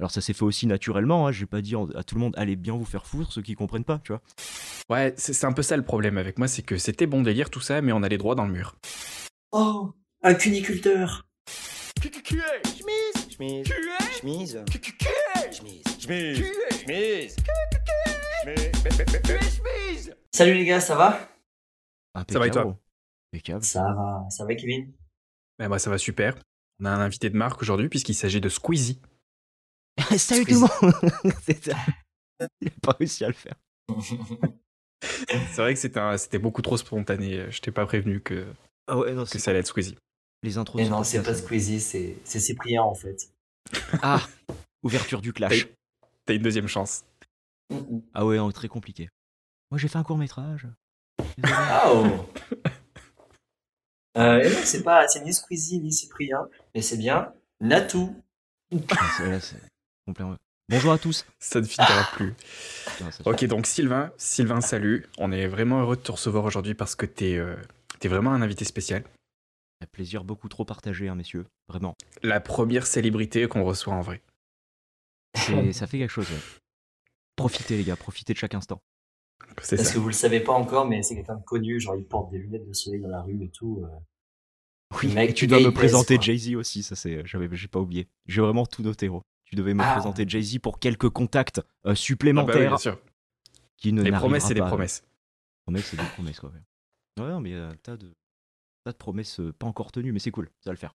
Alors ça s'est fait aussi naturellement, hein. j'ai pas dit à tout le monde allez bien vous faire foutre ceux qui comprennent pas, tu vois. Ouais, c'est un peu ça le problème avec moi, c'est que c'était bon délire tout ça, mais on allait droit dans le mur. Oh, un cuniculteur Chemise, chemise, chemise, chemise, chemise, Salut les gars, ça va. Ça va et toi. Ça va, ça va Kevin Ben moi ça va super. On a un invité de marque aujourd'hui puisqu'il s'agit de Squeezie. Salut tout le monde Il a pas réussi à le faire. C'est vrai que c'était beaucoup trop spontané. Je t'ai pas prévenu que, Ah ouais, non, que c'est ça allait être Squeezie. les intros. Et de non, ce c'est pas Squeezie, c'est Cyprien en fait. Ah Ouverture du clash. T'as- une deuxième chance. Ah ouais, non, très compliqué. Moi j'ai fait un court métrage. Ah oh euh, et non, c'est pas, c'est ni Squeezie ni Cyprien, mais c'est bien Natou. Complètement. Bonjour à tous. Ça ne finira plus. Non, ça- Ok, donc Sylvain, Sylvain, salut. On est vraiment heureux de te recevoir aujourd'hui parce que t'es euh, t'es vraiment un invité spécial. Un plaisir beaucoup trop partagé, hein, messieurs. Vraiment. La première célébrité qu'on reçoit en vrai. Ça fait quelque chose. ouais. Profitez, les gars, profitez de chaque instant. C'est Parce ça. que vous le savez pas encore, mais c'est quelqu'un de connu, genre il porte des lunettes de soleil dans la rue et tout. euh. Oui, Mec, et tu dois me présenter. Jay-Z aussi, ça c'est, j'avais, j'ai pas oublié. J'ai vraiment tout noté, gros. Tu devais me Ah. présenter Jay-Z pour quelques contacts euh, Ah bah oui, supplémentaires bien sûr. qui ne Les promesses, c'est des promesses. Promesses, c'est des promesses, quoi. Ouais, non, mais euh, tas de, tas de promesses euh, pas encore tenues, mais c'est cool, ça va le faire.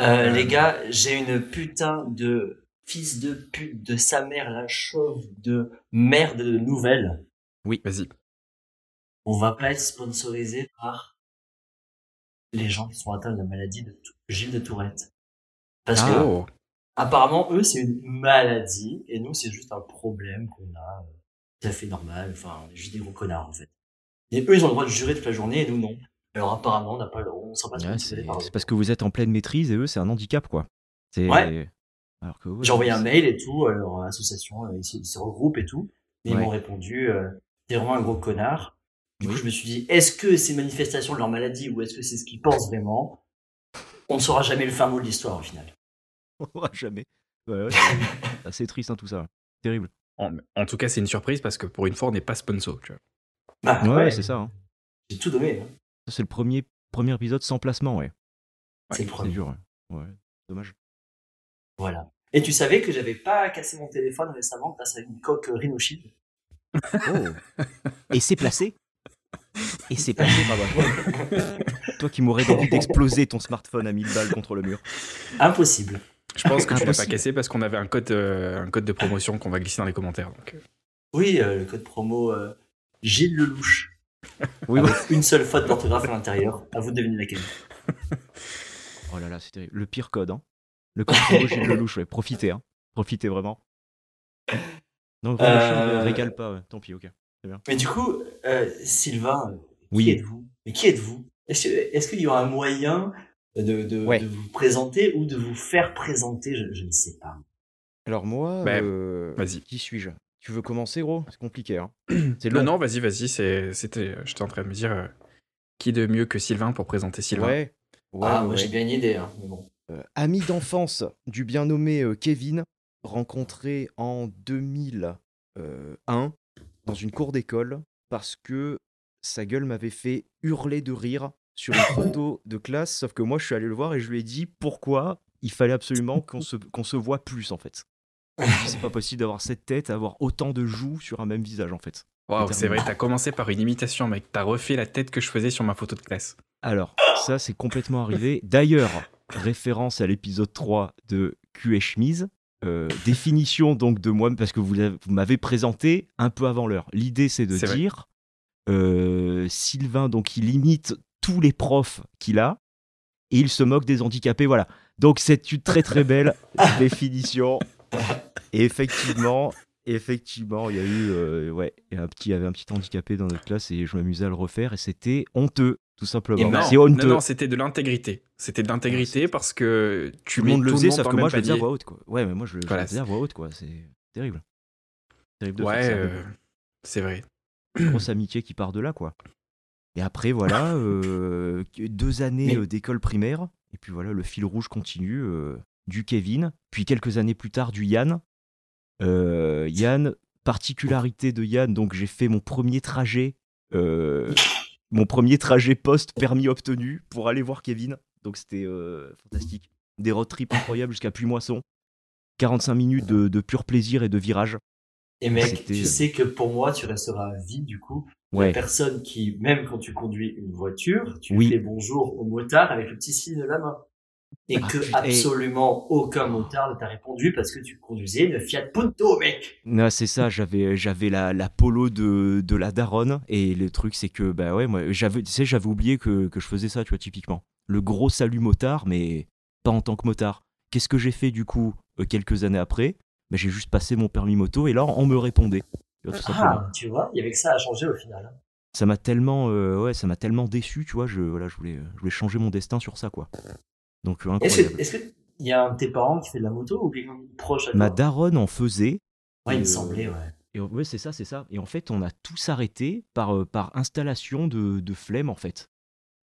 Euh, les gars, j'ai une putain de fils de pute de sa mère, la chauve de merde de nouvelles. Vas-y. On va pas être sponsorisé par les gens qui sont atteints de la maladie de Gilles de Tourette. Parce que Oh. Apparemment, eux, c'est une maladie et nous, c'est juste un problème qu'on a euh, tout à fait normal. Enfin, on est juste des gros connards en fait. Et eux, ils ont le droit de jurer toute la journée et nous, non. Alors apparemment, on n'a pas le on sera pas Ouais, c'est, parce que vous êtes en pleine maîtrise et eux, c'est un handicap, quoi. C'est... Ouais. Alors que, ouais, J'ai envoyé un mail et tout à leur association, euh, ils se, ils se regroupent et tout. Et ils m'ont répondu, euh, t'es vraiment un gros connard. Du Oui. coup, je me suis dit, est-ce que c'est une manifestation de leur maladie ou est-ce que c'est ce qu'ils pensent vraiment On ne saura jamais le fin mot de l'histoire au final. On aura jamais. Ouais, ouais, c'est assez triste, hein, tout ça. Terrible. En, en tout cas, c'est une surprise parce que pour une fois, on n'est pas sponsor. Tu vois. Bah, Ouais, c'est ça. hein. J'ai tout donné. hein. Ça, c'est le premier, premier épisode sans placement, ouais. C'est le C'est premier. dur, ouais. Ouais, dommage. Voilà. Et tu savais que j'avais pas cassé mon téléphone récemment grâce à une coque Rhino Shield Oh Et c'est placé Et c'est placé, bravo. Toi qui m'aurais envie d'exploser ton smartphone à 1000 balles contre le mur. Impossible. Je pense que tu l'as pas cassé parce qu'on avait un code, euh, un code de promotion qu'on va glisser dans les commentaires. Donc, euh, Oui, euh, le code promo euh, Gilles Lelouch. Oui, Avec une seule faute d'orthographe à l'intérieur. À vous de deviner laquelle. Oh là là, c'est terrible. Le pire code, hein. Le code promo Gilles Lelouch, ouais. Profitez, hein. Profitez vraiment. Donc, Euh, ne régale pas, ouais. Tant pis, ok. Mais du coup, euh, Sylvain, Oui. qui êtes-vous? Mais qui êtes-vous? Est-ce que- est-ce qu'il y aura un moyen de, de, Ouais. de vous présenter ou de vous faire présenter je, je ne sais pas. Alors moi, Bah, euh, vas-y. qui suis-je? Tu veux commencer, gros? C'est compliqué, hein. C'est Non, long. non, vas-y, vas-y. c'est- C'était, j'étais en train de me dire euh, qui de mieux que Sylvain pour présenter Sylvain? Ouais. Ouais, ah, ouais, moi ouais. j'ai bien une idée, hein, mais bon. Euh, ami d'enfance du bien nommé euh, Kevin, rencontré en 2001 dans une cour d'école parce que sa gueule m'avait fait hurler de rire sur une photo de classe, sauf que moi je suis allé le voir et je lui ai dit pourquoi il fallait absolument qu'on se, qu'on se voit plus en fait. C'est pas possible d'avoir cette tête, avoir autant de joues sur un même visage en fait. Waouh, c'est vrai, t'as commencé par une imitation, mec. T'as refait la tête que je faisais sur ma photo de classe. Alors, ça, c'est complètement arrivé. D'ailleurs, référence à l'épisode 3 de Q et chemise. euh, définition donc de moi, parce que vous, vous m'avez présenté un peu avant l'heure. L'idée, c'est de dire euh, Sylvain, donc, il imite tous les profs qu'il a et il se moque des handicapés. Voilà. Donc, c'est une très très belle définition. Et effectivement, effectivement, il y a eu, euh, ouais, il y a un petit, il y avait un petit handicapé dans notre classe et je m'amusais à le refaire et c'était honteux, tout simplement. non, C'est honteux. non, c'était de l'intégrité. C'était de l'intégrité parce que tu tout le monde le faisait, sauf que moi je le disais à voix haute, quoi. Ouais, mais moi je, je Voilà, le disais à voix haute, quoi. C'est terrible. Terrible de Ouais, faire ça. euh, c'est vrai. Grosse amitié qui part de là, quoi. Et après, voilà, euh, deux années Mais- euh, d'école primaire. Et puis voilà, le fil rouge continue. euh, du Kevin, puis quelques années plus tard du Yann. Euh, Yann, particularité de Yann, donc j'ai fait mon premier trajet, euh, mon premier trajet post permis obtenu pour aller voir Kevin. Donc c'était euh, fantastique. Des road trips incroyables jusqu'à Puy-Moisson. 45 minutes de, de pur plaisir et de virage. Et mec, tu sais que pour moi, tu resteras à vie du coup. La personne qui, même quand tu conduis une voiture, tu Oui. fais bonjour au motard avec le petit signe de la main. Et Ah, que et- absolument aucun motard ne t'a répondu parce que tu conduisais une Fiat Punto, mec. Non, c'est ça, j'avais j'avais la, la polo de, de la daronne et le truc c'est que bah ouais, moi j'avais tu sais j'avais oublié que, que je faisais ça, tu vois typiquement. Le gros salut motard mais pas en tant que motard. Qu'est-ce que j'ai fait du coup euh, quelques années après? Bah, j'ai juste passé mon permis moto et là on me répondait. Tu vois, tout simplement. Ah, tu vois, il y avait que ça à changer au final. hein. Ça m'a tellement euh, ouais, ça m'a tellement déçu, tu vois, je voilà, je voulais je voulais changer mon destin sur ça quoi. Donc euh, Est-ce incroyable. que, est-ce que il y a un de tes parents qui fait de la moto ou quelqu'un proche à toi? Ma daronne en faisait Ouais, il me euh, semblait, ouais. Et ouais, c'est ça, c'est ça. Et en fait, on a tous arrêté par, euh, par installation de, de flemme, en fait.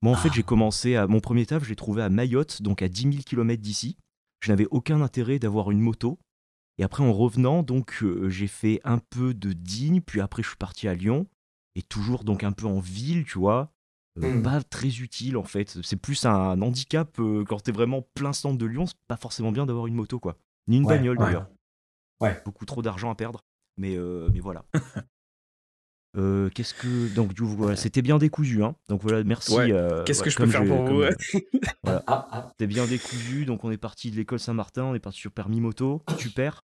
Moi, en fait, Ah. j'ai commencé à. Mon premier taf, je l'ai trouvé à Mayotte, donc à 10 000 km d'ici. Je n'avais aucun intérêt d'avoir une moto. Et après, en revenant, donc, euh, j'ai fait un peu de Digne, puis après, je suis parti à Lyon. Et toujours, donc, un peu en ville, tu vois. Euh, Mm. Pas très utile, en fait. C'est plus un handicap euh, quand t'es vraiment plein centre de Lyon. C'est pas forcément bien d'avoir une moto, quoi. Ni une Ouais, bagnole, ouais. d'ailleurs Ouais. beaucoup trop d'argent à perdre. Mais, mais voilà. Euh, Qu'est-ce que donc du voilà, c'était bien décousu hein. Donc voilà, merci. Ouais. euh, Qu'est-ce ouais, que je peux faire pour vous Ah, ah. C'était bien décousu. Donc on est parti de l'école Saint-Martin, on est parti sur permis moto, super.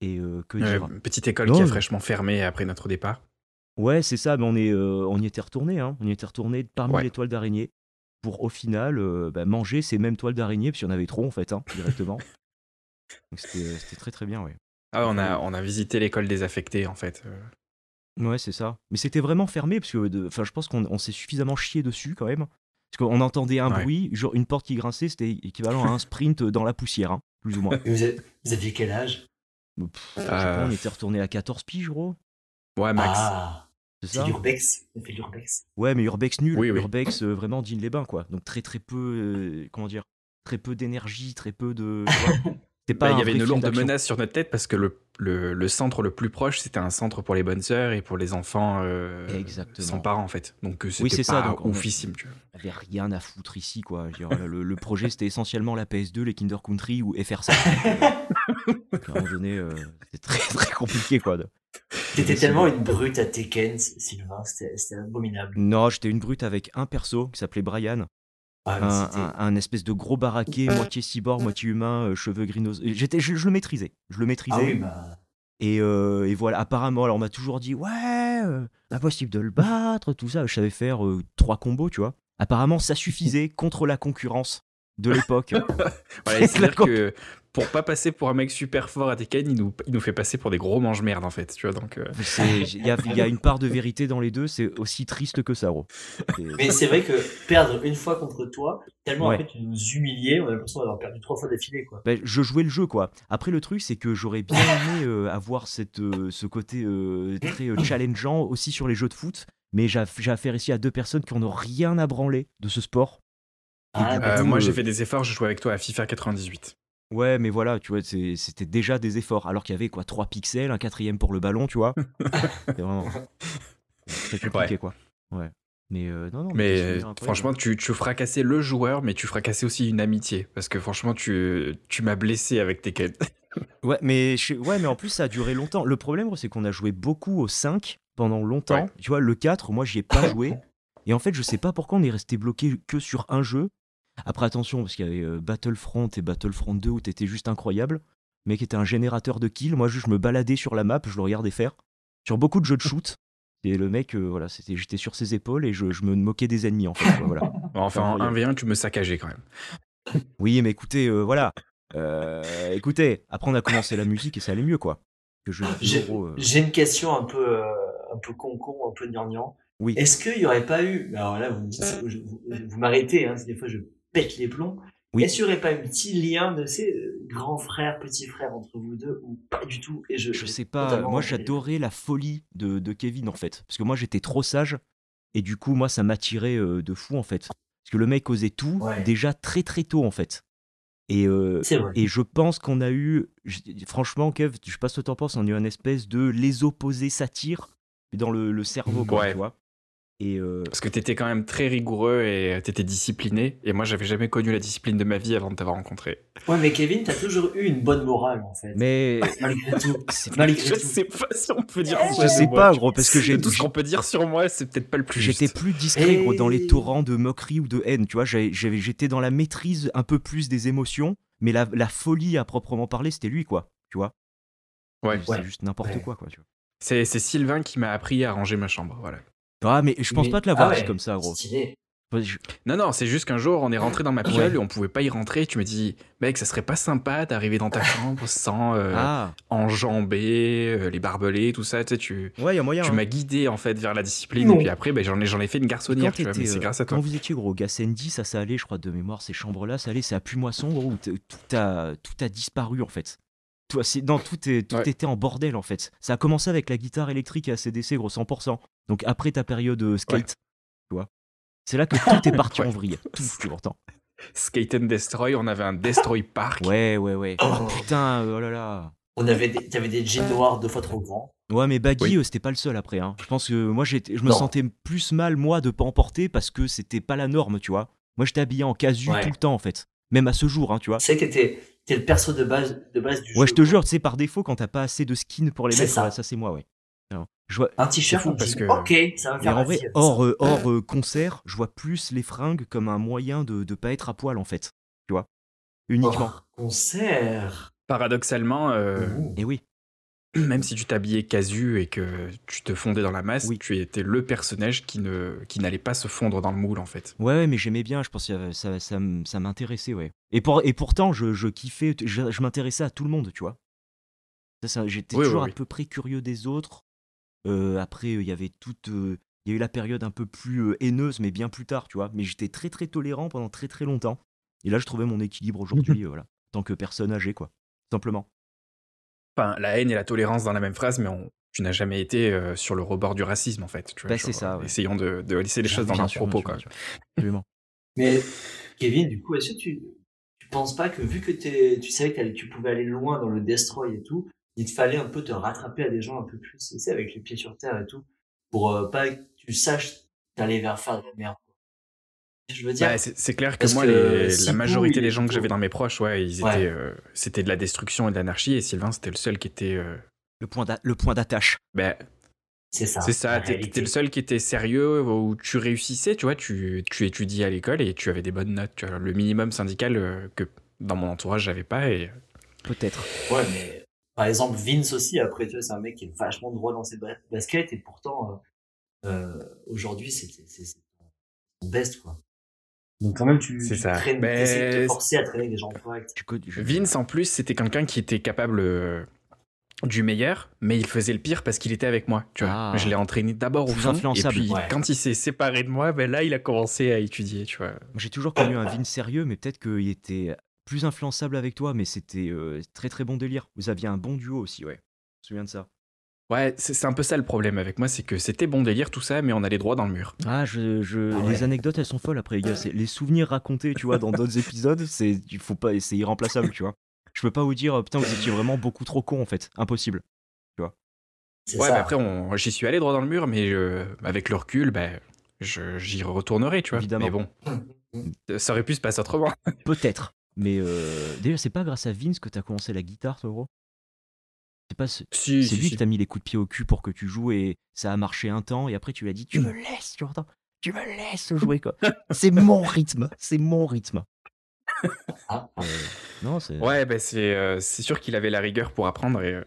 Et euh, que dire? petite école Non, qui a fraîchement fermé après notre départ. Ouais, c'est ça. Mais on est, euh, on y était retourné. Hein. On y était retourné parmi Ouais. les toiles d'araignée pour au final bah, manger ces mêmes toiles d'araignée, y en avait trop en fait, hein, directement. Donc c'était très très bien, ouais. Ah, on a, on a visité l'école désaffectée en fait. Ouais, c'est ça. Mais c'était vraiment fermé parce que, de- enfin, je pense qu'on on s'est suffisamment chié dessus quand même. Parce qu'on entendait un Ouais. bruit, genre une porte qui grinçait, c'était équivalent à un sprint dans la poussière, hein, plus ou moins. Vous, êtes- vous aviez quel âge? Pff, je sais Euh, pas, on était retourné à 14 piges, gros. Ouais, Max. Ah, C'est ça l'urbex. On fait l'urbex. Ouais, mais Urbex nul. Oui, oui. Urbex, euh, vraiment, Digne les Bains, quoi. Donc très très peu, euh, comment dire, très peu d'énergie, très peu de. Bah, pas il y avait une lourde menace sur notre tête parce que le, le, le centre le plus proche, c'était un centre pour les bonnes sœurs et pour les enfants euh, Exactement. sans parents en fait. Donc euh, Oui, c'était c'est ça, pas donc on- oufissime. On avait rien à foutre ici, quoi. Dire, le, le projet, c'était essentiellement la PS2, les Kinder Country ou FR5. Donc, à un moment donné, euh, c'était très très compliqué, quoi. de- T'étais tellement une brute à Tekken, Sylvain. C'était abominable. Non, j'étais une brute avec un perso qui s'appelait Brian, Ah, un, c'était- un- un espèce de gros baraqué, moitié cyborg, moitié humain, euh, cheveux grinos. J'étais, je, je le maîtrisais, je le maîtrisais. Ah oui, bah. et, euh, et voilà, apparemment, alors on m'a toujours dit ouais, euh, impossible de le battre, tout ça. Je savais faire trois combos, tu vois. Apparemment, ça suffisait contre la concurrence de l'époque. Voilà, et c'est-à-dire que pour pas passer pour un mec super fort à Tekken, il nous, il nous fait passer pour des gros mange-merde en fait. Tu vois, donc, euh, Il y, a- il y a une part de vérité dans les deux, c'est aussi triste que ça, Mais c'est vrai que perdre une fois contre toi, tellement Ouais. après tu nous humiliais, on a l'impression d'avoir perdu trois fois d'affilée, quoi. Ben, je jouais le jeu quoi. Après le truc c'est que j'aurais bien aimé euh, avoir cette, euh, ce côté euh, très euh, challengeant aussi sur les jeux de foot, mais j'ai aff- j'ai affaire ici à deux personnes qui en ont rien à branler de ce sport. Ah, bah, euh, coup, moi euh, j'ai fait des efforts, je jouais avec toi à FIFA 98. Ouais mais voilà, tu vois, c'était déjà des efforts, alors qu'il y avait quoi 3 pixels, un quatrième pour le ballon, tu vois. C'est vraiment très compliqué Ouais. quoi. Ouais. Mais euh, non, non, Mais euh, franchement, tu, tu fracassais le joueur, mais tu fracassais aussi une amitié. Parce que franchement, tu, tu m'as blessé avec Tekken. Ouais, mais, je- ouais, mais en plus, ça a duré longtemps. Le problème, c'est qu'on a joué beaucoup au 5 pendant longtemps. Ouais. Tu vois, le 4, moi, j'y ai pas joué. Et en fait, je sais pas pourquoi on est resté bloqué que sur un jeu. Après, attention, parce qu'il y avait euh, Battlefront et Battlefront 2 où t'étais juste incroyable. Mais qui était un générateur de kills. Moi, juste, je me baladais sur la map, je le regardais faire. Sur beaucoup de jeux de shoot. Et le mec, euh, voilà, c'était, j'étais sur ses épaules et je, je me moquais des ennemis, en fait. voilà. Enfin, en Incroyable. 1v1, tu me saccageais quand même. Oui, mais écoutez, euh, voilà. Euh, écoutez, après, on a commencé la musique et ça allait mieux, quoi. Que je J'ai gros, euh, j'ai une question un peu, euh, un peu con-con, un peu gnangnan. Oui. Est-ce qu'il y aurait pas eu, alors là, vous, m'arrêtez, hein, si des fois je pète les plombs. Oui. Est-ce qu'il y aurait pas eu un petit lien de ces euh, grands frères, petits frères entre vous deux ou pas du tout? Et je, Je sais pas, moi j'adorais la folie de, de Kevin en fait. Parce que moi j'étais trop sage et du coup moi ça m'attirait euh, de fou en fait. Parce que le mec osait tout Ouais. déjà très très tôt en fait. Et, euh, C'est vrai. et je pense qu'on a eu, franchement, Kev, je sais pas ce que t'en penses, on a eu un espèce de les opposés s'attirent dans le, le cerveau, quoi, Ouais. tu vois. Et euh, Parce que t'étais quand même très rigoureux et t'étais discipliné. Et moi, j'avais jamais connu la discipline de ma vie avant de t'avoir rencontré. Ouais, mais Kevin, t'as toujours eu une bonne morale, en fait. mais Malgré tout. Malgré Je tout. sais pas si on peut dire Je ça. de sais moi. pas, gros, parce que j'ai- Tout ce qu'on peut dire sur moi, c'est peut-être pas le plus j'étais plus discret, gros, dans les Et- torrents de moquerie ou de haine, tu vois. J'étais dans la maîtrise un peu plus des émotions, mais la, la folie à proprement parler, c'était lui, quoi, tu vois. Ouais. C'est Ouais. juste n'importe Ouais. quoi, quoi, tu vois. C'est c'est Sylvain qui m'a appris à ranger ma chambre. Voilà. Ah, mais je pense Mais- pas te l'avoir ah ouais, comme ça, gros. Stylé. Non, non, c'est juste qu'un jour, on est rentré dans ma piole Ouais. et on pouvait pas y rentrer. Tu me dis, mec, ça serait pas sympa d'arriver dans ta chambre sans euh, Ah, enjamber, euh, les barbelés, tout ça. Tu sais, tu, ouais, y a moyen. tu hein. m'as guidé en fait vers la discipline. Non. Et puis après, ben, j'en ai, j'en ai fait une garçonnière. Quand, Tu vois, mais c'est euh, grâce à toi. quand vous étiez gros, Gassendi, ça, ça allait, je crois, de mémoire, ces chambres-là, ça allait, c'est à Pumoisson, gros, où t- tout a, tout a disparu, en fait. Tout, non, tout, est, tout Ouais. était en bordel, en fait. Ça a commencé avec la guitare électrique et ACDC, gros, 100%. Donc après ta période euh, skate, tu vois. C'est là que tout est parti Ouais. en vrille. Tout, tu l'entends. Skate and Destroy, on avait un Destroy Park. Ouais, ouais, ouais. Oh. Oh, putain, oh là là. On avait des, t'avais des jeans noirs deux fois trop grands. Ouais, mais Baggy, Oui. euh, c'était pas le seul après. Hein. Je pense que moi, j'étais- je me Non. sentais plus mal, moi, de pas en porter parce que c'était pas la norme, tu vois. Moi, j'étais habillé en casu Ouais. tout le temps, en fait. Même à ce jour, hein, tu vois. C'est que t'es, t'es le perso de base, de base du jeu. Ouais, je te jure, tu sais, par défaut, quand t'as pas assez de skins pour les mettre, ça. ça, ça c'est moi, ouais. Alors, je vois... Un t-shirt, parce que- Ok, ça va Mais faire en vrai, hors, euh, hors euh, concert, je vois plus les fringues comme un moyen de, de pas être à poil, en fait. Tu vois? Uniquement. Hors concert. Paradoxalement, euh. Et oui. même si tu t'habillais casu et que tu te fondais dans la masse, Oui. tu étais le personnage qui ne qui n'allait pas se fondre dans le moule en fait. Ouais, mais j'aimais bien, je pense que ça, ça, m'intéressait, ouais. Et, pour, et pourtant, je, je kiffais, je, je m'intéressais à tout le monde, tu vois. Ça, ça, J'étais Oui, toujours oui. à peu près curieux des autres. Euh, après, il y avait toute. euh, Il y a eu la période un peu plus euh, haineuse, mais bien plus tard, tu vois. Mais j'étais très très tolérant pendant très très longtemps. Et là, je trouvais mon équilibre aujourd'hui, euh, voilà. En tant que personne âgée, quoi. Simplement. Enfin, la haine et la tolérance dans la même phrase, mais on- tu n'as jamais été euh, sur le rebord du racisme en fait. Tu vois, Bah, genre, c'est ça, ouais. Essayons de, de laisser les Bien- choses dans sûr, propos. bien Quoi. bien. Absolument. Mais Kevin, du coup, est-ce que tu, tu penses pas que vu que t'es, tu savais que t'allais- tu pouvais aller loin dans le destroy et tout, il te fallait un peu te rattraper à des gens un peu plus, tu sais, avec les pieds sur terre et tout, pour euh, pas que tu saches t'aller vers faire de la merde. Quoi. Je veux dire, Bah, c'est clair que Parce moi, que les- Sipou, la majorité des gens que j'avais dans mes proches, ouais, ils Ouais. étaient, euh, c'était de la destruction et de l'anarchie, et Sylvain, c'était le seul qui était. euh, Le point d'a- le point d'attache. bah, c'est ça. c'est ça, t'étais le seul qui était sérieux, où tu réussissais, tu vois, tu, tu étudiais à l'école et tu avais des bonnes notes. Tu vois, le minimum syndical euh, que dans mon entourage, j'avais pas. Et Peut-être. Ouais, mais par exemple, Vince aussi, après, tu vois, c'est un mec qui est vachement droit dans ses ba- baskets et pourtant, euh, euh, aujourd'hui, c'est best, quoi. Donc, quand même, tu, C'est tu ça. traînes, Mais- t'essaies de te forcer à traîner avec des gens corrects. Vince, en plus, c'était quelqu'un qui était capable euh, du meilleur, mais il faisait le pire parce qu'il était avec moi. Tu vois. Ah. Je l'ai entraîné d'abord au Plus fond, et puis Ouais. quand il s'est séparé de moi, ben là, il a commencé à étudier. Tu vois. Moi, J'ai toujours connu un Vin sérieux, mais peut-être qu'il était plus influençable avec toi, mais c'était euh, très très bon délire. Vous aviez un bon duo aussi, ouais. Je me souviens de ça. Ouais, c'est un peu ça le problème avec moi, c'est que c'était bon délire tout ça, mais on allait droit dans le mur. Ah, je, je- Ah ouais. les anecdotes, elles sont folles après, les gars. Les souvenirs racontés, tu vois, dans d'autres épisodes, c'est, il faut pas, c'est irremplaçable, tu vois. Je peux pas vous dire, euh, putain, vous étiez vraiment beaucoup trop con, en fait. Impossible. C'est Ouais, ça. bah après, on- j'y suis allé droit dans le mur, mais je- avec le recul, ben, je- j'y retournerai, tu vois. Évidemment. Mais bon, ça aurait pu se passer autrement. Peut-être. Mais euh, d'ailleurs, c'est pas grâce à Vince que t'as commencé la guitare, toi, gros? C'est pas ce- Si, C'est si, lui si. qui t'a mis les coups de pied au cul pour que tu joues et ça a marché un temps et après tu lui as dit tu me laisses, tu entends? Tu me laisses jouer quoi. c'est mon rythme, c'est mon rythme. Ah, Euh, non, c'est Ouais, ben c'est euh, c'est sûr qu'il avait la rigueur pour apprendre et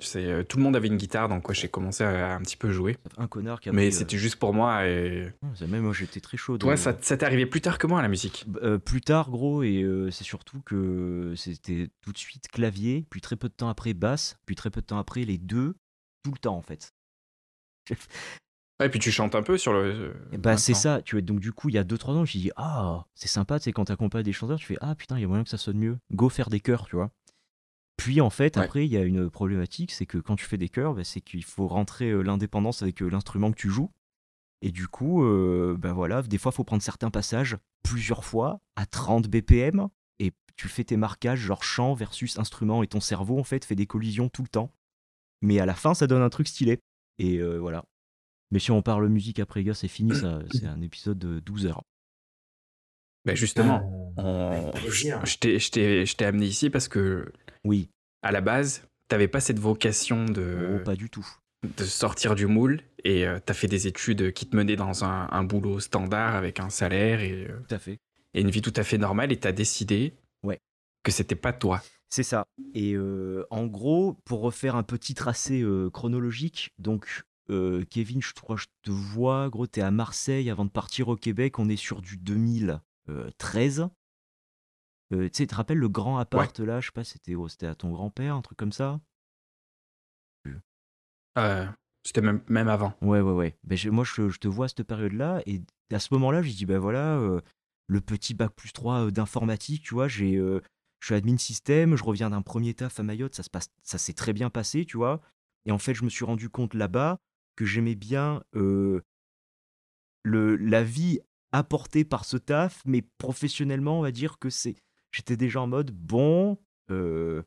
euh, tu sais, tout le monde avait une guitare, donc ouais, j'ai commencé à, à un petit peu jouer. un connard qui a Mais pris, euh, c'était juste pour moi et c'est- même moi j'étais très chaud. toi, ça, ça t'est arrivé plus tard que moi la musique. Euh, plus tard, gros, et euh, c'est surtout que c'était tout de suite clavier, puis très peu de temps après basse, puis très peu de temps après les deux, tout le temps en fait. Ouais, puis tu chantes un peu sur le. Et Bah c'est ça, tu vois, donc du coup il y a 2-3 ans, j'ai dit ah c'est sympa, tu sais quand t'accompagnes des chanteurs, tu fais ah putain il y a moyen que ça sonne mieux, go faire des chœurs, tu vois. Puis en fait Ouais. après il y a une problématique, c'est que quand tu fais des chœurs, bah, c'est qu'il faut rentrer euh, l'indépendance avec euh, l'instrument que tu joues. Et du coup, euh, bah voilà, des fois faut prendre certains passages plusieurs fois à 30 BPM. Et tu fais tes marquages, genre chant versus instrument, et ton cerveau, en fait, fait des collisions tout le temps. Mais à la fin, ça donne un truc stylé. Et euh, voilà. Mais si on parle musique après, gars, c'est fini, ça. C'est un épisode de 12 heures. Ben justement, je t'ai amené ici parce que, oui. à la base, t'avais pas cette vocation de. Oh, pas du tout. De sortir du moule et euh, t'as fait des études qui te menaient dans un, boulot standard avec un salaire euh, et. Une vie tout à fait normale et t'as décidé ouais. que c'était pas toi. C'est ça. Et euh, en gros, pour refaire un petit tracé chronologique, donc Kevin, je crois, je te vois. Gros, t'es à Marseille avant de partir au Québec. On est sur du 2000. Euh, 13. Euh, tu sais, te rappelles le grand appart là Je sais pas, c'était à ton grand-père, un truc comme ça? Euh, c'était même, même avant. Ouais, ouais, ouais. Ben, moi, je, te vois à cette période-là, et à ce moment-là, je dis, ben voilà, le petit bac plus 3 d'informatique, tu vois, j'ai, euh, je suis admin système, je reviens d'un premier taf à Mayotte, ça, se passe, ça s'est très bien passé, tu vois. Et en fait, je me suis rendu compte là-bas que j'aimais bien le, la vie apportée par ce taf, mais professionnellement, on va dire que c'est, j'étais déjà en mode, bon, euh,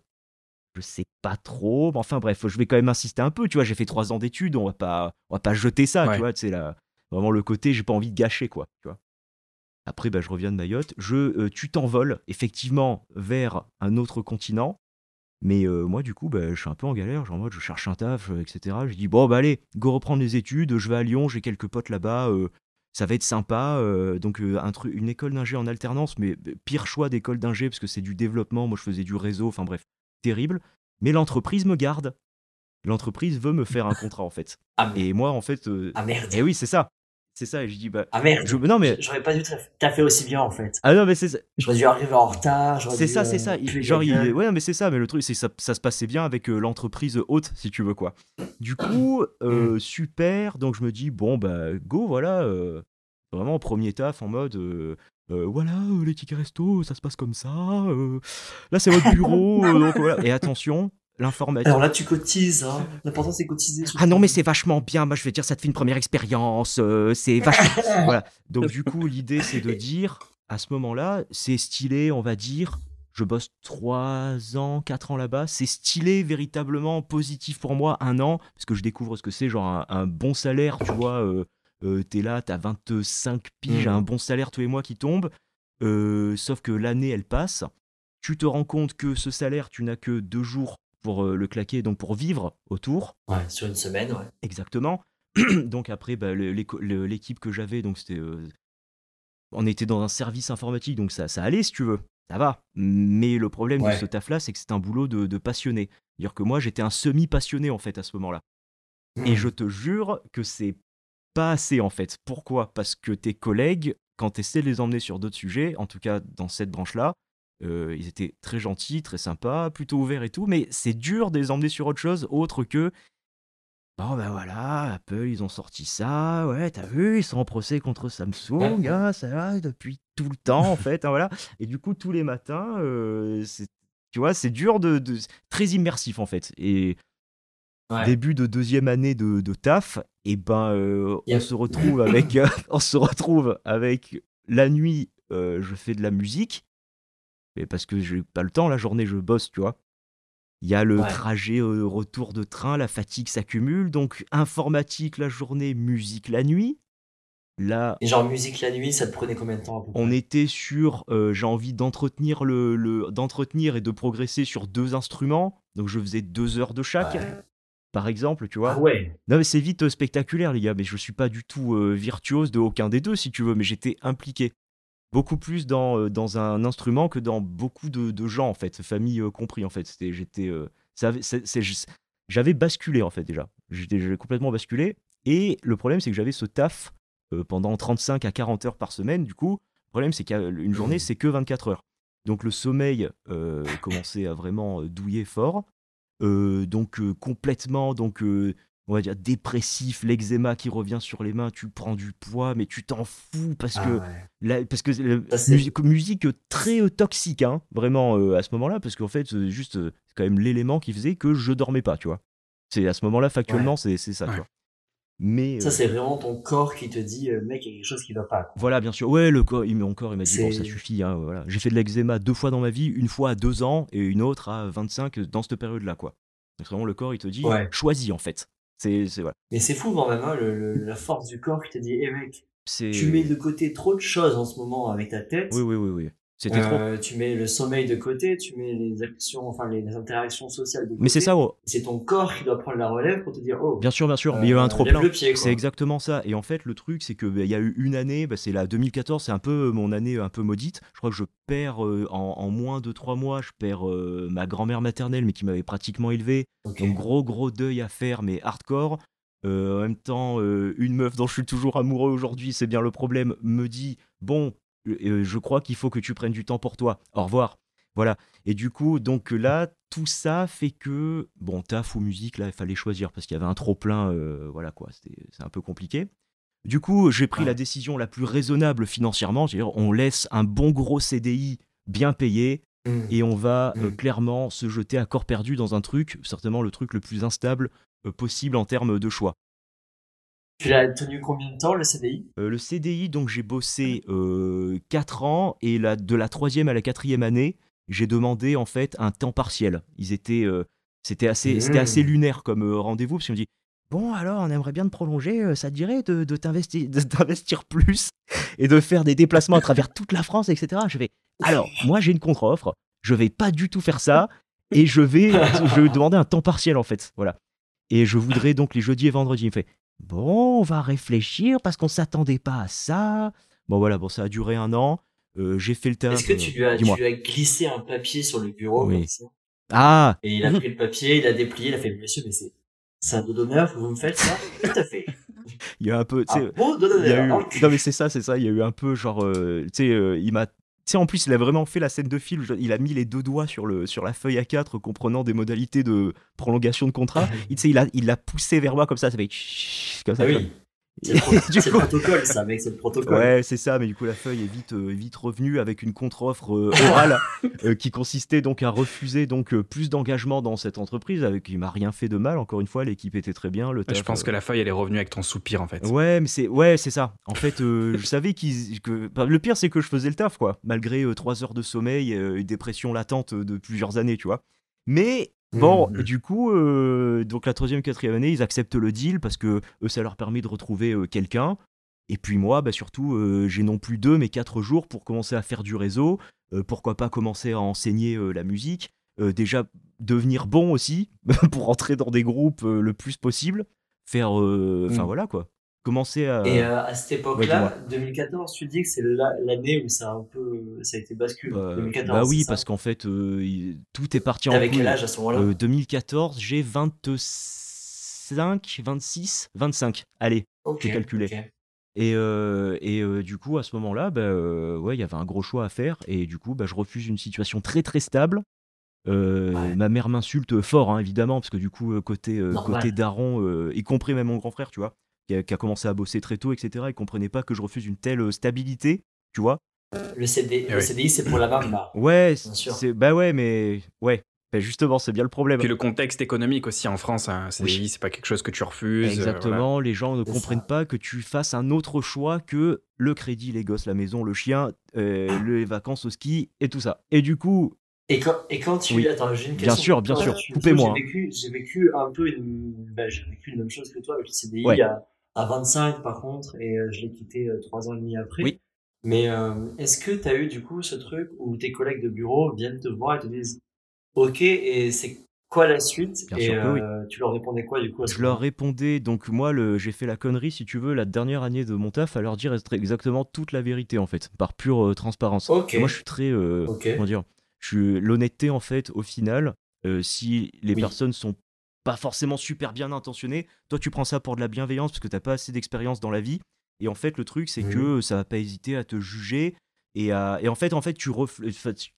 je sais pas trop, mais enfin bref, je vais quand même insister un peu, tu vois, j'ai fait trois ans d'études, on va pas, on va pas jeter ça, Ouais. tu vois, c'est là, vraiment le côté, j'ai pas envie de gâcher, quoi, tu vois. Après, bah, je reviens de Mayotte, je, euh, tu t'envoles effectivement vers un autre continent, mais euh, moi, du coup, bah, je suis un peu en galère, genre en mode, je cherche un taf, euh, etc. Je dis, bon, bah allez, go reprendre les études, je vais à Lyon, j'ai quelques potes là-bas, euh, ça va être sympa. euh, donc, euh, un truc, une école d'ingé en alternance, mais euh, pire choix d'école d'ingé, parce que c'est du développement, moi je faisais du réseau, enfin bref, terrible. Mais l'entreprise me garde. L'entreprise veut me faire un contrat, en fait. Ah, Et moi, en fait, euh, ah merde. et oui, c'est ça. C'est ça, et je dis, bah. Ah merde. Je, non, mais. J'aurais pas dû taffer aussi bien en fait. Ah non, mais c'est ça. J'aurais dû arriver en retard. j'aurais C'est ça, euh, c'est ça. Il- genre, il, ouais, non, mais c'est ça. Mais le truc, c'est que ça, ça se passait bien avec euh, l'entreprise haute, si tu veux quoi. Du coup, euh, super. Donc je me dis bon bah go, voilà. euh, vraiment premier taf en mode. euh, euh, voilà, euh, les tickets resto, ça se passe comme ça. euh, là, c'est votre bureau. euh, donc voilà. Et attention, l'informatique. Alors là, tu cotises. Hein. L'important, c'est cotiser. Ah non, mais c'est vachement bien. Moi, je vais dire, ça te fait une première expérience. euh, c'est vachement. voilà. Donc, du coup, l'idée, c'est de dire, à ce moment-là, c'est stylé, on va dire. Je bosse 3 ans, 4 ans là-bas. C'est stylé, véritablement positif pour moi, un an, parce que je découvre ce que c'est, genre un, un bon salaire, tu vois. Euh, euh, T'es là, t'as 25 piges, Mhm. un bon salaire tous les mois qui tombe. Euh, sauf que l'année, elle passe. Tu te rends compte que ce salaire, tu n'as que deux jours pour euh, le claquer, donc pour vivre autour. Ouais, sur une semaine, ouais. Exactement. donc après, bah, l'équipe que j'avais, donc c'était, euh, on était dans un service informatique, donc ça, ça allait si tu veux, ça va. Mais le problème de ce taf-là, c'est que c'est un boulot de, de passionné. C'est-à-dire que moi, j'étais un semi-passionné en fait à ce moment-là. Et Hmm. je te jure que c'est pas assez en fait. Pourquoi? Parce que tes collègues, quand tu essaies de les emmener sur d'autres sujets, en tout cas dans cette branche-là, euh, ils étaient très gentils, très sympas, plutôt ouverts et tout, mais c'est dur de les emmener sur autre chose autre que Bon ben voilà, Apple ils ont sorti ça, ouais t'as vu, ils sont en procès contre Samsung, ah, ça va depuis tout le temps en fait, hein, voilà. Et du coup tous les matins, euh, tu vois, c'est dur de, de- très immersif en fait. Et Ouais. début de deuxième année de, de taf, et ben euh, on se retrouve avec, on se retrouve avec la nuit, euh, je fais de la musique, mais parce que j'ai pas le temps la journée, je bosse, tu vois. Il y a le Ouais. trajet euh, retour de train, la fatigue s'accumule, donc informatique la journée, musique la nuit. Là, Et genre, musique la nuit, ça te prenait combien de temps à peu près? on était sur, euh, j'ai envie d'entretenir le, le- d'entretenir et de progresser sur deux instruments, donc je faisais deux heures de chaque, Ouais. par exemple, tu vois. Ah ouais. Non mais c'est vite euh, spectaculaire les gars, mais je suis pas du tout virtuose de aucun des deux si tu veux, mais j'étais impliqué. Beaucoup plus dans, euh, dans un instrument que dans beaucoup de, de gens en fait, famille euh, compris en fait. J'étais, euh, j'avais basculé en fait déjà. J'étais, j'avais complètement basculé. Et le problème c'est que j'avais ce taf pendant 35 à 40 heures par semaine. Du coup, le problème c'est qu'une journée c'est que 24 heures. Donc le sommeil euh, commençait à vraiment douiller fort. Euh, donc euh, complètement donc on va dire dépressif, l'eczéma qui revient sur les mains, tu prends du poids, mais tu t'en fous parce Ah que ouais. la- parce que euh, c'est- musique, musique très euh, toxique, hein, vraiment euh, à ce moment-là, parce qu'en fait euh, juste euh, c'est quand même l'élément qui faisait que je dormais pas, tu vois. C'est à ce moment-là factuellement c'est c'est ça, tu Ouais. vois. Mais Ça, euh, c'est vraiment ton corps qui te dit, euh, mec, il y a quelque chose qui va pas. quoi. voilà, bien sûr. Ouais, le corps, il, mon corps, il m'a dit bon, ça C'est- suffit. hein, voilà. J'ai fait de l'eczéma deux fois dans ma vie, une fois à deux ans et une autre à 25 dans cette période-là, quoi. Donc vraiment, le corps, il te dit Ouais. choisis en fait. C'est, c'est voilà. Mais c'est fou quand même, hein, le, le- la force du corps qui te dit, hé mec, tu mets de côté trop de choses en ce moment avec ta tête. Oui, oui, oui, oui. C'était trop. Euh, Tu mets le sommeil de côté, tu mets les actions, enfin les, les interactions sociales de côté. Mais c'est ça, ouais. C'est ton corps qui doit prendre la relève pour te dire, oh, bien sûr, bien sûr. mais il y a eu euh, un trop plein. C'est exactement ça. Et en fait, le truc, c'est que bah, il y a eu une année, bah, c'est la 2014, c'est un peu mon année un peu maudite. Je crois que je perds euh, en, en moins de trois mois, je perds ma grand-mère maternelle, mais qui m'avait pratiquement élevé. Ok. Donc gros gros deuil à faire, mais hardcore. En même temps, une meuf dont je suis toujours amoureux aujourd'hui, c'est bien le problème, me dit bon, je crois qu'il faut que tu prennes du temps pour toi. Au revoir. Voilà. Et du coup, donc là, tout ça fait que bon, taf ou musique, là, il fallait choisir parce qu'il y avait un trop plein. voilà quoi, c'est un peu compliqué. Du coup, j'ai pris Ouais. la décision la plus raisonnable financièrement, c'est-à-dire on laisse un bon gros CDI bien payé Mm. et on va euh, Mm. clairement se jeter à corps perdu dans un truc, certainement le truc le plus instable euh, possible en termes de choix. Tu l'as tenu combien de temps le CDI Euh, le CDI, donc j'ai bossé 4 ans et la, de la troisième à la quatrième année, j'ai demandé en fait un temps partiel. Ils étaient, euh, c'était assez, c'était Mmh. assez lunaire comme euh, rendez-vous parce qu'on me dit bon alors on aimerait bien te prolonger, euh, ça te dirait de, de t'investir, de t'investir plus et de faire des déplacements à travers toute la France, etc. Je vais alors moi j'ai une contre-offre, je vais pas du tout faire ça et je vais, je vais demander un temps partiel en fait, voilà. Et je voudrais donc les jeudis et vendredis. Il me fait Bon, on va réfléchir parce qu'on s'attendait pas à ça. Bon, voilà, bon, ça a duré un an. Euh, j'ai fait le taf. Est-ce que tu lui, as, euh, tu lui as glissé un papier sur le bureau Oui. comme ça? Ah Et il a pris le papier, il a déplié, il a fait Monsieur, mais c'est c'est un dos d'honneur que vous me faites ça? Tout à fait. Il y a un peu. Un beau dos d'honneur. eu... Non, mais c'est ça, c'est ça. Il y a eu un peu genre. euh, tu sais, euh, il m'a. Tu sais, en plus, il a vraiment fait la scène de film. Il a mis les deux doigts sur, le, sur la feuille A4 comprenant des modalités de prolongation de contrat. Il, tu sais, il a, il l'a poussé vers moi comme ça. Ça fait. Comme ça. Ah oui. C'est le, pro- le protocole, ça, mec, c'est le protocole. Ouais, c'est ça, mais du coup, la feuille est vite, euh, vite revenue avec une contre-offre euh, orale euh, qui consistait donc à refuser donc euh, plus d'engagement dans cette entreprise, avec qui m'a rien fait de mal. Encore une fois, l'équipe était très bien. Le Je taf, pense euh, que la feuille, elle est revenue avec ton soupir, en fait. Ouais, mais c'est ouais, c'est ça. En fait, euh, je savais qu'ils que bah, le pire c'est que je faisais le taf quoi, malgré euh, trois heures de sommeil, euh, une dépression latente de plusieurs années, tu vois. Mais bon, Mhm. du coup, euh, donc la troisième, quatrième année, ils acceptent le deal parce que eux, ça leur permet de retrouver euh, quelqu'un. Et puis moi, bah surtout, euh, j'ai non plus deux mais quatre jours pour commencer à faire du réseau. Pourquoi pas commencer à enseigner la musique. Déjà devenir bon aussi pour rentrer dans des groupes le plus possible. Faire, enfin Mhm. voilà quoi. À. Et euh, à cette Ouais, époque-là, 2014, tu dis que c'est la- l'année où ça a un peu, ça a été basculé. Euh, 2014. bah oui, parce qu'en fait, euh, il- tout est parti en Avec quel âge à ce moment-là Euh, 2014, j'ai 25, 26, 25. Allez. Ok. j'ai calculé. Et, euh, et euh, du coup, à ce moment-là, bah, euh, ouais, il y avait un gros choix à faire. Et du coup, bah, je refuse une situation très très stable. Ouais. Ma mère m'insulte fort, hein, évidemment, parce que du coup, côté, côté daron, y compris même mon grand frère, tu vois, qui a, qui a commencé à bosser très tôt, etc., il comprenait pas que je refuse une telle euh, stabilité, tu vois. Le, CD, Eh le oui. CDI, c'est pour la bamba. Ouais, Bien sûr. c'est bah ouais, mais ouais, Bah, justement, c'est bien le problème. Puis le contexte économique aussi en France, un CDI, c'est pas quelque chose que tu refuses. euh, Exactement, les gens ne comprennent ça. pas que tu fasses un autre choix que le crédit, les gosses, la maison, le chien, euh, les vacances au ski et tout ça. Et du coup, Et quand, et quand tu. Oui. Attends, j'ai une Bien question. sûr, pour bien sûr. Tu- Coupez-moi, J'ai vécu, j'ai vécu un peu une. bah, j'ai vécu une même chose que toi avec le CDI Ouais. à, à 25 par contre, et euh, je l'ai quitté euh, trois ans et demi après. Oui. Mais euh, est-ce que tu as eu du coup ce truc où tes collègues de bureau viennent te voir et te disent Ok, et c'est quoi la suite? Bien Et sûr que oui. tu leur répondais quoi du coup à ce je leur répondais, donc moi, le, j'ai fait la connerie, si tu veux, la dernière année de mon taf, à leur dire exactement toute la vérité, en fait, par pure euh, transparence. Ok. Et Moi, je suis très, euh, Ok. comment dire, je suis l'honnêteté, en fait, au final, si les Oui. personnes sont pas forcément super bien intentionnées, toi, tu prends ça pour de la bienveillance parce que t'as pas assez d'expérience dans la vie. Et en fait, le truc, c'est que ça va pas hésiter à te juger. Et, à- et en fait, en fait, tu refl-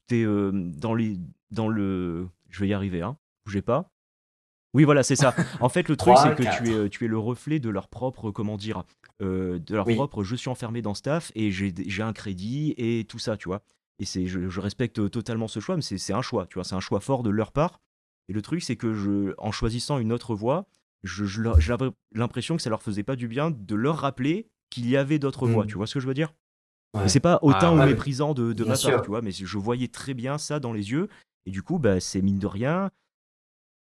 t'es euh, dans les, dans le, je vais y arriver, hein. Bougez pas. Oui, voilà, c'est ça. En fait, le truc, c'est que tu es, tu es le reflet de leur propre, comment dire, euh, de leur Oui. propre. Je suis enfermé dans taf et j'ai j'ai un crédit et tout ça, tu vois. Et c'est, je, je respecte totalement ce choix, mais c'est c'est un choix, tu vois. C'est un choix fort de leur part. Et le truc, c'est que je, en choisissant une autre voie, je- je leur- j'avais l'impression que ça leur faisait pas du bien de leur rappeler qu'il y avait d'autres Mm. voix. Tu vois ce que je veux dire? Ouais. Mais c'est pas autant Ah, ou ouais, méprisant de, ma part, sûr. tu vois, mais je voyais très bien ça dans les yeux. Et du coup, bah, c'est mine de rien.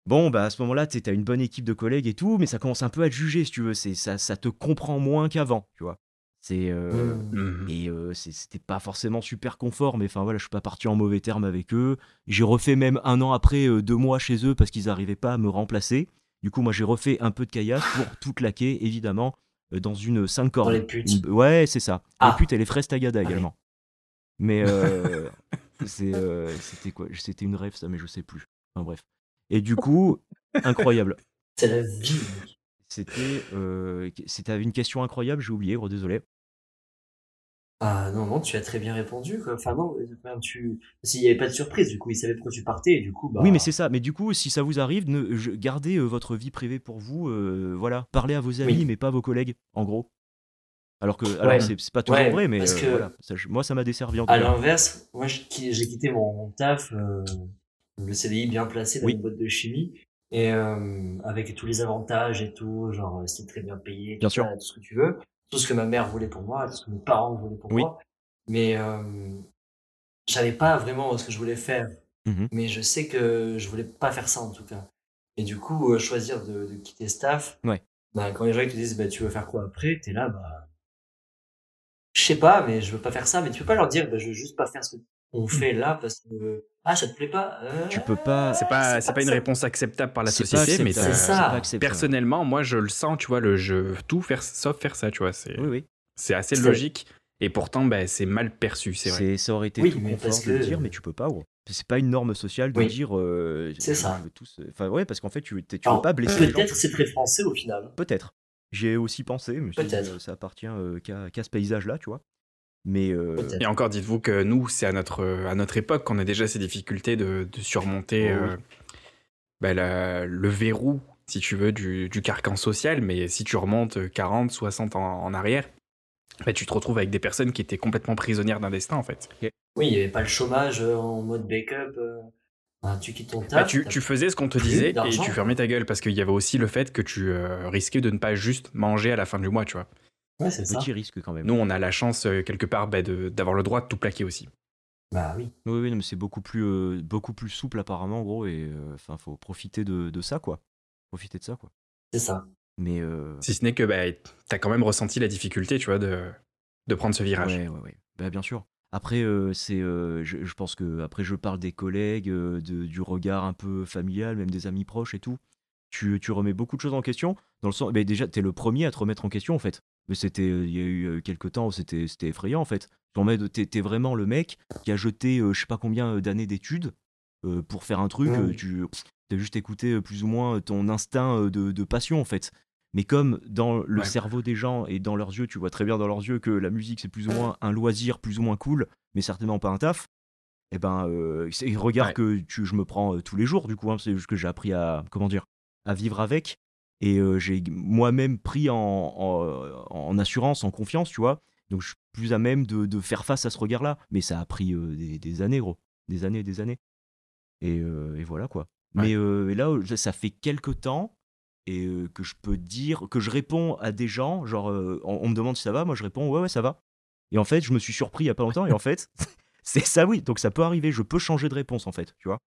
Bon, bah, à ce moment-là, tu as une bonne équipe de collègues et tout, mais ça commence un peu à te juger, si tu veux. C'est, ça, ça te comprend moins qu'avant, tu vois. C'est. euh, Mm. Mhm. Et euh, c'était pas forcément super confort, mais enfin voilà, je suis pas parti en mauvais termes avec eux. J'ai refait même un an après euh, deux mois chez eux parce qu'ils n'arrivaient pas à me remplacer. Du coup, moi j'ai refait un peu de caillasse pour tout claquer, évidemment, dans une 5 cordes. les putes. Une- Ouais, c'est ça. Ah. Les putes et les fraises tagada Ah également. Mais c'était quoi? C'était une rêve ça, mais je sais plus. Enfin bref. Et du coup, incroyable. C'est la vie. C'était, euh, c'était une question incroyable, j'ai oublié, gros, désolé. Ah non, non, tu as très bien répondu. Quoi. Enfin non, enfin, tu... s'il n'y avait pas de surprise, du coup, ils savaient pourquoi tu partais, et du coup, bah... Oui, mais c'est ça. Mais du coup, si ça vous arrive, ne, je- gardez euh, votre vie privée pour vous. euh, voilà, parlez à vos amis, Oui. mais pas à vos collègues, en gros. Alors que, alors Ouais. c'est pas toujours Ouais, vrai, mais parce euh, que- voilà. Ça, moi, ça m'a desservi en À l'inverse, moi, j'ai quitté mon, mon taf, euh, le CDI bien placé dans Oui. une boîte de chimie, et euh, avec tous les avantages et tout, genre, euh, c'était très bien payé, Bien tout sûr. ça, tout ce que tu veux, tout ce que ma mère voulait pour moi, tout ce que mes parents voulaient pour Oui. moi, mais euh, j'avais pas vraiment ce que je voulais faire. Mhm. Mais je sais que je voulais pas faire ça en tout cas. Et du coup, euh, choisir de, de quitter staff, Ouais. bah, quand les gens ils te disent bah, tu veux faire quoi après, t'es là, bah. Je sais pas, mais je veux pas faire ça. Mais tu peux pas leur dire bah, je veux juste pas faire ce qu'on fait là parce que. Ah, ça te plaît pas Euh, Tu peux pas. C'est pas, c'est pas une ça. réponse acceptable par la société, mais ça. acceptable. personnellement, moi, je le sens, tu vois, le je veux tout faire sauf faire ça, tu vois. C'est Oui, oui. c'est assez logique. Et pourtant, ben, c'est mal perçu, c'est vrai. C'est, ça aurait été Oui, tout confort parce de le que- dire, mais tu peux pas, gros. C'est pas une norme sociale de Oui. dire. euh, C'est ça. tous- Enfin, ouais, parce qu'en fait, tu, t'es- tu Alors, veux pas blesser. Peut-être c'est très français au final. Peut-être. J'y ai aussi pensé, mais euh, ça appartient euh, qu'à, qu'à ce paysage-là, tu vois. Mais euh. Et encore, dites-vous que nous, c'est à notre, à notre époque qu'on a déjà ces difficultés de, de surmonter Oh oui. euh, la- le verrou, si tu veux, du, du carcan social. Mais si tu remontes 40, 60 ans en arrière, ben, tu te retrouves avec des personnes qui étaient complètement prisonnières d'un destin, en fait. Oui, il y avait pas le chômage euh, en mode backup. euh, bah, tu quittes ton Bah, taf. tu, faisais ce qu'on te disait et tu fermais ta gueule parce qu'il y avait aussi le fait que tu euh, risquais de ne pas juste manger à la fin du mois, tu vois. Ouais, c'est ça. petit risque quand même. Nous, on a la chance, euh, quelque part, bah, de- d'avoir le droit de tout plaquer aussi. Bah oui. Oui, oui, mais c'est beaucoup plus, euh, beaucoup plus souple apparemment, gros, et enfin, faut profiter de, de ça, quoi. Profiter de ça, quoi. C'est ça. Mais euh, Si ce n'est que bah, tu as quand même ressenti la difficulté, tu vois, de, de prendre ce virage. ouais, ouais, ouais. Bah, bien sûr. Après, euh, c'est, euh, je, je pense que après, je parle des collègues, euh, de- du regard un peu familial, même des amis proches et tout. Tu, tu remets beaucoup de choses en question. Dans le sens, bah, déjà, t'es le premier à te remettre en question, en fait. Mais c'était, euh, il y a eu euh, quelques temps c'était, c'était effrayant, en fait. Tu remets de- T'es, vraiment le mec qui a jeté, euh, je sais pas combien euh, d'années d'études euh, pour faire un truc. Mm. euh, tu as juste écouté plus ou moins ton instinct de, de passion, en fait. Mais comme dans le Ouais. cerveau des gens et dans leurs yeux, tu vois très bien dans leurs yeux que la musique c'est plus ou moins un loisir, plus ou moins cool, mais certainement pas un taf. Et ben, euh, c'est un regard Ouais. que tu- je me prends tous les jours, du coup, hein, c'est juste que j'ai appris à comment dire, à vivre avec. Et euh, j'ai moi-même pris en, en, en assurance, en confiance, tu vois. Donc je suis plus à même de, de faire face à ce regard-là. Mais ça a pris euh, des, des années, gros, des années, des années. Et, euh, et voilà quoi. Ouais. Mais et là, ça- fait quelques temps et que je peux dire que je réponds à des gens, genre on, on me demande si ça va, moi je réponds ouais ouais ça va. Et en fait, je me suis surpris il y a pas longtemps et en fait, c'est ça oui, donc ça peut arriver, je peux changer de réponse en fait, tu vois.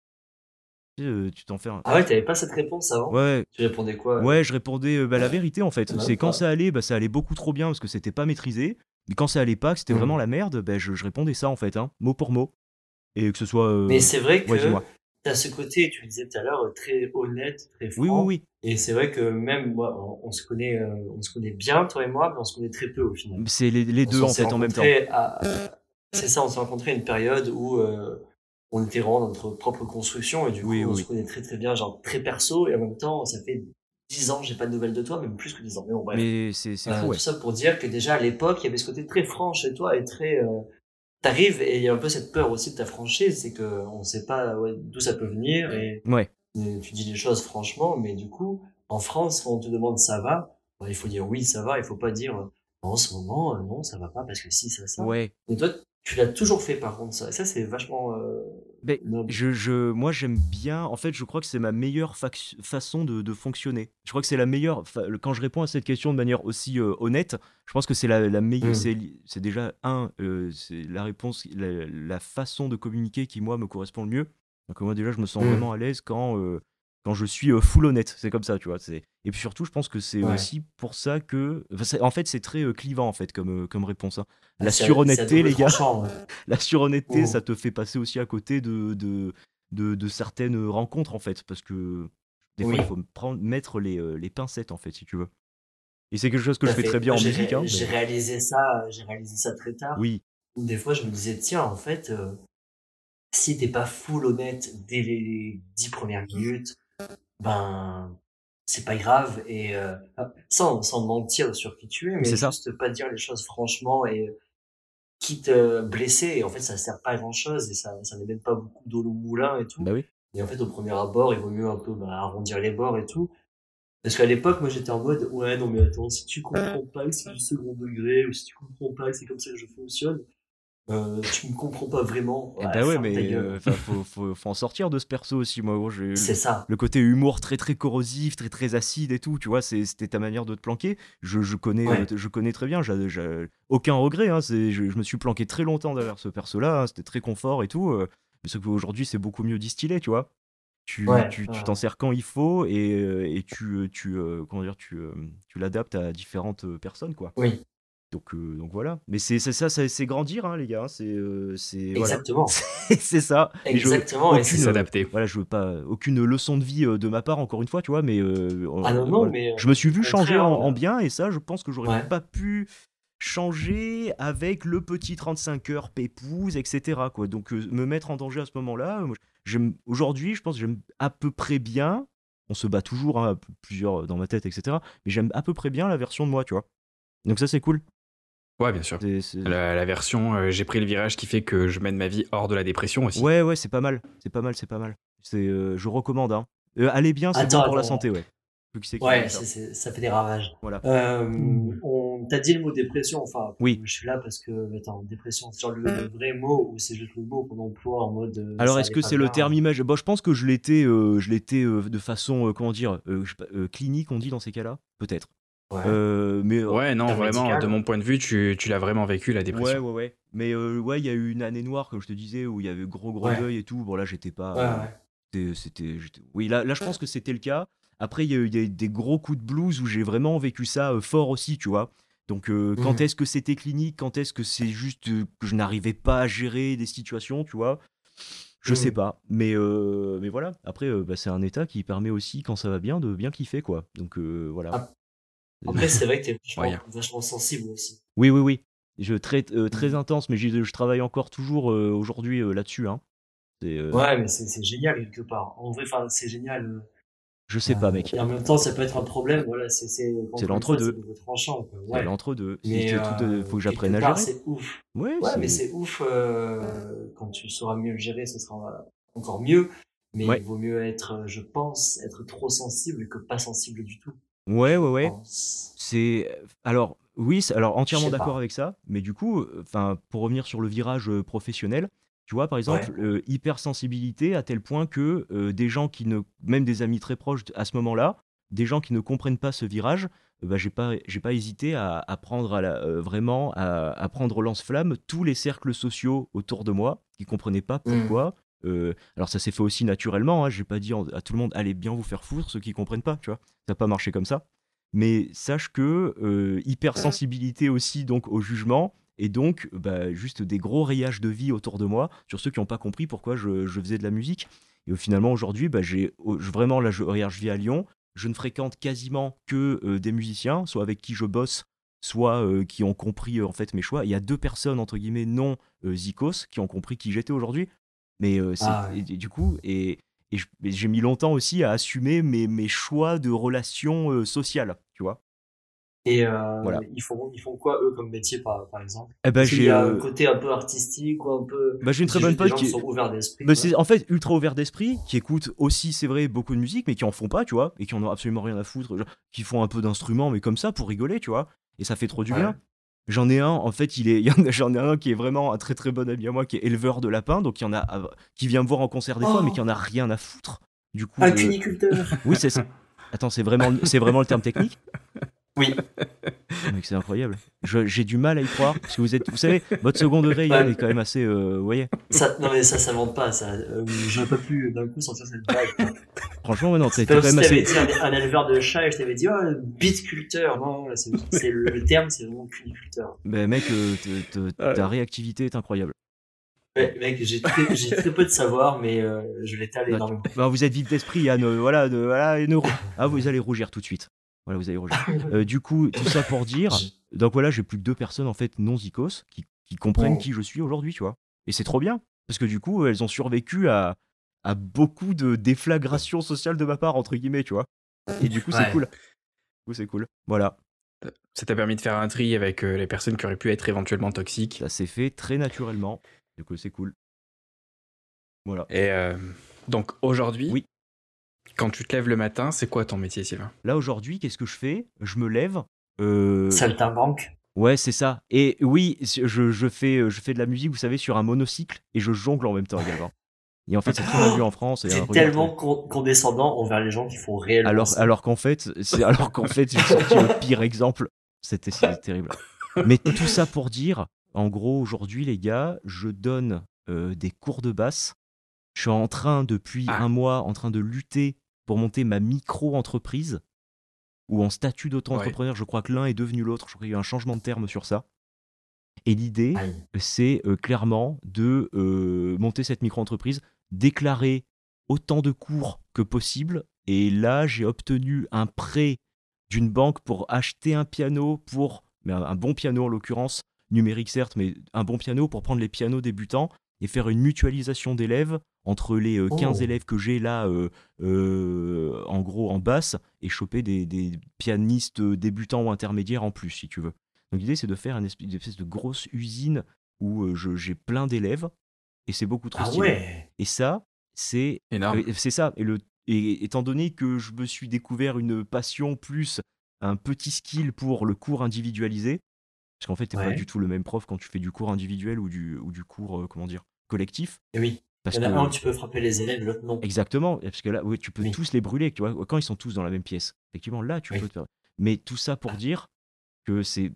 Euh, tu t'en fais un... Ah ouais, t'avais pas cette réponse avant? Ouais, Tu répondais quoi? Ouais, je répondais euh, bah, la vérité en fait. C'est quand ça allait, bah, ça allait beaucoup trop bien parce que c'était pas maîtrisé. Mais quand ça allait pas, que c'était Mhm. vraiment la merde, bah, je, je répondais ça en fait, hein, mot pour mot. Et que ce soit. euh, Mais c'est vrai que ouais, t'as ce côté, tu le disais tout à l'heure, très honnête, très franc. Oui, oui, oui. Et c'est vrai que même moi, on, on se connaît, euh, on se connaît bien, toi et moi, mais on se connaît très peu au final. C'est les, deux en fait en même temps. à- C'est ça, on s'est rencontrés à une période où euh, on était vraiment dans notre propre construction et du coup Oui, on oui, se connaît très très bien, genre très perso et en même temps ça fait 10 ans j'ai pas de nouvelles de toi, même plus que 10 ans. Mais bon bref. Mais c'est c'est Euh, ouais. Tout ça pour dire que déjà à l'époque il y avait ce côté très franc chez toi et très... Euh, T'arrives et il y a un peu cette peur aussi de ta franchise, c'est que on sait pas ouais, d'où ça peut venir et Ouais. tu dis les choses franchement, mais du coup, en France, quand on te demande ça va, bah, il faut dire oui, ça va, il faut pas dire euh, en ce moment, euh, non, ça va pas parce que si, ça, ça. Ouais. Et toi, tu l'as toujours fait par contre, ça. Et ça, c'est vachement, euh, noble. je, je, moi, j'aime bien. En fait, je crois que c'est ma meilleure façon de, de fonctionner. Je crois que c'est la meilleure. Quand je réponds à cette question de manière aussi euh, honnête, je pense que c'est la, la meilleure. Mm. C'est déjà un. euh, c'est la réponse, la, la façon de communiquer qui moi me correspond le mieux. Donc moi déjà, je me sens Mm. vraiment à l'aise quand quand je suis euh, full honnête. C'est comme ça, tu vois. Et puis surtout, je pense que c'est Ouais. aussi pour ça que. enfin, en fait, c'est très euh, clivant en fait comme euh, comme réponse. hein. La surhonnêteté, les gars. ouais. La surhonnêteté, Oh. ça te fait passer aussi à côté de, de, de, de certaines rencontres, en fait, parce que des fois, il faut prendre, mettre les, les pincettes, en fait, si tu veux. Et c'est quelque chose que je fais très bien en musique. Hein, J'ai mais- réalisé ça, réalisé ça très tard. Oui, des fois je me disais tiens en fait euh, si t'es pas full honnête dès les dix premières minutes ben c'est pas grave et euh, sans sans mentir sur qui tu es mais C'est ça. juste pas dire les choses franchement et quitte euh, blessé et en fait ça sert pas à grand chose et ça ça n'amène pas beaucoup d'eau au moulin et tout bah oui. et en fait au premier abord il vaut mieux un peu bah, arrondir les bords et tout parce qu'à l'époque moi j'étais en mode ouais non mais attends si tu comprends pas que c'est du second degré ou si tu comprends pas que c'est comme ça que je fonctionne euh, tu me comprends pas vraiment. Eh Ouais, bah ouais, mais euh, faut, faut, faut en sortir de ce perso aussi. Moi, c'est ça. le côté humour très très corrosif, très très acide et tout, tu vois, c'était ta manière de te planquer. Je, je connais, Ouais. euh, je connais très bien, j'ai aucun regret. Hein, je, je me suis planqué très longtemps derrière ce perso-là, hein, c'était très confort et tout. euh, mais sauf qu'aujourd'hui, c'est beaucoup mieux distillé, tu vois. Tu Ouais, tu- t'en sers quand il faut et, et tu, tu, comment dire, tu, tu l'adaptes à différentes personnes, quoi. Oui, Donc, euh, donc voilà. Mais c'est ça, c'est grandir, hein, les gars. hein, C'est euh, voilà. exactement. c'est ça. Exactement. et s'adapter. voilà, je veux pas aucune leçon de vie euh, de ma part encore une fois, tu vois, mais euh, Ah non, non, voilà. mais. je me suis vu changer en, en bien et ça, je pense que j'aurais Ouais. pas pu changer avec le petit 35 heures pépouze, etc. Quoi. Donc euh, me mettre en danger à ce moment-là, aujourd'hui, je pense que j'aime à peu près bien. On se bat toujours, hein, plusieurs dans ma tête, etc. Mais j'aime à peu près bien la version de moi, tu vois. Donc ça, c'est cool. Ouais, bien sûr. C'est- c'est- La, la version, euh, j'ai pris le virage qui fait que je mène ma vie hors de la dépression aussi. Ouais, ouais, c'est pas mal. C'est pas mal, c'est pas mal. C'est, euh, je recommande. Hein. Euh, allez bien, c'est Attends, bon pour la santé, ouais. Ouais, ça. c'est- c'est- ça fait des ravages. Voilà. Euh, on t'a dit le mot dépression, enfin, Oui. je suis là parce que, attends, dépression, c'est genre le, le vrai mot ou c'est juste le mot qu'on emploie en mode. Alors, est-ce que c'est le terme image? Bon, je pense que je l'étais, euh, je l'étais euh, de façon, euh, comment dire, euh, je euh, clinique, on dit dans ces cas-là? Peut-être. Ouais. Euh, mais euh, Ouais, non, vraiment, médical. de mon point de vue, tu, tu l'as vraiment vécu, la ouais, dépression. ouais, ouais. Mais euh, ouais, il y a eu une année noire, comme je te disais, où il y avait gros, gros Ouais. deuil et tout. Bon, là, j'étais pas. Ouais, euh, ouais. c'était- oui, là, là, je pense que c'était le cas. Après, il y a eu des, des gros coups de blues où j'ai vraiment vécu ça euh, fort aussi, tu vois. Donc, euh, quand Mhm. est-ce que c'était clinique? Quand est-ce que c'est juste que je n'arrivais pas à gérer des situations, tu vois? Je sais Mhm. pas. Mais, euh, mais voilà. Après, euh, bah, c'est un état qui permet aussi, quand ça va bien, de bien kiffer, quoi. Donc, euh, voilà. Ah. Après, c'est vrai que t'es vachement, vachement sensible aussi. Oui, oui, oui. Je, très, euh, très intense, mais je travaille encore toujours euh, aujourd'hui euh, là-dessus. Hein. Ouais, mais c'est génial quelque part. En vrai, c'est génial. Je sais pas, mec. Et en même temps, ça peut être un problème. Voilà, c'est l'entre-deux. c'est Ouais. l'entre-deux. Il Mais faut tout, faut que j'apprenne à gérer. C'est ouf. Ouais, mais c'est ouf. quand tu sauras mieux le gérer, ce sera encore mieux. Mais il vaut mieux être, je pense, être trop sensible que pas sensible du tout. Ouais, ouais, ouais. C'est alors oui, alors entièrement d'accord avec ça, mais du coup, enfin pour revenir sur le virage euh, professionnel, tu vois par exemple euh, hypersensibilité à tel point que euh, des gens qui ne, même des amis très proches à ce moment-là, des gens qui ne comprennent pas ce virage, euh, bah, j'ai pas j'ai pas hésité à, à prendre à la- vraiment à, à prendre lance-flamme tous les cercles sociaux autour de moi qui comprenaient pas Mm. pourquoi. Euh, alors ça s'est fait aussi naturellement, hein, j'ai pas dit à tout le monde allez bien vous faire foutre ceux qui comprennent pas, tu vois, ça n'a pas marché comme ça. Mais sache que euh, hypersensibilité aussi donc au jugement et donc bah, juste des gros rayages de vie autour de moi sur ceux qui n'ont pas compris pourquoi je, je faisais de la musique. Et finalement aujourd'hui bah, j'ai je- vraiment là je regarde je vis à Lyon. Je ne fréquente quasiment que euh, des musiciens soit avec qui je bosse soit qui ont compris en fait mes choix. Il y a deux personnes entre guillemets non zikos qui ont compris qui j'étais aujourd'hui mais euh, c'est- Ah ouais. et- et du coup et j'ai mis longtemps aussi à assumer mes, mes choix de relations euh, sociales, tu vois. Et euh, Voilà. ils font ils font quoi eux comme métier par par exemple? Eh ben, j'ai y a euh, un côté un peu artistique ou un peu. bah, j'ai une très bonne pote qui est, sont ouverts d'esprit. bah, quoi. c'est en fait ultra ouvert d'esprit, qui écoute aussi, c'est vrai, beaucoup de musique, mais qui en font pas, tu vois, et qui en ont absolument rien à foutre, genre, qui font un peu d'instruments, mais comme ça, pour rigoler, tu vois, et ça fait trop du Ouais. bien. J'en ai un, en fait, il est, j'en ai un qui est vraiment un très très bon ami à moi, qui est éleveur de lapins, donc il y en a, qui vient me voir en concert des fois, Oh. mais qui en a rien à foutre. Du coup, Un je- cuniculteur. oui, c'est ça. Attends, c'est vraiment, c'est vraiment le terme technique Oui. Mec, c'est incroyable. Je- J'ai du mal à y croire, parce que vous êtes, vous savez, votre second degré, Yann, Ouais. est quand même assez, euh, vous voyez. Ça, non mais ça s'invente pas, ça. Euh, J'aurais pas pu d'un coup sortir cette blague. Franchement, ouais, non, t'es quand même t'avais assez. dit un, un éleveur de chats et je t'avais dit oh bitculteur. Non, là, c'est c'est le, le terme, c'est vraiment cuniculteur. Mais mec, euh, ta réactivité est incroyable. Ouais, mec, j'ai très, j'ai très peu de savoir, mais euh, je l'étale énormément. Bah, vous êtes vif d'esprit, Yann. voilà, de, voilà, et ne rou- Ah, vous allez rougir tout de suite. Voilà, vous allez rougir. Euh, du coup, tout ça pour dire. Donc voilà, j'ai plus que deux personnes en fait non zikos qui, qui comprennent Oh. qui je suis aujourd'hui, tu vois. Et c'est trop bien parce que du coup, elles ont survécu à, à beaucoup de déflagrations sociales de ma part entre guillemets, tu vois. Et du coup, c'est Ouais. cool. Du coup, c'est cool. Voilà, Ça t'a permis de faire un tri avec euh, les personnes qui auraient pu être éventuellement toxiques. ça s'est fait très naturellement. Du coup, c'est cool. Voilà. Et euh, donc aujourd'hui, Oui. Quand tu te lèves le matin, c'est quoi ton métier, Sylvain? Là aujourd'hui, qu'est-ce que je fais? Je me lève. euh, Saltimbanque. Ouais, c'est ça. Et oui, je, je fais, euh, je fais de la musique, vous savez, sur un monocycle et je jongle en même temps également. Et en fait, c'est très vu en France. C'est tellement con- condescendant envers les gens qui font réellement Alors, ça. alors qu'en fait, c'est alors qu'en fait, j'ai sorti le pire exemple. C'était c'était terrible. Mais tout ça pour dire, en gros, aujourd'hui, les gars, je donne euh, des cours de basse. Je suis en train, depuis Ah. un mois, en train de lutter pour monter ma micro-entreprise ou en statut d'auto-entrepreneur. Je crois que l'un est devenu l'autre. Je crois qu'il y a eu un changement de terme sur ça. Et l'idée, c'est euh, clairement de euh, monter cette micro-entreprise, déclarer autant de cours que possible. Et là, j'ai obtenu un prêt d'une banque pour acheter un piano, pour, mais un, un bon piano en l'occurrence, numérique certes, mais un bon piano pour prendre les pianos débutants et faire une mutualisation d'élèves entre les euh, 15 Oh. élèves que j'ai là, euh, euh, en gros en basse, et choper des, des pianistes euh, débutants ou intermédiaires en plus, si tu veux. Donc l'idée, c'est de faire une espèce, une espèce de grosse usine où euh, je- j'ai plein d'élèves, et c'est beaucoup trop Ah stylé. ouais. Et ça, c'est Énorme. euh, c'est ça. Et, le, et étant donné que je me suis découvert une passion plus un petit skill pour le cours individualisé, parce qu'en fait, t'es pas Ouais. du tout le même prof quand tu fais du cours individuel ou du, ou du cours, euh, comment dire, collectif. Et oui. Parce Il y en a que, un tu peux frapper les élèves, l'autre non. Exactement, parce que là, tu peux Oui. tous les brûler, tu vois, quand ils sont tous dans la même pièce. Effectivement, là, tu Oui. peux te faire. Mais tout ça pour dire que c'est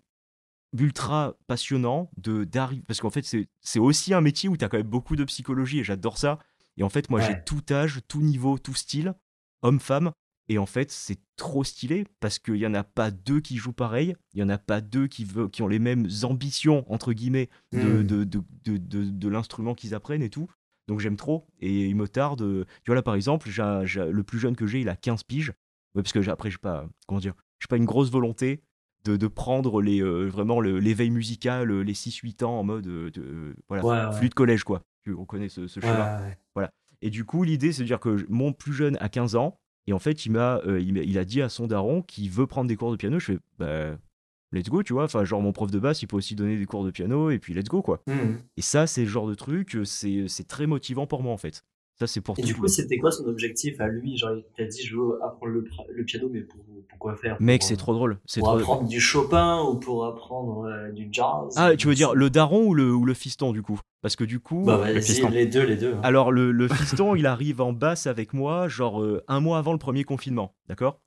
ultra passionnant de d'arriver. Parce qu'en fait, c'est aussi un métier où tu as quand même beaucoup de psychologie et j'adore ça. Et en fait, moi, j'ai tout âge, tout niveau, tout style, homme-femme. Et en fait, c'est trop stylé parce qu'il n'y en a pas deux qui jouent pareil, il n'y en a pas deux qui, veut, qui ont les mêmes ambitions, entre guillemets, de, Mm. de, de, de, de- de l'instrument qu'ils apprennent et tout. Donc j'aime trop. Et il me tarde. euh, Tu vois, là, par exemple, le plus jeune que j'ai, il a 15 piges. Ouais, parce que après, j'ai pas, comment dire, j'ai pas une grosse volonté de, de prendre les, euh, vraiment le- l'éveil musical, euh, les 6-8 ans en mode, de- euh, voilà, Ouais, ouais. flûte collège, quoi. On connaît ce, ce Ouais, schéma. ouais. Et du coup, l'idée, c'est de dire que mon plus jeune a 15 ans, et en fait, il m'a, euh, il, a dit à son daron qu'il veut prendre des cours de piano. Je fais, bah, let's go, tu vois. Enfin, genre, mon prof de basse, il peut aussi donner des cours de piano, et puis let's go, quoi. Mhm. Et ça, c'est le genre de truc, euh, c'est, c'est très motivant pour moi, en fait. Ça, c'est pour Et tout du le- coup, c'était quoi son objectif à lui? Genre, il t'a dit, je veux apprendre le, le piano, mais pour, pourquoi faire? Mec, c'est euh, trop drôle. C'est Pour trop... apprendre du Chopin ou pour apprendre euh, du jazz? Ah, tu veux dire le daron ou le, ou le fiston, du coup? Parce que du coup. Bah, le vas-y, fiston. les deux, les deux. hein. Alors, le, le fiston, il arrive en basse avec moi, genre euh, un mois avant le premier confinement, d'accord?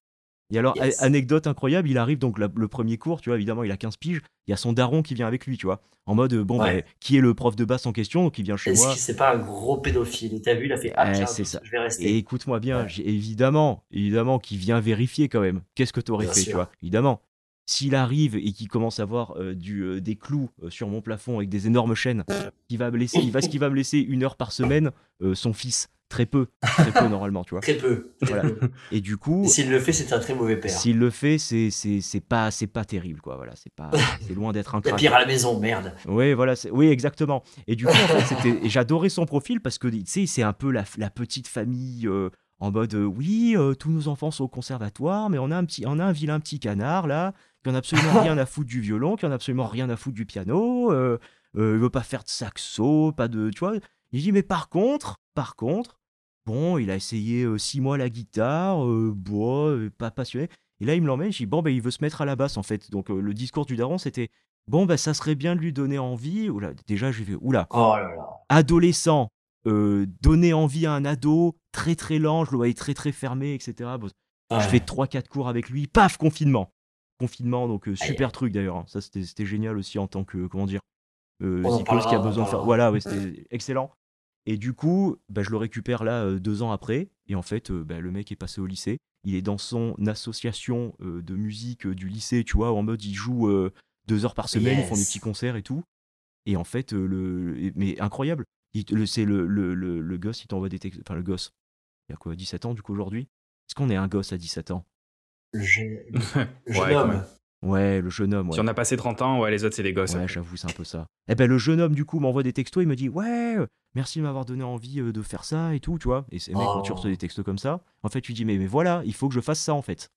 Et alors, Yes. anecdote incroyable, il arrive donc la- le premier cours, tu vois, évidemment, il a 15 piges, il y a son daron qui vient avec lui, tu vois, en mode, bon, Ouais. bah, qui est le prof de basse en question, donc il vient chez Est-ce moi. que c'est pas un gros pédophile? T'as vu, il a fait Ah, Eh, c'est ça. je vais rester. Et écoute-moi bien, Ouais. évidemment, évidemment, qui vient vérifier quand même. Qu'est-ce que tu aurais Bien fait, sûr. tu vois? Évidemment. S'il arrive et qu'il commence à avoir euh, du, euh, des clous euh, sur mon plafond avec des énormes chaînes, il va me laisser, il va, ce qui va me laisser une heure par semaine, son fils, très peu, très peu normalement, tu vois. Très peu. très Voilà. peu. Et du coup, S'il le fait, c'est un très mauvais père. s'il le fait, c'est c'est c'est pas c'est pas terrible, quoi. Voilà, c'est pas, c'est loin d'être un pire à la maison, merde. Oui, voilà, c'est- oui, exactement. Et du coup, en fait, j'adorais son profil parce que, tu sais, c'est un peu la, la petite famille euh, en mode, euh, oui, euh, tous nos enfants sont au conservatoire, mais on a un petit, on a un vilain petit canard là, qui en a absolument rien à foutre du violon, qui en a absolument rien à foutre du piano, il veut pas faire de saxo, pas de, tu vois. Il dit, mais par contre, par contre, bon, il a essayé euh, six mois la guitare, euh, bon, euh, pas passionné. Et là, il me l'emmène, je dis, bon, ben, il veut se mettre à la basse, en fait. Donc, le discours du daron, c'était, Bon, bah, ça serait bien de lui donner envie. Oula, déjà, j'ai fait, oula, Oh là là. adolescent, donner envie à un ado, très très lent, je le voyais très très fermé, etc. Bon, Ouais. Je fais 3-4 cours avec lui, paf, confinement. Confinement, donc euh, super truc d'ailleurs. hein. Ça, c'était génial aussi en tant que, comment dire, euh, parlera, qui a besoin de faire. Voilà, ouais, c'était excellent. Et du coup, bah, je le récupère là euh, deux ans après. Et en fait, euh, bah, le mec est passé au lycée. Il est dans son association euh, de musique euh, du lycée, tu vois, en mode il joue euh, deux heures par semaine, ils font des Yes. petits concerts et tout. Et en fait, euh, le... mais incroyable. C'est le, le, le, le gosse, il t'envoie des textes. Enfin, le gosse. Il y a quoi, 17 ans du coup aujourd'hui? Est-ce qu'on est un gosse à 17 ans? Le jeune, Ouais, homme. Ouais, le jeune homme. Ouais, Si on a passé 30 ans, ouais, les autres, c'est des gosses. Ouais, j'avoue, c'est un peu ça. Eh ben, le jeune homme, du coup, m'envoie des textos. Il me dit Ouais, merci de m'avoir donné envie euh, de faire ça et tout, tu vois. Et c'est mec, quand tu Oh. reçois des textos comme ça, en fait, tu dis mais, mais voilà, il faut que je fasse ça, en fait.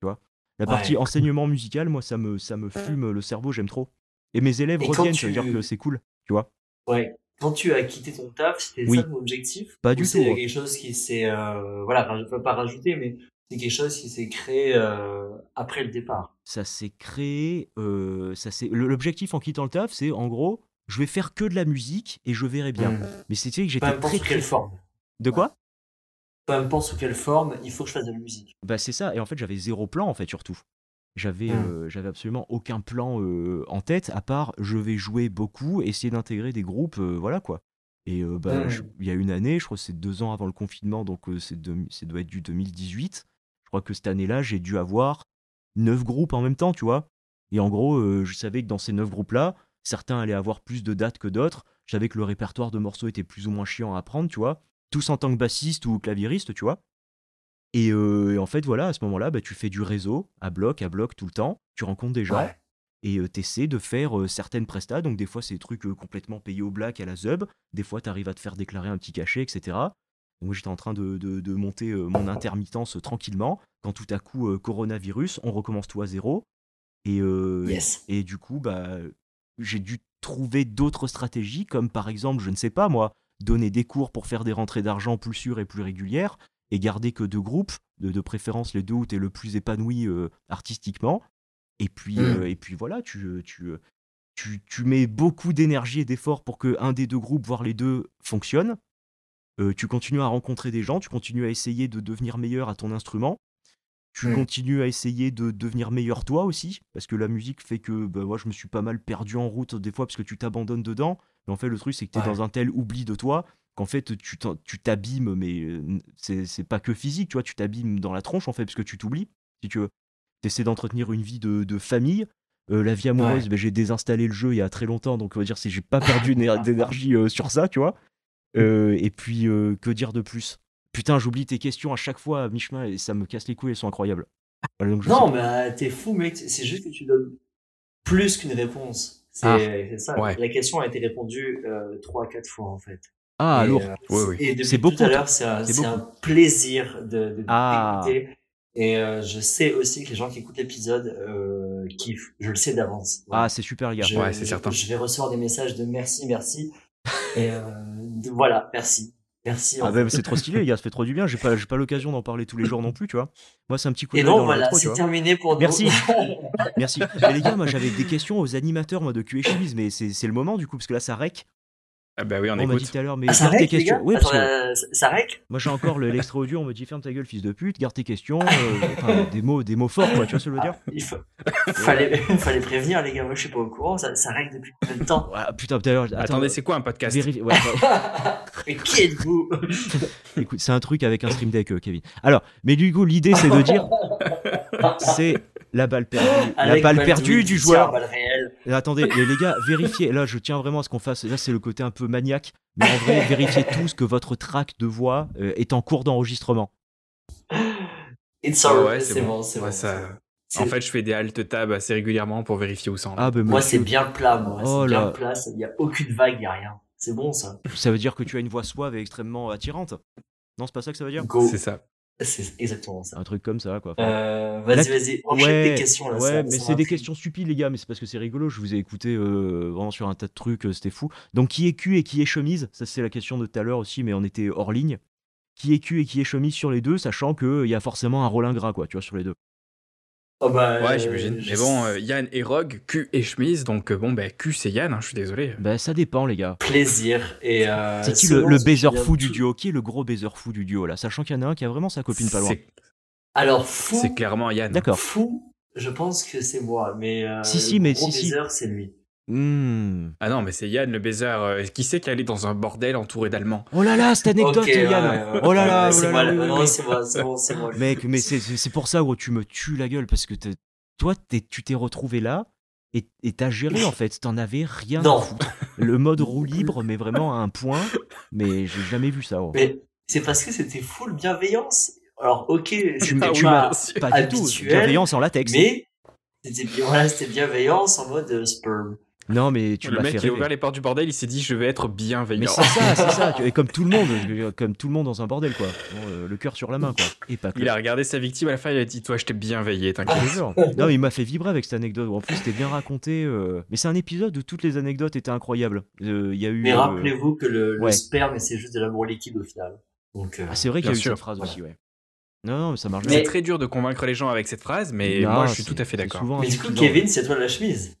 Tu vois? La Ouais. partie enseignement musical, moi, ça me, ça me fume le cerveau, j'aime trop. Et mes élèves Et reviennent, ça veut tu- dire que c'est cool, tu vois. Ouais. Quand tu as quitté ton taf, c'était Oui. ça ton objectif? Pas Ou du c'est tout, ouais. quelque chose qui s'est, euh, voilà, enfin, je peux pas rajouter, mais c'est quelque chose qui s'est créé euh, après le départ? Ça s'est créé. euh, ça L'objectif en quittant le taf, c'est en gros, je vais faire que de la musique et je verrai bien. Mm. Mais c'était que j'étais très, sous quelle très. forme. De quoi Peu importe sous quelle forme, il faut que je fasse de la musique. Bah c'est ça, et en fait j'avais zéro plan en fait surtout. J'avais Mm. euh, j'avais absolument aucun plan euh, en tête, à part je vais jouer beaucoup, essayer d'intégrer des groupes, euh, voilà quoi. Et euh, bah, Mm. je- il y a une année, je crois que c'est deux ans avant le confinement, donc euh, c'est deux- ça doit être du 2018. Je crois que cette année-là, j'ai dû avoir neuf groupes en même temps, tu vois. Et en gros, euh, je savais que dans ces neuf groupes-là, certains allaient avoir plus de dates que d'autres. Je savais que le répertoire de morceaux était plus ou moins chiant à apprendre, tu vois. Tous en tant que bassiste ou claviériste, tu vois. Et, euh, et en fait, voilà, à ce moment-là, bah, tu fais du réseau, à bloc, à bloc, tout le temps. Tu rencontres des gens Ouais. et tu essaies de faire euh, certaines prestats. Donc, des fois, c'est des trucs euh, complètement payés au black à la zub. Des fois, tu arrives à te faire déclarer un petit cachet, etc. Donc, j'étais en train de, de- de monter euh, mon intermittence euh, tranquillement. Quand tout à coup, euh, coronavirus, on recommence tout à zéro. Et, euh, Yes. et du coup, bah, j'ai dû trouver d'autres stratégies, comme par exemple, je ne sais pas moi, donner des cours pour faire des rentrées d'argent plus sûres et plus régulières, et garder que deux groupes, de, de préférence les deux où tu es le plus épanoui euh, artistiquement. Et puis, Mm. euh, et puis voilà, tu, tu, tu, tu mets beaucoup d'énergie et d'efforts pour que un des deux groupes, voire les deux, fonctionne. Euh, tu continues à rencontrer des gens, tu continues à essayer de devenir meilleur à ton instrument. Tu continues à essayer de devenir meilleur toi aussi, parce que la musique fait que bah, moi je me suis pas mal perdu en route des fois parce que tu t'abandonnes dedans. Mais en fait, le truc c'est que tu es Ouais. dans un tel oubli de toi qu'en fait tu t'abîmes, mais euh, c'est c'est pas que physique, tu vois, tu t'abîmes dans la tronche en fait, parce que tu t'oublies. Si tu veux, essaies d'entretenir une vie de, de famille. Euh, la vie amoureuse, Ouais. ben, j'ai désinstallé le jeu il y a très longtemps, donc on va dire si j'ai pas perdu d'éner- d'énergie euh, sur ça, tu vois. Euh, et puis, que dire de plus? Putain, j'oublie tes questions à chaque fois à mi-chemin et ça me casse les couilles, elles sont incroyables. Voilà, donc je Non, mais euh, t'es fou, mec. C'est juste que tu donnes plus qu'une réponse. C'est Ah. ça. Ouais. La question a été répondue euh, trois, quatre fois en fait. Ah, Et, lourd. euh, Oui, oui. Et depuis C'est tout beaucoup, à l'heure, c'est un, plaisir de, de Ah. Et euh, je sais aussi que les gens qui écoutent l'épisode euh, kiffent. Je le sais d'avance. Ah, c'est super, les gars. je, Ouais, c'est certain. Je vais recevoir des messages de merci, merci. Et euh, de- voilà, merci. Merci. Ah, bah, c'est trop stylé, les gars, ça fait trop du bien. J'ai pas, pas l'occasion d'en parler tous les jours non plus, tu vois. Moi, c'est un petit coup Et d'œil donc dans voilà, c'est terminé pour. Merci. Merci. Mais les gars, moi, j'avais des questions aux animateurs moi, de Chemise, mais c'est c'est le moment du coup, parce que là, ça rec. Ah bah oui, on, On m'a dit tout à l'heure, mais Ah, ça garde tes questions. gars Oui, parce Attends, que euh, ça- rec moi, j'ai encore le- l'extra audio, on me dit ferme ta gueule, fils de pute, garde tes questions. euh, enfin, des, mots, des mots forts, quoi, tu vois ce que je veux dire Il faut... fallait, fallait prévenir les gars, moi je suis pas au courant, ça, ça règle depuis combien de temps Ouais, Putain, tout à l'heure. attends, Attendez, c'est quoi un podcast ouais, bah, Mais qui êtes-vous Écoute, c'est un truc avec un stream deck, euh, Kevin. Alors, mais du coup, l'idée, c'est de dire, c'est la balle perdue, la balle perdue du joueur. Et attendez, les, les gars, vérifiez. Là, je tiens vraiment à ce qu'on fasse. Là, c'est le côté un peu maniaque. Mais en vrai, vérifiez tous que votre track de voix euh, est en cours d'enregistrement. It's Ah alright, ouais, c'est bon, c'est Ouais, bon. ça- En fait, je fais des alt tab assez régulièrement pour vérifier où ça en est. Ah, ben, moi c'est bien plat, moi, Oh c'est bien là. plat, il y a aucune vague, il y a rien. C'est bon ça. ça veut dire que tu as une voix suave et extrêmement attirante. Non, c'est pas ça que ça veut dire? Go. C'est ça. C'est exactement ça. Un truc comme ça, quoi. Euh, vas-y, vas-y, enchaîne ouais, tes questions là. ouais, ça- mais c'est des questions stupides, les gars. Mais c'est parce que c'est rigolo. Je vous ai écouté euh, vraiment sur un tas de trucs. euh, C'était fou. Donc, qui est cul et qui est chemise? Ça, c'est la question de tout à l'heure aussi, mais on était hors ligne. Qui est cul et qui est chemise sur les deux, sachant qu'il y a forcément un rôle ingrat, quoi, tu vois, sur les deux. Oh bah, Ouais, euh, j'imagine. Mais bon, euh, Yann et Rogue, Q et chemise, donc euh, bon, bah, Q c'est Yann, hein, je suis désolé. Bah, ça dépend, les gars. plaisir. Et, euh, C'est qui le, le baiser fou du duo? Qui est le gros baiser fou du duo là? Sachant qu'il y en a un qui a vraiment sa copine pas loin. Alors, fou, C'est clairement Yann. D'accord. fou, je pense que c'est moi. Mais euh, Si, le si, mais gros si, si. c'est lui. Hmm. Ah non, mais c'est Yann le baiser. euh, qui c'est qui allait dans un bordel entouré d'Allemands Oh là là, cette anecdote, Yann ouais, ouais, Oh là là, ouais, oh c'est là moi, c'est moi, c'est bon, c'est moi. Mec, mais c'est- pour ça, gros, tu me tues la gueule parce que t'es- toi, tu t'es retrouvé là et t'as géré en fait. T'en avais rien Non. à foutre. Le mode roue libre, mais vraiment à un point. Mais j'ai jamais vu ça. gros. Mais c'est parce que c'était full bienveillance. Alors, ok, Tu c'était m'as- pas du tout. habituel, Bienveillance en latex. mais c'était bien- voilà, c'était bienveillance en mode euh, sperm. Non, mais tu le m'as mec fait qui a ouvert les portes du bordel, il s'est dit je vais être bienveillant. Mais c'est ça, c'est ça. Et comme tout le monde, comme tout le monde dans un bordel, quoi. Bon, euh, le cœur sur la main, quoi. Et pas que. Il a regardé sa victime à la fin, il a dit Toi, je t'ai bien veillé, Je t'inquiète. Non, mais il m'a fait vibrer avec cette anecdote. En plus, c'était bien raconté. euh, Mais c'est un épisode où toutes les anecdotes étaient incroyables. Euh, Il y a eu. Mais euh, rappelez-vous que le, le ouais. sperme, c'est juste de l'amour liquide au final. Donc, euh, Ah, c'est vrai qu'il y a eu cette phrase Voilà. aussi, ouais. Non, non, mais ça marche Mais- C'est très dur de convaincre les gens avec cette phrase, mais Non, moi, je suis tout à fait d'accord. souvent mais du coup. Kevin, c'est toi la chemise.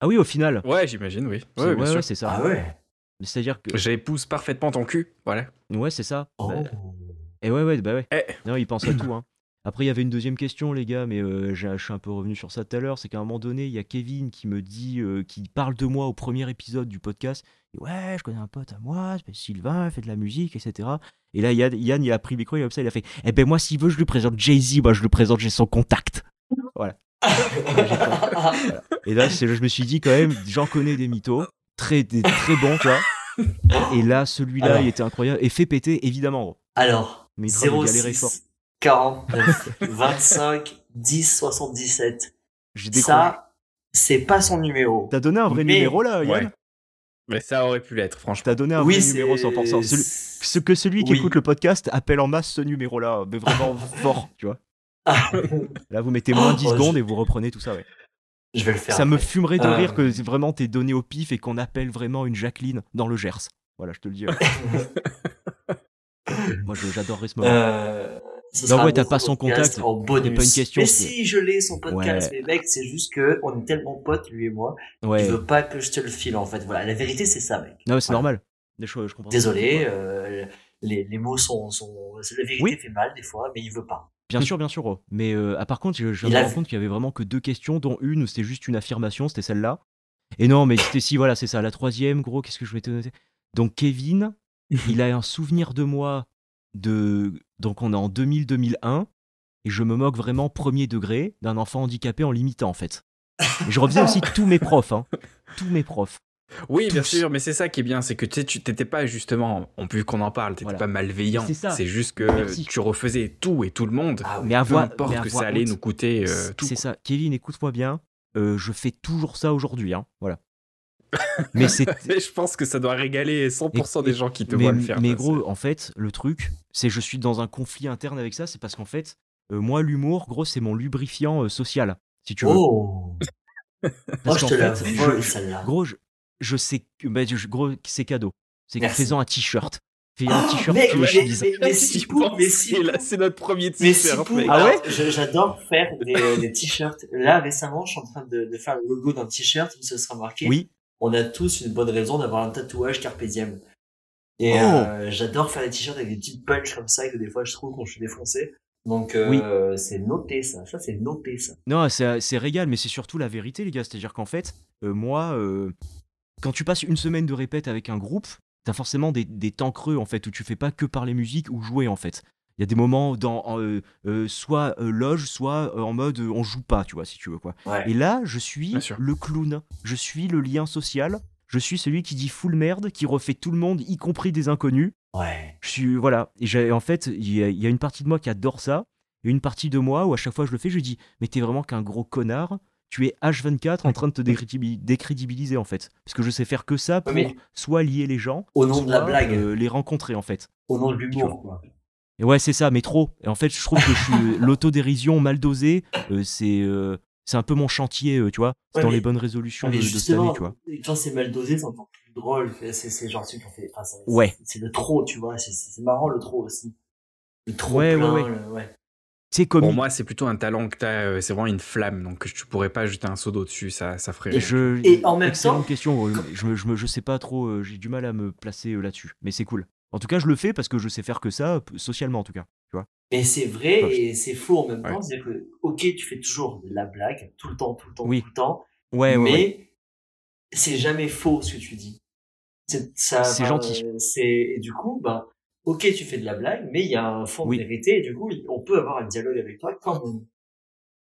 Ah oui, au final. Ouais, j'imagine, oui. C'est- Ouais, bien ouais, sûr. ouais, c'est ça. Ah ouais. C'est-à-dire que. J'épouse parfaitement ton cul, voilà. Ouais, c'est ça. Oh. Bah, Et ouais, ouais, bah ouais. Eh. Non, il pense à tout. Hein. Après, il y avait une deuxième question, les gars, mais euh, je suis un peu revenu sur ça tout à l'heure. C'est qu'à un moment donné, il y a Kevin qui me dit, euh, qui parle de moi au premier épisode du podcast. Et ouais, je connais un pote à moi, Sylvain, il fait de la musique, etc. Et là, Yann, Yann, il a pris le micro, il a comme ça, il a fait Eh ben, moi, s'il veut, je lui présente Jay-Z, moi, je le présente, j'ai son contact. Voilà. Et là, c'est- je me suis dit, quand même, j'en connais des mythos, très, des, très bons, tu vois. Et là, celui-là, il était incroyable. Et fait péter, évidemment. gros. Alors, Mais il te rend de galérer 06 fort. 49 25 10 77. J'ai décroché. Ça, c'est pas son numéro. T'as donné un vrai Mais- numéro là, Yann Ouais. Mais ça aurait pu l'être, franchement. T'as donné un oui, vrai numéro 100%. Celui- ce que celui qui Oui. écoute le podcast appelle en masse ce numéro-là, mais vraiment fort, tu vois. Là, vous mettez moins 10 Oh, secondes je- et vous reprenez tout ça, ouais. Je vais le faire. Ça me fumerait de Euh. rire que c'est vraiment t'es donné au pif et qu'on appelle vraiment une Jacqueline dans le Gers. Voilà, je te le dis. ouais. Moi, j'adorerais ce moment. Euh, ce Non, ouais, t'as pas son contact. En bonus. C'est pas une question, Mais si, je l'ai son podcast. Ouais. Mais mec, c'est juste que on est tellement potes, lui et moi. ouais. Il veut pas que je te le file, en fait. Voilà, la vérité, c'est ça, mec. Non, c'est Voilà. normal. Des choses, je comprends. Désolé, euh, les, les mots sont, sont. La vérité Oui. fait mal, des fois, mais il veut pas. Bien sûr, bien sûr. oh. Mais euh, ah, par contre, je, je me rends compte qu'il y avait vraiment que deux questions, dont une où c'était juste une affirmation, c'était celle-là. Et non, mais c'était si, voilà, c'est ça. La troisième, gros, qu'est-ce que je vais te noter? Donc, Kevin, il a un souvenir de moi de. Donc, on est en 2000-2001, et je me moque vraiment premier degré d'un enfant handicapé en l'imitant, en fait. Et je refaisais aussi tous mes profs, hein. Tous mes profs. Oui, bien sûr, mais c'est ça qui est bien, c'est que tu sais, tu t'étais pas justement, on peut qu'on en parle, t'étais Voilà. pas malveillant. C'est juste que Merci. tu refaisais tout et tout le monde. Ah. Mais Peu avoir. importe mais que ça allait nous coûter euh, tout. C'est ça. Kevin, écoute-moi bien. euh, je fais toujours ça aujourd'hui, hein. Voilà. Mais c'est je pense que ça doit régaler 100% Et- des gens qui te mais, voient le faire. mais gros, en fait, le truc, c'est je suis dans un conflit interne avec ça, c'est parce qu'en fait, euh, moi, l'humour, gros, c'est mon lubrifiant euh, social, si tu veux. Oh! Parce Oh, je te fait, je- celle-là. gros, je, je sais que, bah, je- gros, c'est cadeau. C'est faisant un t-shirt. Fais un Oh, t-shirt, mec, tu le mais- chemise. mais- si j'y pou, pense, mais si et là, pou. c'est notre premier t-shirt, si, mec. Ah ouais J'adore faire des, des t-shirts. Là, récemment, je suis en train de, de faire le logo d'un t-shirt où ce sera marqué Oui, On a tous une bonne raison d'avoir un tatouage Carpe Diem. Et Oh. euh, j'adore faire des t-shirts avec des petites punches comme ça que des fois je trouve quand je suis défoncé. Donc euh, c'est noté ça. Ça c'est noté ça. non, c'est c'est régal, mais c'est surtout la vérité, les gars. C'est-à-dire qu'en fait, euh, moi, euh, quand tu passes une semaine de répète avec un groupe, t'as forcément des, des temps creux, en fait, où tu fais pas que parler musique ou jouer, en fait. Il y a des moments dans euh, euh, soit euh, loge, soit en mode on joue pas, tu vois, si tu veux quoi. Ouais. Et là, je suis le clown. Je suis le lien social. Je suis celui qui dit full merde, qui refait tout le monde, y compris des inconnus. Ouais. Je suis voilà. Et en fait, il y, y a une partie de moi qui adore ça, et une partie de moi où à chaque fois je le fais, je dis mais t'es vraiment qu'un gros connard. Tu es H24 en train de te décrédibi- décrédibiliser en fait, parce que je sais faire que ça pour mais- soit lier les gens, Au nom de la soit, blague. euh, les rencontrer en fait. Au nom de l'humour quoi. Et ouais, c'est ça, mais trop. Et en fait, je trouve que je suis l'autodérision mal dosée, euh, c'est euh, c'est un peu mon chantier, tu vois. C'est Ouais, dans mais- les bonnes résolutions Ah, de, de cette année, tu vois. quand c'est mal dosé, c'est encore plus drôle. C'est c'est genre truc qu'on fait. Enfin, c'est- Ouais. C'est le trop, tu vois. C'est c'est marrant le trop aussi. Le trop Ouais, ouais, plein. ouais. le- ouais. C'est comme Pour moi, c'est plutôt un talent que tu as, c'est vraiment une flamme, donc tu pourrais pas jeter un seau d'eau dessus, ça, ça ferait. Et, je, Et en même excellente temps- question. euh, Je, me- je, me- je sais pas trop, euh, j'ai du mal à me placer euh, là-dessus, mais c'est cool. En tout cas, je le fais parce que je sais faire que ça, socialement en tout cas. Tu vois Mais c'est vrai et c'est faux en même Ouais. temps. C'est-à-dire que, ok, tu fais toujours de la blague, tout le temps, tout le temps, Oui. tout le temps, Ouais, ouais, mais ouais. c'est jamais faux ce que tu dis. C'est ça. C'est gentil. euh, C'est et du coup, ben, ok, tu fais de la blague, mais il y a un fond Oui. de vérité et du coup, on peut avoir un dialogue avec toi quand même.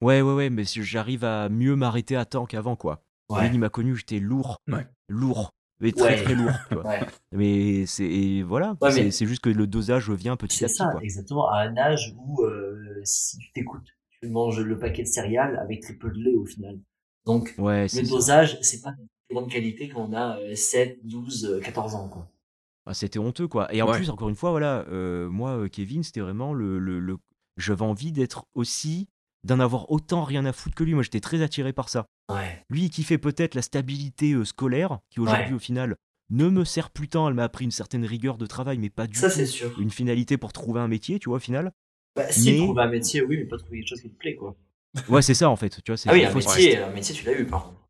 Ouais, ouais, ouais, mais si j'arrive à mieux m'arrêter à temps qu'avant, quoi. Ouais. Lui, il m'a connu, j'étais lourd. Ouais. Lourd. Mais très, Ouais. très lourd. Ouais. Mais c'est et voilà, Ouais, c'est mais- c'est juste que le dosage vient petit C'est à petit. ça, Quoi. exactement. À un âge où euh, si tu t'écoutes, tu manges le paquet de céréales avec très peu de lait au final. Donc Ouais, le c'est ça. dosage, c'est pas de grande qualité quand on a euh, 7, 12, euh, 14 ans. Quoi. Ah, C'était honteux, quoi. Et en Ouais. plus, encore une fois, voilà, euh, moi, euh, Kevin, c'était vraiment le. le, le... J'avais envie d'être aussi. d'en avoir autant rien à foutre que lui. Moi, j'étais très attiré par ça. Ouais. Lui, qui fait peut-être la stabilité euh, scolaire, qui aujourd'hui, Ouais. au final, ne me sert plus tant. Elle m'a appris une certaine rigueur de travail, mais pas du Ça, tout sûr. une finalité pour trouver un métier, tu vois, au final. Bah, si Mais- trouver un métier, oui, mais pas trouver quelque chose qui te plaît, quoi. Ouais, c'est ça, en fait. Tu vois, Ah oui, un métier, un métier, tu l'as eu, par contre.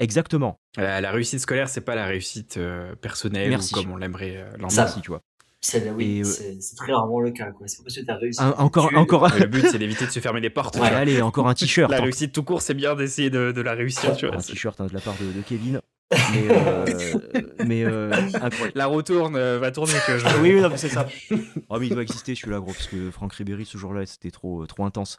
Exactement. La, la réussite scolaire, c'est pas la réussite euh, personnelle Merci. ou comme on l'aimerait euh, l'entendre. Ça. Merci, tu vois. C'est oui, Et, euh, c'est très rarement le cas, quoi. C'est pas parce que t'as réussi. Un- à encore, tuer- encore, le but, c'est d'éviter de se fermer les portes. Ouais. tu allez, encore un t-shirt. La réussite tout court, c'est bien d'essayer de, de la réussir, tu vois. un t-shirt hein, de la part de, de Kevin. Mais, euh, mais euh, incroyable. La retourne, euh, va tourner, que je... Oui, oui, non, mais c'est ça. Oh, mais il doit exister celui-là, gros, parce que Franck Ribéry, ce jour-là, c'était trop, euh, trop intense.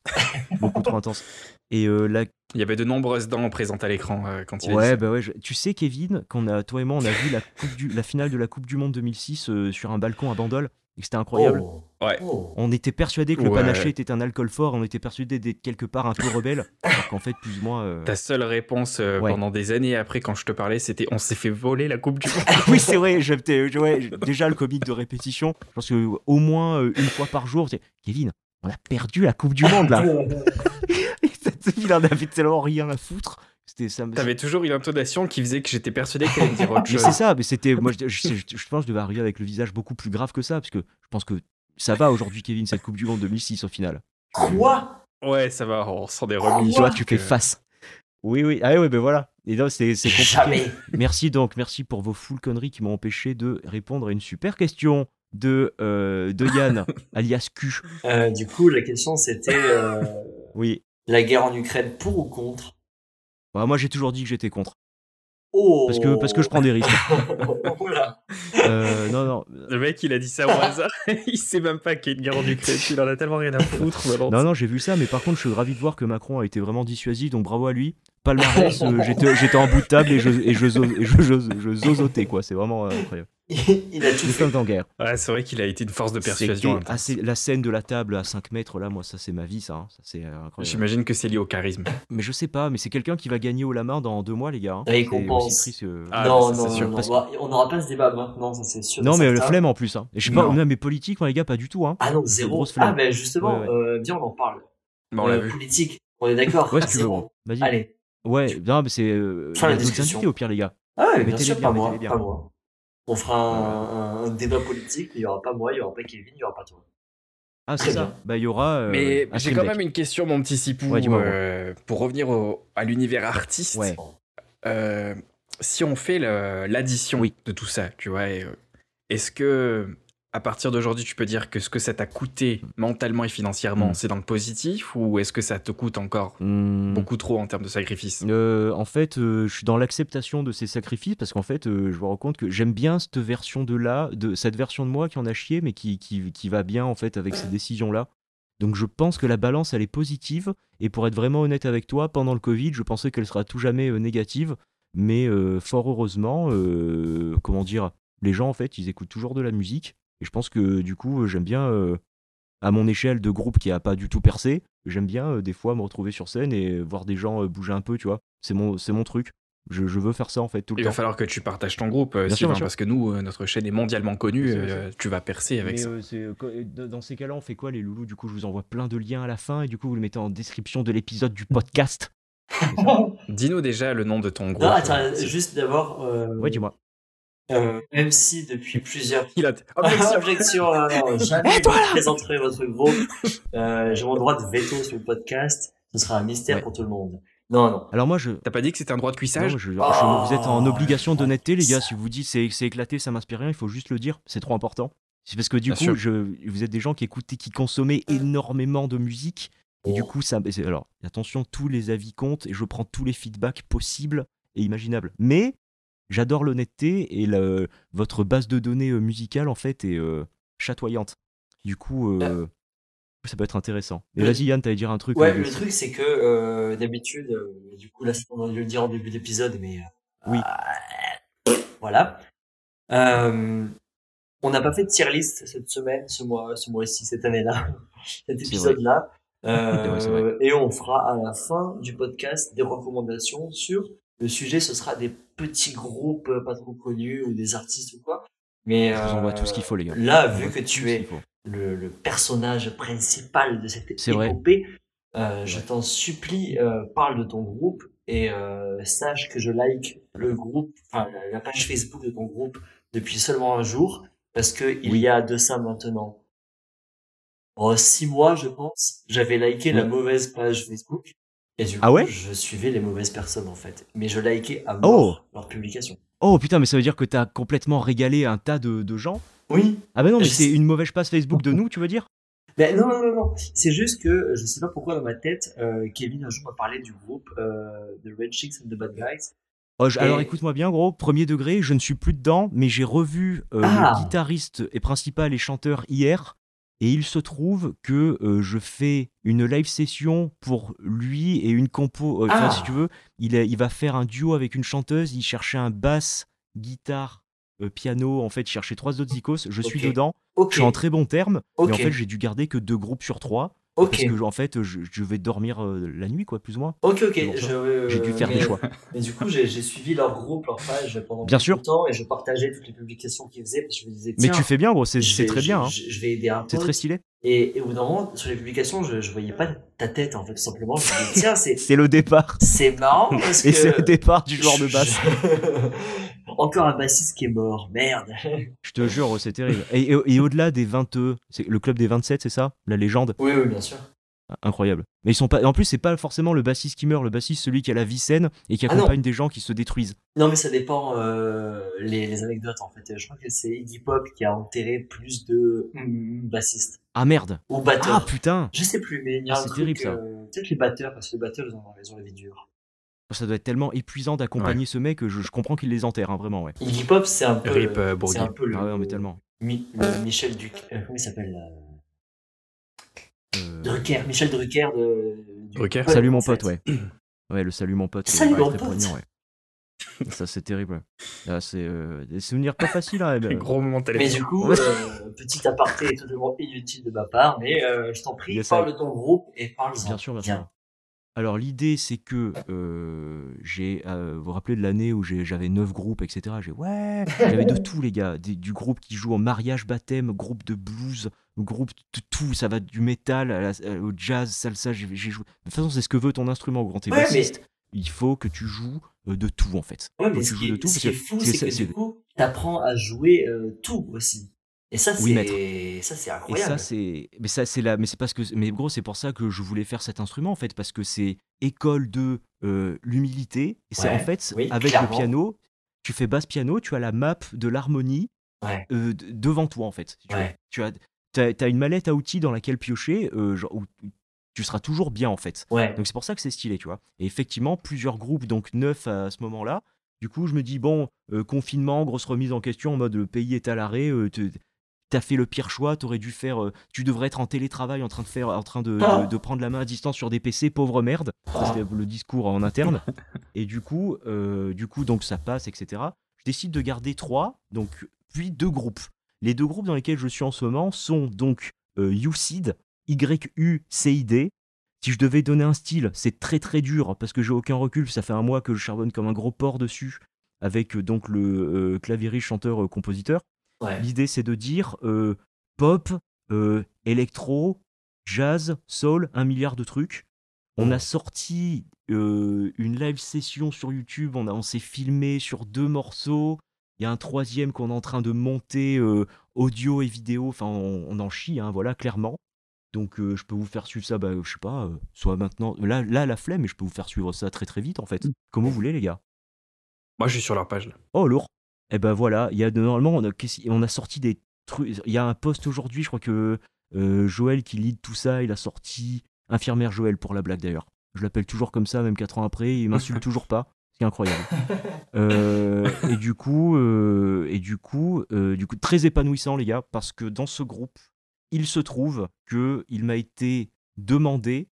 Beaucoup trop intense. Et euh, la... Il y avait de nombreuses dents présentes à l'écran euh, quand il Ouais, bah ouais, je- tu sais, Kevin, qu'on a, toi et moi, on a vu la, coupe du... la finale de la Coupe du Monde 2006 euh, sur un balcon à Bandol, et que c'était incroyable. Oh. Ouais. Oh. On était persuadé que le panaché était un alcool fort, on était persuadé d'être quelque part un peu rebelle, alors qu'en fait, plus ou moins. euh, Ta seule réponse euh, Ouais. pendant des années après, quand je te parlais, c'était on s'est fait voler la Coupe du Monde. oui, c'est vrai. déjà, le comique de répétition, je pense que au moins euh, une fois par jour, c'est Kevin, on a perdu la Coupe du Monde là. Il en avait tellement rien à foutre. C'était ça. T'avais toujours une intonation qui faisait que j'étais persuadé qu'elle allait me dire autre Mais chose. c'est ça. Mais c'était. Moi, je, je, je- je pense que je devais arriver avec le visage beaucoup plus grave que ça, parce que je pense que ça va aujourd'hui, Kevin, cette Coupe du Monde 2006 au final. Quoi? Ouais, ça va, on sent des Quoi remises. Tu vois, tu fais que- face. Oui, oui. Ah oui, ben voilà. Et donc, c'est c'est compliqué. Jamais. Merci donc, merci pour vos full conneries qui m'ont empêché de répondre à une super question de, euh, de Yann, alias Q. Euh, du coup, la question c'était euh, Oui. la guerre en Ukraine pour ou contre? Bah, moi, j'ai toujours dit que j'étais contre. Oh Parce que, parce que je prends des risques. Voilà. Euh, non, non. Le mec, il a dit ça au hasard. il sait même pas qu'il y a une guerre en Ukraine. Il en a tellement rien à foutre. Non, non, j'ai vu ça, mais par contre, je suis ravi de voir que Macron a été vraiment dissuasif, donc bravo à lui. Palmarès, euh, j'étais j'étais en bout de table et je, et je, zo- et je, je, je zozotais, quoi. C'est vraiment euh, incroyable. Il a tout fait. en guerre. Ouais, c'est vrai qu'il a été une force de persuasion. Assez- la scène de la table à 5 mètres, là, moi, ça, c'est ma vie, ça. hein. Ça, c'est euh, incroyable. J'imagine que c'est lié au charisme. Mais je sais pas, mais c'est quelqu'un qui va gagner au la main dans deux mois, les gars. hein. Il C'est compense. aussi triste que- Ah, non, bah, ça, non, c'est sûr, non, non, on n'aura pas ce débat maintenant, ça c'est sûr. Non, mais le flemme en plus. Hein. Et je sais pas, Non. non, mais politique, moi, les gars, pas du tout. Hein. Ah non, C'est zéro. grosse flemme. Ah, ben justement, Ouais, ouais. Euh, viens, on en parle. Bon, on Euh, vu. Politique, on est d'accord Ouais, Ah, si tu veux. Allez. Ouais, non, mais c'est. Euh, Fin il y la discussion. invités au pire, les gars. Ah ouais, bien sûr, bien, pas moi, bien. pas moi. On fera un, un- un débat politique, mais il y aura pas moi, il y aura pas Kevin, il y aura pas toi. Ah, c'est ça. bien. Bah, il y aura. euh, Mais j'ai quand deck. même une question, mon petit Sipou, Ouais, euh, pour revenir au- à l'univers artiste. Ouais. Euh, si on fait l'addition Oui. de tout ça, tu vois, euh, est-ce que à partir d'aujourd'hui, tu peux dire que ce que ça t'a coûté mentalement et financièrement, Mm. c'est dans le positif, ou est-ce que ça te coûte encore Hmm. beaucoup trop en termes de sacrifice Euh, en fait, euh, je suis dans l'acceptation de ces sacrifices parce qu'en fait, euh, je me rends compte que j'aime bien cette version de là, de cette version de moi qui en a chié, mais qui, qui, qui va bien en fait avec ces décisions-là. Donc je pense que la balance, elle est positive. Et pour être vraiment honnête avec toi, pendant le Covid, je pensais qu'elle sera tout jamais négative. Mais fort heureusement, comment dire, les gens en fait, ils écoutent toujours de la musique. Et je pense que du coup, euh, j'aime bien, euh, à mon échelle de groupe qui a pas du tout percé, j'aime bien euh, des fois me retrouver sur scène et voir des gens euh, bouger un peu, tu vois. C'est mon, c'est mon truc. Je, je veux faire ça en fait tout le Il temps. va falloir que tu partages ton groupe, Sylvain, sûr. parce que nous, notre chaîne est mondialement connue, euh, tu vas percer avec Mais, ça. dans dans ces cas-là, on fait quoi les loulous? Du coup, je vous envoie plein de liens à la fin et du coup, vous le mettez en description de l'épisode du podcast. Dis-nous déjà le nom de ton groupe. Non, attends, euh, juste d'abord, euh, Ouais, dis-moi. Euh, même si depuis plusieurs Il a. Objection, Objection. non, non, jamais vous présenterez votre groupe. Euh, J'ai mon droit de veto sur le podcast. Ce sera un mystère Ouais. pour tout le monde. Non, non. Alors moi, je, T'as pas dit que c'était un droit de Non, cuissage je- Oh, vous êtes en obligation d'honnêteté, les gars. Si vous dites c'est c'est éclaté, ça m'inspire rien, il faut juste le dire. C'est trop important. C'est parce que du Bien coup, je, vous êtes des gens qui écoutaient, qui consommaient énormément de musique. Et du Oh. coup, ça. Alors, attention, tous les avis comptent et je prends tous les feedbacks possibles et imaginables. Mais j'adore l'honnêteté et votre base de données euh, musicale, en fait, est euh, chatoyante. Du coup, euh, ça peut être intéressant. Vas-y, Yann, t'allais dire un truc. Ouais, le truc, c'est que euh, d'habitude, du coup, là, c'est- on a dû le dire en début d'épisode, mais. Oui. voilà. On n'a pas fait de tier list cette semaine, ce mois, ce mois-ci, cette année-là, cet épisode-là. Et on fera à la fin du podcast des recommandations sur le sujet. Ce sera des petits groupes euh, pas trop connus ou des artistes ou quoi. Mais euh, tout ce qu'il faut, les gars. Là, vu que tu es le, le personnage principal de cette épopée, euh, je t'en supplie, euh, parle de ton groupe et euh, sache que je like le groupe, enfin la, page Facebook de ton groupe depuis seulement un jour, parce que il y a de ça maintenant oh, six mois, je pense, j'avais liké la mauvaise page Facebook. Et du coup, Ah ouais je suivais les mauvaises personnes en fait. Mais je likais à mort leurs publications. Oh putain, mais ça veut dire que t'as complètement régalé un tas de, de gens Oui, Ah bah non, mais Je c'est une mauvaise page Facebook de nous, tu veux dire? Ben non, non, non, non. C'est juste que je sais pas pourquoi dans ma tête, euh, Kevin un jour m'a parlé du groupe euh, The Red Chicks and the Bad Guys. Oh, je- Et- Alors écoute-moi bien, gros, premier degré, je ne suis plus dedans, mais j'ai revu euh, Ah. le guitariste et principal et chanteur hier, et il se trouve que euh, je fais une live session pour lui et une compo. euh, Enfin, Ah. si tu veux, il, est- il va faire un duo avec une chanteuse, il cherchait un basse, guitare, euh, piano, en fait, il cherchait trois autres zikos, je suis dedans, je suis en très bon terme, ok, mais en fait, j'ai dû garder que deux groupes sur trois, ok, parce que en fait, je, je vais dormir euh, la nuit, quoi, plus ou moins. ok, ok. c'est. Je- J'ai dû faire mais- des choix. Mais du coup, j'ai suivi leur groupe, leur page pendant Bien sûr. de temps et je partageais toutes les publications qu'ils faisaient parce que je me disais, Mais tu fais bien, gros, c'est c'est très bien. hein. Je, vais aider un C'est pote. très stylé. Et, et au bout d'un moment, sur les publications, je, je voyais pas ta tête en fait, tout simplement. Je me disais, tiens, c'est C'est le départ. c'est marrant parce que. Et c'est le départ du joueur de basse. Encore un bassiste qui est mort, merde. Je te jure, c'est terrible. Et, et- et au-delà des 20, c'est le club des 27, c'est ça? La légende? Oui, oui, bien sûr. Incroyable. Mais ils sont pas. En plus, c'est pas forcément le bassiste qui meurt. Le bassiste, celui qui a la vie saine et qui Ah accompagne des gens qui se détruisent. Non, mais ça dépend euh, les, les anecdotes en fait. Je crois que c'est Iggy Pop qui a enterré plus de mm, bassistes Ah merde ou Ah batteurs. putain je sais plus, mais il y a Ah, un c'est truc. terrible, ça. euh, Peut-être les batteurs, parce que les batteurs, ils ont, ils ont la vie dure. Ça doit être tellement épuisant d'accompagner ce mec que je, je comprends qu'il les enterre, hein, vraiment, ouais. Iggy Pop, c'est un peu. Rip, euh, c'est un peu le. Ah ouais, mais tellement. Mi- le Michel Duc. euh, comment il s'appelle là Euh, Drucker. Michel Drucker de. Drucker. Salut mon pote, ouais. Ouais, le salut mon pote. Salut mon pote. poignant, ouais. Ça, c'est terrible. Là, c'est euh, des souvenirs pas faciles, hein, gros moment de Mais téléphone. du coup, euh, petit aparté totalement inutile de ma part, mais euh, je t'en prie, Yes, parle de ton groupe et parle-en. Bien sûr, bien sûr. Alors l'idée c'est que euh, j'ai, euh, vous vous rappelez de l'année où j'avais neuf groupes, etc. J'ai ouais, j'avais de tout les gars, Des- du groupe qui joue en mariage, baptême, groupe de blues, groupe de tout, ça va du métal à la- au jazz, salsa. J'ai joué. De toute façon c'est ce que veut ton instrument quand t'es Ouais, mais- bassiste. Il faut que tu joues euh, de tout en fait. Ouais, mais ce tu qui, joues de est, tout ce parce qui est que- fou, que c'est que du coup, t'apprends à jouer euh, tout aussi. Et ça, Oui, c'est ça, c'est Et incroyable. ça c'est mais ça c'est là mais c'est parce que mais gros c'est pour ça que je voulais faire cet instrument en fait parce que c'est école de euh, l'humilité et c'est Ouais, en fait oui, avec clairement. le piano tu fais basse piano tu as la map de l'harmonie Ouais. euh, devant toi en fait tu. Ouais. tu as une mallette à outils dans laquelle piocher euh, genre, où tu seras toujours bien en fait donc c'est pour ça que c'est stylé, tu vois. Et effectivement, plusieurs groupes, donc neuf à ce moment-là. Du coup, je me dis, bon, confinement, grosse remise en question, en mode le pays est à l'arrêt, t'as fait le pire choix, t'aurais dû faire, euh, tu devrais être en télétravail en train de faire, en train de, Ah. de- de prendre la main à distance sur des PC, pauvre merde. Ça, Ah. c'était le discours en interne. Et du coup, euh, du coup, donc ça passe, etc. Je décide de garder trois, donc puis deux groupes. Les deux groupes dans lesquels je suis en ce moment sont donc euh, UCID, Y-U-C-I-D. Si je devais donner un style, c'est très très dur parce que j'ai aucun recul. Ça fait un mois que je charbonne comme un gros porc dessus avec euh, donc le euh, clavieriste chanteur compositeur. Ouais. L'idée c'est de dire euh, pop, euh, électro, jazz, soul, un milliard de trucs. On a sorti euh, une live session sur YouTube, on, a- on s'est filmé sur deux morceaux. Il y a un troisième qu'on est en train de monter audio et vidéo. Enfin, on, on en chie, hein, voilà, clairement. Donc, euh, je peux vous faire suivre ça, bah, je sais pas, euh, soit maintenant. Là, là, la flemme, mais je peux vous faire suivre ça très très vite, en fait. Mm. Comme vous voulez, les gars? Moi, je suis sur leur page là. Oh, lourd. Eh ben voilà, il y a normalement, on a, on a sorti des trucs. Il y a un post aujourd'hui, je crois que euh, Joël qui lead tout ça, il a sorti infirmière Joël pour la blague d'ailleurs. Je l'appelle toujours comme ça, même 4 ans après, il m'insulte toujours pas. C'est incroyable. Euh, et du coup, euh, et du coup, euh, du coup, très épanouissant les gars, parce que dans ce groupe, il se trouve que il m'a été demandé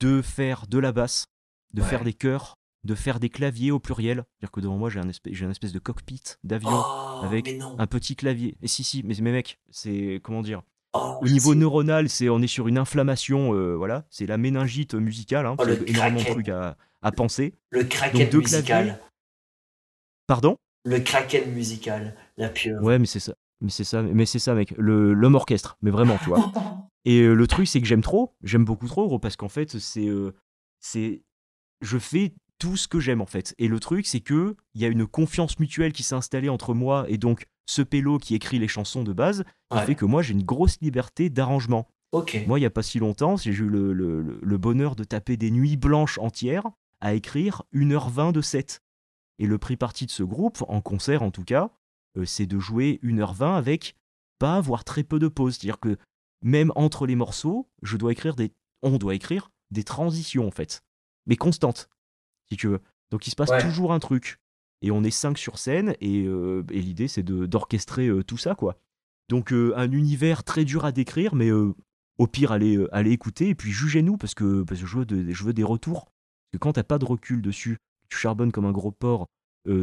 de faire de la basse, de Ouais. faire des chœurs, de faire des claviers au pluriel. C'est-à-dire que devant moi, j'ai un espèce, j'ai un espèce de cockpit d'avion Oh, avec un petit clavier. Et si, si, mais mecs, c'est comment dire Oh, Au niveau neuronal, c'est on est sur une inflammation, euh, voilà, c'est la méningite musicale. Hein, Oh, le énormément de trucs à, à penser. Le deux musical. claviers. Pardon? Le kraken musical. La pieuvre. Ouais, mais c'est ça. Mais c'est ça, mais c'est ça, mec. Le l'homme orchestre, mais vraiment, tu vois. Et euh, le truc, c'est que j'aime trop, j'aime beaucoup trop, gros, parce qu'en fait, c'est, euh, c'est, je fais tout ce que j'aime en fait. Et le truc, c'est que il y a une confiance mutuelle qui s'est installée entre moi et donc ce pélo qui écrit les chansons de base, qui Ouais. fait que moi j'ai une grosse liberté d'arrangement. Ok. Moi, il y a pas si longtemps, j'ai eu le, le- le- le bonheur de taper des nuits blanches entières à écrire 1h20 de set. Et le prix parti de ce groupe, en concert en tout cas, euh, c'est de jouer 1h20 avec pas, voire très peu de pauses. C'est-à-dire que même entre les morceaux, je dois écrire des, on doit écrire des transitions en fait, mais constantes, si tu veux. Donc il se passe Ouais. toujours un truc. Et on est cinq sur scène, et, euh, et l'idée c'est de- d'orchestrer euh, tout ça, quoi. Donc euh, un univers très dur à décrire, mais au pire, allez, allez écouter, et puis jugez-nous, parce que, parce que je, veux de- je veux des retours. Parce que quand t'as pas de recul dessus, tu charbonnes comme un gros porc,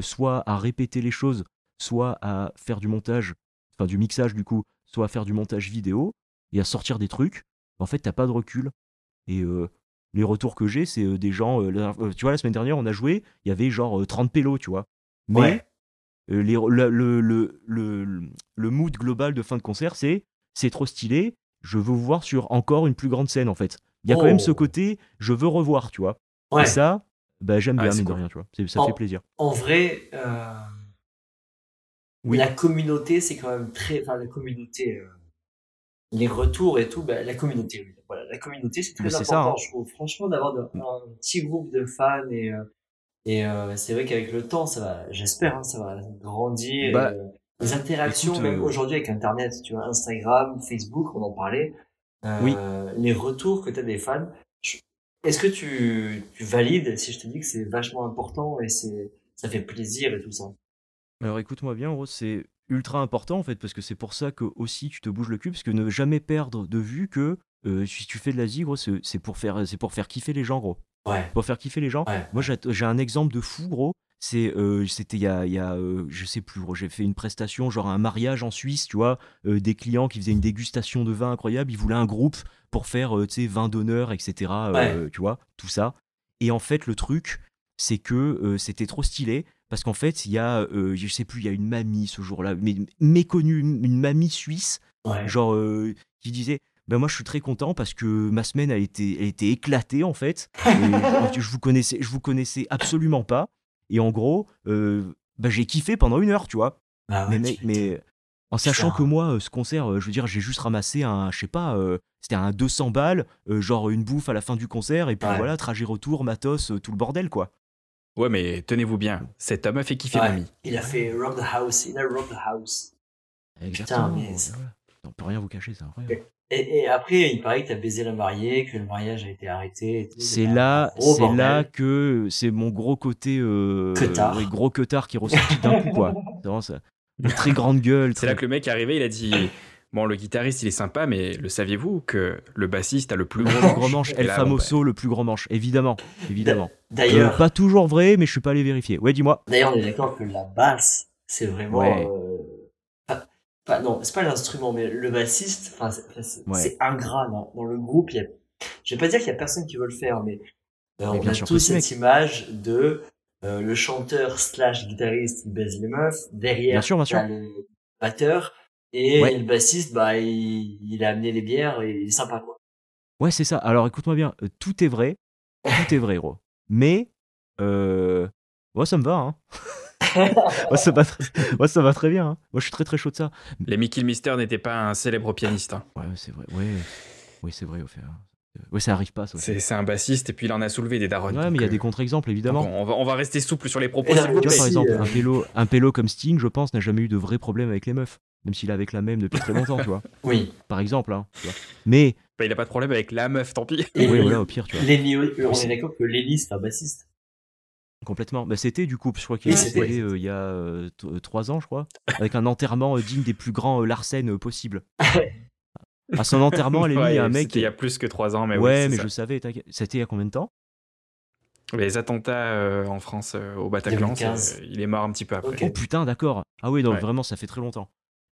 soit à répéter les choses, soit à faire du montage, enfin du mixage du coup, soit à faire du montage vidéo, et à sortir des trucs, en fait, t'as pas de recul. Et les retours que j'ai, c'est euh, des gens. euh, euh, tu vois, la semaine dernière, on a joué, il y avait genre euh, 30 pélos, tu vois. Mais Ouais. les- le, le, le, le- mood global de fin de concert, c'est c'est trop stylé, je veux vous voir sur encore une plus grande scène, en fait. Il y a quand même ce Oh. côté, je veux revoir, tu vois. Ouais. Et ça, bah, j'aime Ouais, bien, mine de rien, tu vois. Ça En- fait plaisir. En vrai, euh, Oui. la communauté, c'est quand même très. Enfin, la communauté. euh, les retours et tout, bah, la communauté, oui. Voilà, la communauté, c'est très c'est ça, important, hein. je trouve. Franchement, d'avoir un petit groupe de fans et. euh, et euh, c'est vrai qu'avec le temps, ça va, j'espère, hein, ça va grandir. et, Bah, euh, les interactions, écoute, même euh, aujourd'hui avec Internet, tu vois, Instagram, Facebook, on en parlait. Euh, Oui. Les retours que tu as des fans. Est-ce que tu, tu valides si je te dis que c'est vachement important et c'est, ça fait plaisir et tout ça? Alors écoute-moi bien, Rose, c'est ultra important en fait, parce que c'est pour ça que aussi tu te bouges le cul, parce que ne jamais perdre de vue que euh, si tu fais de l'Asie, gros, c'est pour faire, c'est pour faire kiffer les gens, gros. Ouais. Pour faire kiffer les gens. Ouais. Moi, j'ai un exemple de fou, gros. C'est, euh, c'était il y a, y a euh, je sais plus. J'ai fait une prestation, genre un mariage en Suisse, tu vois, euh, des clients qui faisaient une dégustation de vin incroyable. Ils voulaient un groupe pour faire, tu sais, vin d'honneur, etc. Tu vois, tout ça. Et en fait, le truc, c'est que euh, c'était trop stylé parce qu'en fait, il y a, euh, je sais plus, il y a une mamie ce jour-là, mais méconnue, une mamie suisse Ouais. genre euh, qui disait ben moi je suis très content parce que ma semaine a été, elle était éclatée en fait. Et je, vous connaissais je vous connaissais absolument pas. Et en gros ben, j'ai kiffé pendant une heure tu vois. Ah ouais, mais tu mais en sachant que moi ce concert je veux dire j'ai juste ramassé un je sais pas c'était un 200 balles genre une bouffe à la fin du concert et puis Ouais. voilà trajet retour matos tout le bordel quoi Ouais, mais tenez-vous bien, cet homme a fait kiffer Ouais. mamie. Il a fait Rock the House, il a Rock the House. exactement mais c'est- voilà. on peut rien vous cacher c'est incroyable Et, et après, il paraît que t'as baisé la mariée, que le mariage a été arrêté. C'est là, c'est là que c'est mon gros côté euh, oui, gros queutard qui est ressorti d'un coup quoi. C'est vraiment ça. Une très grande gueule. C'est là que le mec est arrivé, il a dit Bon, le guitariste, il est sympa, mais le saviez-vous que le bassiste a le plus plus manche manche, El Famoso, le plus grand manche, évidemment, évidemment. Euh, D'ailleurs, pas toujours vrai, mais je suis pas allé vérifier. Ouais, dis-moi. d'ailleurs, on est d'accord que la basse, c'est vraiment. Ouais. euh, pas- pas- non, c'est pas l'instrument, mais le bassiste, c'est Ouais. ingrat dans, dans le groupe. Il y a, je vais pas dire qu'il y a personne qui veut le faire, mais, euh, Mais on bien a tous cette mec. image de euh, le chanteur slash guitariste qui baise les meufs derrière. Bien sûr, bien sûr. t'as le batteur et Ouais. le bassiste, bah, il, il a amené les bières et il est sympa quoi. Ouais, c'est ça. Alors écoute-moi bien, euh, tout est vrai, tout est vrai, gros. Mais, euh, ouais, ça me va. Hein. Moi, ça va, tr- moi, ça va très bien. hein. Moi, je suis très très chaud de ça. Les Mickey Mister n'était pas un célèbre pianiste. hein. Ouais, c'est vrai. Ouais, oui, c'est vrai au fait. hein. Ouais, ça arrive pas. Ça, C'est c'est un bassiste et puis il en a soulevé des darons. Ouais, mais il y a euh, des contre-exemples donc évidemment. on, va, on va rester souple sur les propos. Vois, par exemple, euh, un pélo, un pélo comme Sting, je pense, n'a jamais eu de vrais problèmes avec les meufs. Même s'il est avec la même depuis très longtemps, tu vois. Oui. Par exemple, hein, tu vois. Mais, Bah, il a pas de problème avec la meuf, tant pis. Et oui, voilà, au pire, tu vois. Lenny, euh, on est d'accord que Lenny, c'est un bassiste. Complètement. Bah, c'était du coup, je crois qu'il est décédé euh, il y a euh, euh, trois ans, je crois, avec un enterrement euh, digne des plus grands euh, Larsen euh, possibles. À son enterrement, y a un mec. c'était il y a plus que trois ans, mais ouais, oui, mais ça. je savais, t'inquiète. C'était il y a combien de temps? Les attentats euh, en France euh, au Bataclan, 2015. c'est- il est mort un petit peu après. Oh putain, d'accord. Ah oui, Ouais. vraiment, ça fait très longtemps.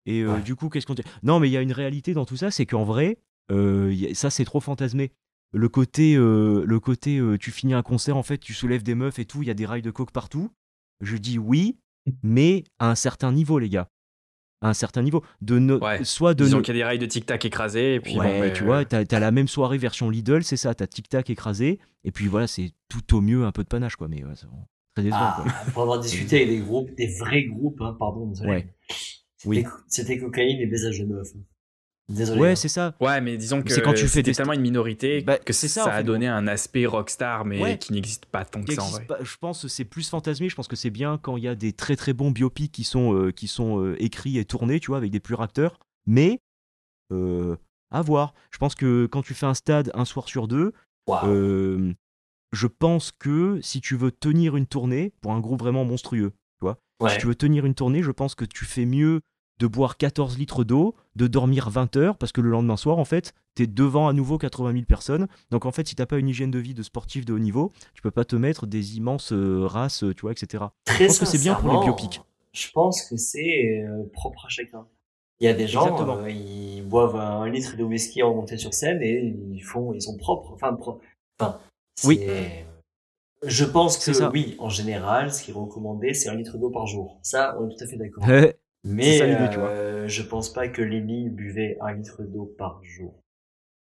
Et euh, Ouais. du coup, qu'est-ce qu'on dit? Non, mais il y a une réalité dans tout ça, c'est qu'en vrai, euh, a- ça c'est trop fantasmé. Le côté, euh, le côté, euh, tu finis un concert, en fait, tu soulèves des meufs et tout, il y a des rails de coke partout. Je dis oui, mais à un certain niveau, les gars. À un certain niveau. De no- Ouais. Soit de Disons no- qu'il y a des rails de tic-tac écrasés, et puis ouais, bon, mais, tu vois, t'as as la même soirée version Lidl, c'est ça, t'as Tic Tac écrasé, et puis voilà, c'est tout au mieux un peu de panache, quoi, mais ouais, très décevant, Ah, quoi. pour avoir discuté avec des groupes, des vrais groupes, hein, pardon, désolé. Ouais. Oui. C'était- cocaïne et baisage de meuf. Désolé. Ouais, hein. c'est ça. Ouais, mais disons que C'est quand tu fais des- tellement une minorité Bah, que c'est ça, ça, a fait. donné un aspect rockstar, mais Ouais. qui n'existe pas tant que ça en vrai. pas. Je pense que c'est plus fantasmé. Je pense que c'est bien quand il y a des très très bons biopics qui sont, euh, qui sont euh, écrits et tournés, tu vois, avec des purs acteurs. Mais euh, à voir. Je pense que quand tu fais un stade un soir sur deux, euh, je pense que si tu veux tenir une tournée pour un groupe vraiment monstrueux, ouais. si tu veux tenir une tournée, je pense que tu fais mieux de boire 14 litres d'eau, de dormir 20 heures, parce que le lendemain soir, en fait, t'es devant à nouveau 80 000 personnes. Donc, en fait, si t'as pas une hygiène de vie de sportif de haut niveau, tu peux pas te mettre des immenses euh, races, euh, tu vois, etc. Très pense que c'est bien pour les biopics. Je pense que c'est euh, propre à chacun. Il y a des gens, euh, ils boivent un litre de whisky en montée sur scène et ils font, ils sont propres. Enfin, pro- enfin, Oui. Je pense que C'est ça. oui, en général, ce qui est recommandé, c'est un litre d'eau par jour. Ça, on est tout à fait d'accord. Mais ça l'idée, tu vois. euh, je pense pas que Lenny buvait un litre d'eau par jour.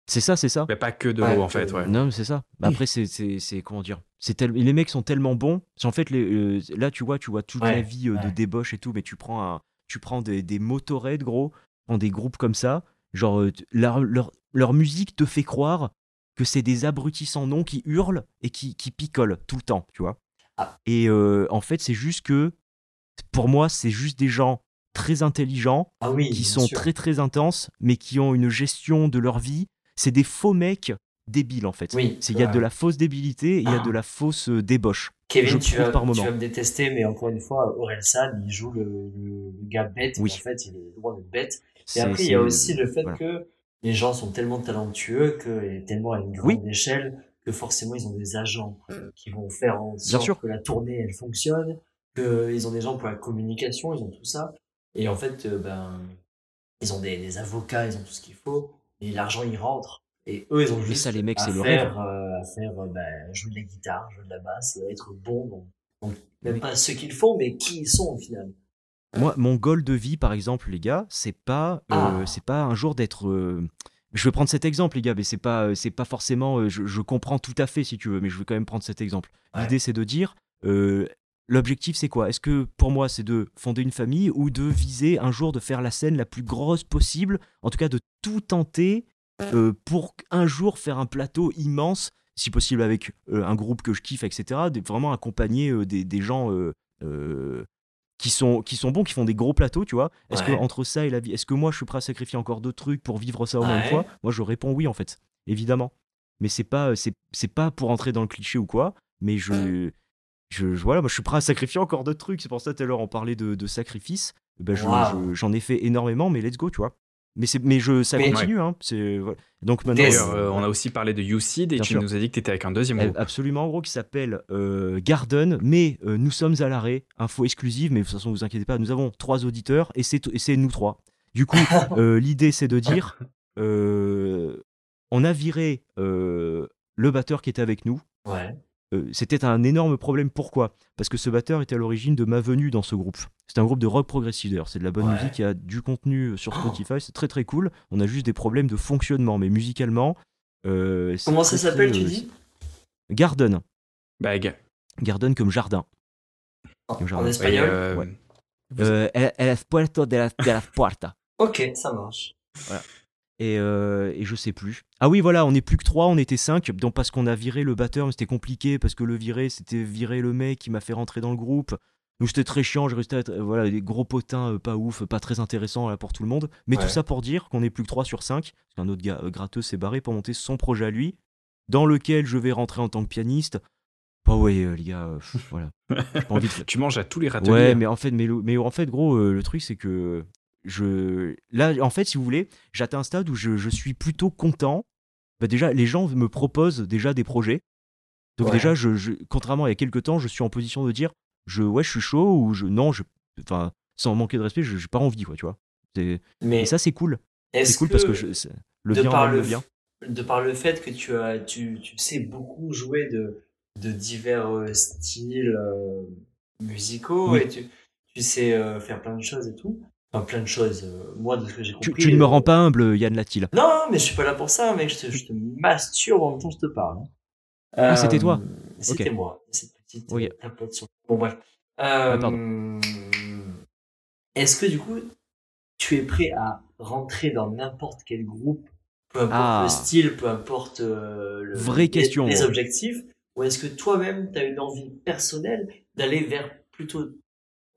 c'est ça, c'est ça. Mais pas que de Ouais, l'eau en fait, ouais. Non, mais c'est ça. Bah, après, c'est, c'est, c'est- comment dire c'est tel- Les mecs sont tellement bons. C'est en fait, les, euh, là, tu vois, tu vois toute Ouais, la vie euh, de débauche et tout, mais tu prends, un, tu prends des, des motorhead, gros, tu prends des groupes comme ça. Genre, euh, leur, leur, leur musique te fait croire que c'est des abrutis sans nom qui hurlent et qui, qui picolent tout le temps, tu vois. Ah. Et euh, en fait, c'est juste que, pour moi, c'est juste des gens très intelligents Ah oui, qui sont sûr. très très intenses, mais qui ont une gestion de leur vie. C'est des faux mecs débiles en fait. Oui, Il y a de la fausse débilité et il y a Ah. de la fausse euh, débauche. Kevin, je tu vas, par tu vas me détester, mais encore une fois, Aurel San, il joue le, le, le gars bête, Oui. en fait, il est loin d'être bête. Et après, il y a aussi le fait voilà. que les gens sont tellement talentueux que, et tellement à une grande Oui. échelle que forcément ils ont des agents qui vont faire en sorte sûr. que la tournée elle fonctionne, qu'ils ont des gens pour la communication, ils ont tout ça. Et en fait, euh, ben, ils ont des, des avocats, ils ont tout ce qu'il faut, et l'argent il rentre. Et eux, ils ont juste ça, les mecs, à c'est le faire, euh, à faire euh, ben, jouer de la guitare, jouer de la basse, et être bon dans- même pas ce qu'ils font, mais qui ils sont au final. Moi, mon goal de vie, par exemple, les gars, c'est pas, euh, Ah. c'est pas un jour d'être. euh, Je vais prendre cet exemple, les gars, mais c'est pas, euh, c'est pas forcément. euh, Je, je comprends tout à fait si tu veux, mais je vais quand même prendre cet exemple. Ouais. L'idée, c'est de dire. euh, L'objectif, c'est quoi? Est-ce que pour moi, c'est de fonder une famille ou de viser un jour de faire la scène la plus grosse possible En tout cas, de tout tenter euh, pour un jour faire un plateau immense, si possible avec euh, un groupe que je kiffe, etc. de- vraiment accompagner euh, des, des gens qui, sont, qui sont bons, qui font des gros plateaux, tu vois? Est-ce que entre ça et la vie, est-ce que moi je suis prêt à sacrifier encore d'autres trucs pour vivre ça au Ouais. fois? Moi, je réponds oui, en fait, évidemment. Mais c'est pas, c'est, c'est pas pour entrer dans le cliché ou quoi. Mais je, je, je- voilà, moi, je suis prêt à sacrifier encore d'autres trucs. C'est pour ça tout à l'heure on parlait de, de sacrifice. Ben, je- Wow. je- j'en ai fait énormément, mais let's go, tu vois. Mais c'est, mais je, ça Mais- continue, hein. Voilà. donc maintenant. D'ailleurs, euh, on a aussi parlé de YouSeed et tu sûr. nous as dit que tu étais avec un deuxième Euh, groupe. Absolument, en gros, qui s'appelle euh, Garden, mais euh, nous sommes à l'arrêt, info exclusive, mais de toute façon, vous inquiétez pas, nous avons trois auditeurs et c'est et c'est nous trois. Du coup, euh, l'idée, c'est de dire, euh, on a viré euh, le batteur qui était avec nous. Ouais. Euh, C'était un énorme problème. Pourquoi? Parce que ce batteur était à l'origine de ma venue dans ce groupe. C'est un groupe de rock progressif. C'est de la bonne Ouais. musique, il y a du contenu sur Spotify, c'est très très cool. On a juste des problèmes de fonctionnement, mais musicalement. euh, Comment ça s'appelle, tu euh, dis? Garden. Bag. Garden comme jardin. En, jardin. en espagnol? Euh, Ouais. Euh, el, el puerto de la, de la puerta. Ok, ça marche. Et, euh, et je sais plus. Ah oui, voilà, on n'est plus que trois, on était cinq. Donc parce qu'on a viré le batteur, mais c'était compliqué parce que le virer, c'était virer le mec qui m'a fait rentrer dans le groupe. Donc c'était très chiant, j'ai resté à être- voilà, des gros potins euh, pas ouf, pas très intéressants là, pour tout le monde. Mais Ouais. tout ça pour dire qu'on n'est plus que 3 sur 5, parce qu'un autre gars euh, gratteux s'est barré pour monter son projet à lui, dans lequel je vais rentrer en tant que pianiste. Bah ouais, les gars, pff, voilà. Pas envie de Tu manges à tous les râteliers. Ouais, mais en fait, mais, le- mais en fait, gros, le truc c'est que je là, en fait, si vous voulez, j'atteins un stade où je, je suis plutôt content. Bah déjà, les gens me proposent déjà des projets. Donc Ouais. déjà, je, je- contrairement à il y a quelques temps, je suis en position de dire, je ouais, je suis chaud ou je non, je, enfin, sans manquer de respect, je j'ai pas envie, quoi, tu vois. Mais Et ça, c'est cool. C'est cool parce que je, le bien par le, le bien. de par le fait que tu as tu, tu sais beaucoup jouer de de divers euh, styles euh, musicaux Oui. et tu, tu sais euh, faire plein de choses et tout enfin plein de choses euh, moi de ce que j'ai Tu, compris tu ne me euh, rends pas humble, Yann Latil. non mais je suis pas là pour ça mec je te, je te masturbe en même temps je te parle hein. Ah, c'était toi. c'était moi cette petite euh, tapote sur bon bref. Ah, Euh, est-ce que du coup tu es prêt à rentrer dans n'importe quel groupe peu importe Ah. le style peu importe euh, le, Vraie les- question, les, objectifs ou est-ce que toi-même tu as une envie personnelle d'aller vers plutôt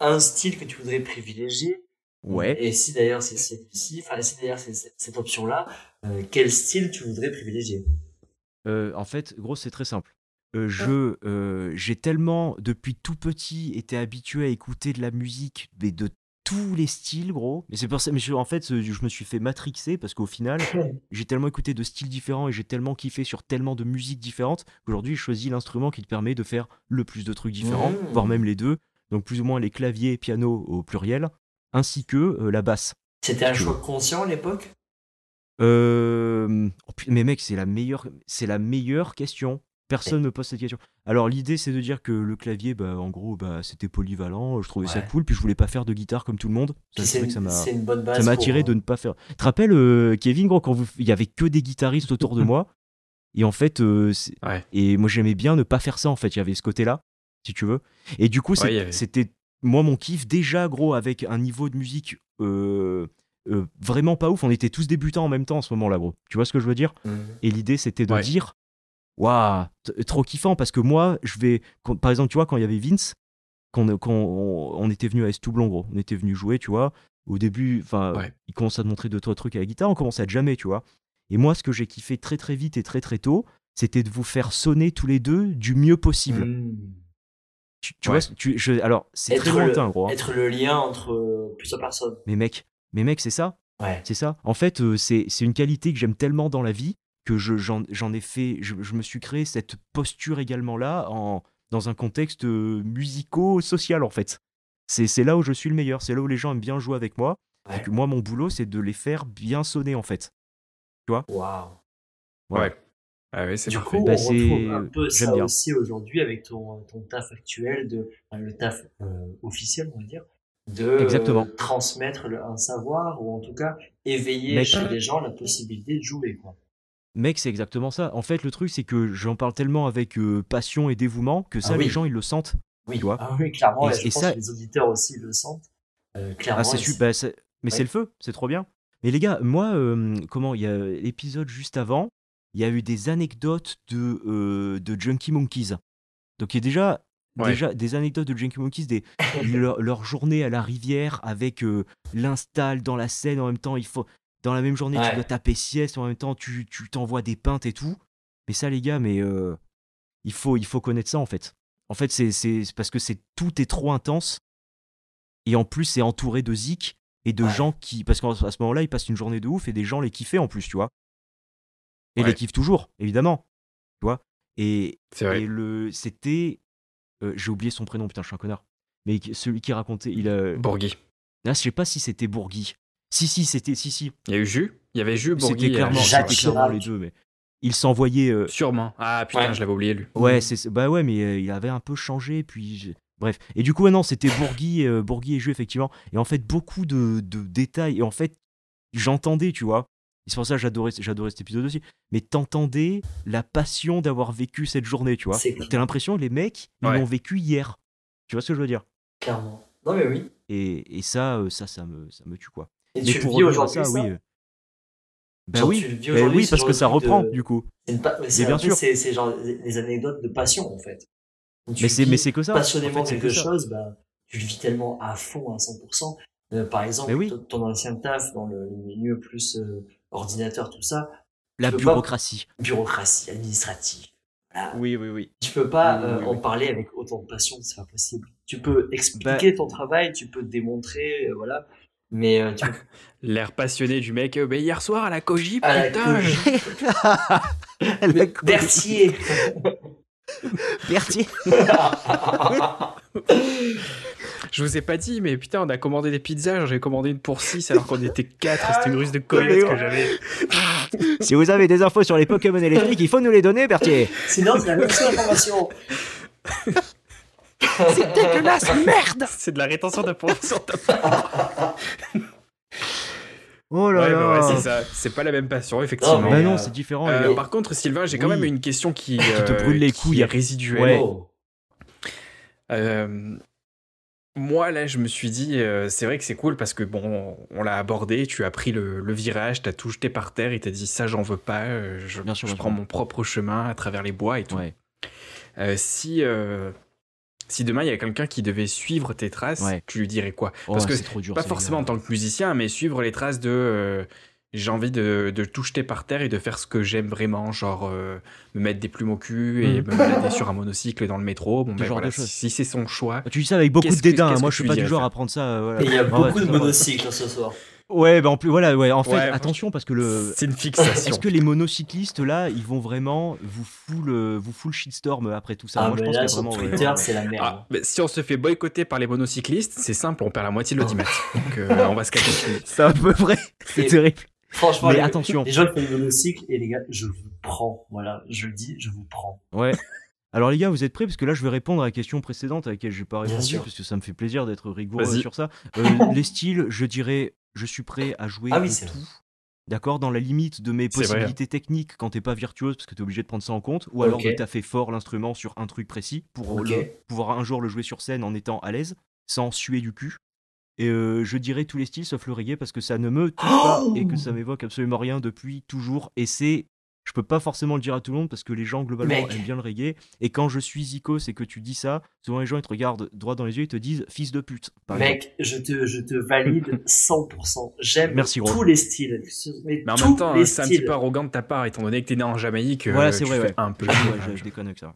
un style que tu voudrais privilégier Ouais. et si d'ailleurs c'est enfin si d'ailleurs c'est cette option là quel style tu voudrais privilégier? Euh, en fait, gros, c'est très simple. Euh, je, euh, j'ai tellement, depuis tout petit, été habitué à écouter de la musique, mais de tous les styles, gros. Mais c'est pour ça, mais je- en fait, euh, je me suis fait matrixer parce qu'au final, j'ai tellement écouté de styles différents et j'ai tellement kiffé sur tellement de musiques différentes qu'aujourd'hui, je choisis l'instrument qui te permet de faire le plus de trucs différents, Mmh. voire même les deux. Donc, plus ou moins les claviers et piano au pluriel, ainsi que euh, la basse. c'était un choix conscient à l'époque? Euh... oh, putain, mais mec, c'est la meilleure, c'est la meilleure question. Personne me pose cette question. Alors l'idée, c'est de dire que le clavier, bah, en gros, bah, c'était polyvalent. Je trouvais ça cool, puis je voulais pas faire de guitare comme tout le monde. C'est c'est vrai que ça une, une bonne base ça m'a attiré euh, de ne pas faire. Tu te rappelles, euh, Kevin, gros, quand vous... il y avait que des guitaristes autour de moi, et en fait, euh, Ouais. et moi j'aimais bien ne pas faire ça. En fait, il y avait ce côté-là, si tu veux. Et du coup, Ouais, avait- c'était moi mon kiff déjà, gros, avec un niveau de musique. euh, euh, vraiment pas ouf, on était tous débutants en même temps en ce moment-là, gros. Tu vois ce que je veux dire? Mhm. et l'idée, c'était de Ouais. dire Waouh, trop kiffant parce que moi, je vais. quand- par exemple, tu vois, quand il y avait Vince, qu'on- on, on était venu à Estoublon, gros, on était venu jouer, tu vois. Au début, enfin, Ouais. il commence à te montrer deux, trois trucs à la guitare, on commence à jamais, tu vois. Et moi, ce que j'ai kiffé très, très vite et très, très tôt, c'était de vous faire sonner tous les deux du mieux possible. Mhm. Tu, tu Ouais. vois, tu, je, alors, c'est très Être le- lointain, gros. hein. Être le lien entre euh, plusieurs personnes. Mais mec, mais mec, c'est ça. Ouais. C'est ça. En fait, euh, c'est c'est une qualité que j'aime tellement dans la vie que je- j'en j'en ai fait. Je, je me suis créé cette posture également là, en, dans un contexte euh, musico-social en fait. C'est c'est là où je suis le meilleur. C'est là où les gens aiment bien jouer avec moi. Ouais. Et que moi, mon boulot, c'est de les faire bien sonner en fait. Waouh. Voilà. Ouais. Ah c'est Du parfait. coup, Bah, on c'est- retrouve un peu ça bien. aussi aujourd'hui avec ton, ton taf actuel, de, enfin, le taf euh, officiel, on va dire, de Exactement. transmettre le- un savoir ou en tout cas éveiller Mec. chez les gens la possibilité de jouer. Quoi. Mec, c'est exactement ça. En fait, le truc, c'est que j'en parle tellement avec euh, passion et dévouement que ça, Ah oui. les gens, ils le sentent. Oui, Tu vois. ah oui clairement, Et- et, je et pense ça- que les auditeurs aussi le sentent. Euh, clairement, Ah, c'est su- bah, c'est- mais Ouais. c'est le feu, c'est trop bien. Mais les gars, moi, euh, comment, il y a l'épisode juste avant, il y a eu des anecdotes de, euh, de Junkie Monkeys. Donc il y a déjà, Ouais. déjà des anecdotes de Junkie Monkeys, des, leur, leur journée à la rivière avec euh, l'install dans la scène en même temps, il faut, dans la même journée, Ouais. tu dois taper sieste, en même temps, tu tu t'envoies des pintes et tout. Mais ça, les gars, mais euh, il, faut, il faut connaître ça en fait. En fait, c'est parce que c'est tout est trop intense. Et en plus, c'est entouré de zik et de Ouais. gens qui. Parce qu'à ce moment-là, ils passent une journée de ouf et des gens les kiffaient en plus, tu vois. Et Ouais. les kiffent toujours, évidemment. Tu vois. Et, C'est vrai. et le c'était. euh, J'ai oublié son prénom, putain, je suis un connard. Mais celui qui racontait. Il a. Bourgui. Là, je sais pas si c'était Bourgui. Si, si, c'était. Si, si. Il y a eu Jus Il y avait Jus, Bourgui. C'était euh, clairement, Jacques c'était clairement les deux, mais. Il s'envoyait. euh, Sûrement. Ah putain, Ouais. je l'avais oublié lui. Ouais, c'est bah ouais, mais euh, il avait un peu changé, puis je- bref. Et du coup, ouais, non, c'était Bourgui, euh, Bourgui et Jus effectivement. Et en fait, beaucoup de, de détails. Et en fait, j'entendais, tu vois. Et C'est pour ça que j'adorais, j'adorais cet épisode aussi. Mais t'entendais la passion d'avoir vécu cette journée, tu vois. T'as l'impression que les mecs, ils Ouais. l'ont vécu hier. Tu vois ce que je veux dire? Clairement. Non, mais oui. Et, et ça, euh, ça, ça me, ça me tue quoi. Et Mais tu pour le vis aujourd'hui, ça, ça oui. Genre, oui, aujourd'hui, oui, ce parce que ça reprend de- du coup. Pa- c'est bien un peu- sûr. C'est c'est genre des des anecdotes de passion, en fait. Mais c'est, mais c'est que ça. passionnément En fait, c'est quelque que chose, bah, tu le vis tellement à fond, à 100%. Euh, par exemple, Mais oui. ton- ton ancien taf dans le milieu plus euh, ordinateur, tout ça, La peux pas- bureaucratie. bureaucratie administrative. Voilà. Oui, oui, oui. Tu peux pas Oui, oui, euh, oui, en oui. parler avec autant de passion, c'est pas possible. Tu peux expliquer ton travail, tu peux démontrer, euh, voilà. Mais euh, tu L'air passionné du mec. euh, bah, hier soir à la Koji, à la putain. Koji. La Berthier. Berthier. Je vous ai pas dit, mais putain, on a commandé des pizzas. J'en ai commandé une pour 6 alors qu'on était 4. C'était une ruse de Mais collettes que j'avais. Si vous avez des infos sur les Pokémon électriques, il faut nous les donner, Berthier. Sinon, c'est la même information. C'est dégueulasse, merde C'est de la rétention d'informations. Oh là Ouais, bah ouais, là. c'est ça. C'est pas la même passion, effectivement. Non, Bah non, c'est différent. Euh, par contre, Sylvain, j'ai quand Oui. même une question qui, te euh, brûle les qui couilles. est résiduelle. Ouais. Oh. Euh, moi, là, je me suis dit, euh, c'est vrai que c'est cool parce que, bon, on l'a abordé, tu as pris le, le virage, t'as tout jeté par terre et t'as dit, ça, j'en veux pas, euh, je, Bien sûr, je bien prends mon propre chemin à travers les bois et tout. Ouais, Euh, si, si demain, il y a quelqu'un qui devait suivre tes traces, Ouais. tu lui dirais quoi? Oh, Parce que c'est trop dur. Pas forcément en tant que musicien, mais suivre les traces de... j'ai envie de, de tout jeter par terre et de faire ce que j'aime vraiment, genre euh, me mettre des plumes au cul et Mhm. me balader sur un monocycle dans le métro. Bon, ben genre voilà, si c'est son choix, Tu dis ça avec beaucoup de que- dédain. hein. Moi, que je suis pas du genre à prendre ça. euh, voilà. Et il y a Ah ouais, beaucoup de monocycles ce soir. Ouais, bah en plus, voilà, ouais. En fait, Ouais, attention parce que le. c'est une fixation. Est-ce que les monocyclistes là, ils vont vraiment vous full, euh, vous full shitstorm après tout ça? Ah, Moi, je pense là, sur vraiment. Twitter, ouais. c'est la merde. Ah, mais si on se fait boycotter par les monocyclistes, c'est simple, on perd la moitié de l'audimat. Donc euh, on va se calmer. C'est à peu vrai. C'est terrible. Franchement, Mais les, attention. les gens qui font le monocycle, et les gars, je vous prends. Voilà, je le dis, je vous prends. Ouais. Alors les gars, vous êtes prêts? Parce que là, je vais répondre à la question précédente à laquelle j'ai pas Bien répondu, sûr. parce que ça me fait plaisir d'être rigoureux Vas-y. sur ça. Euh, les styles, je dirais, je suis prêt à jouer Ah oui, c'est tout. vrai. D'accord? Dans la limite de mes C'est vrai. possibilités techniques quand t'es pas virtuose, parce que t'es obligé de prendre ça en compte, ou alors Ok. de taffer fort l'instrument sur un truc précis pour le- pouvoir un jour le jouer sur scène en étant à l'aise, sans suer du cul. Et euh, je dirais tous les styles sauf le reggae parce que ça ne me touche pas Oh et que ça m'évoque absolument rien depuis toujours. Et c'est. Je peux pas forcément le dire à tout le monde parce que les gens globalement Mec. aiment bien le reggae. Et quand je suis Zico, c'est que tu dis ça, souvent les gens ils te regardent droit dans les yeux et te disent fils de pute. exemple. Mec, je te, je te valide 100%. J'aime tous les styles. Mais, Mais en même temps, c'est un petit peu arrogant de ta part, étant donné que t'es né en Jamaïque. Voilà, euh, c'est vrai, fais ouais. Un peu Ouais, le- je, je déconne avec ça.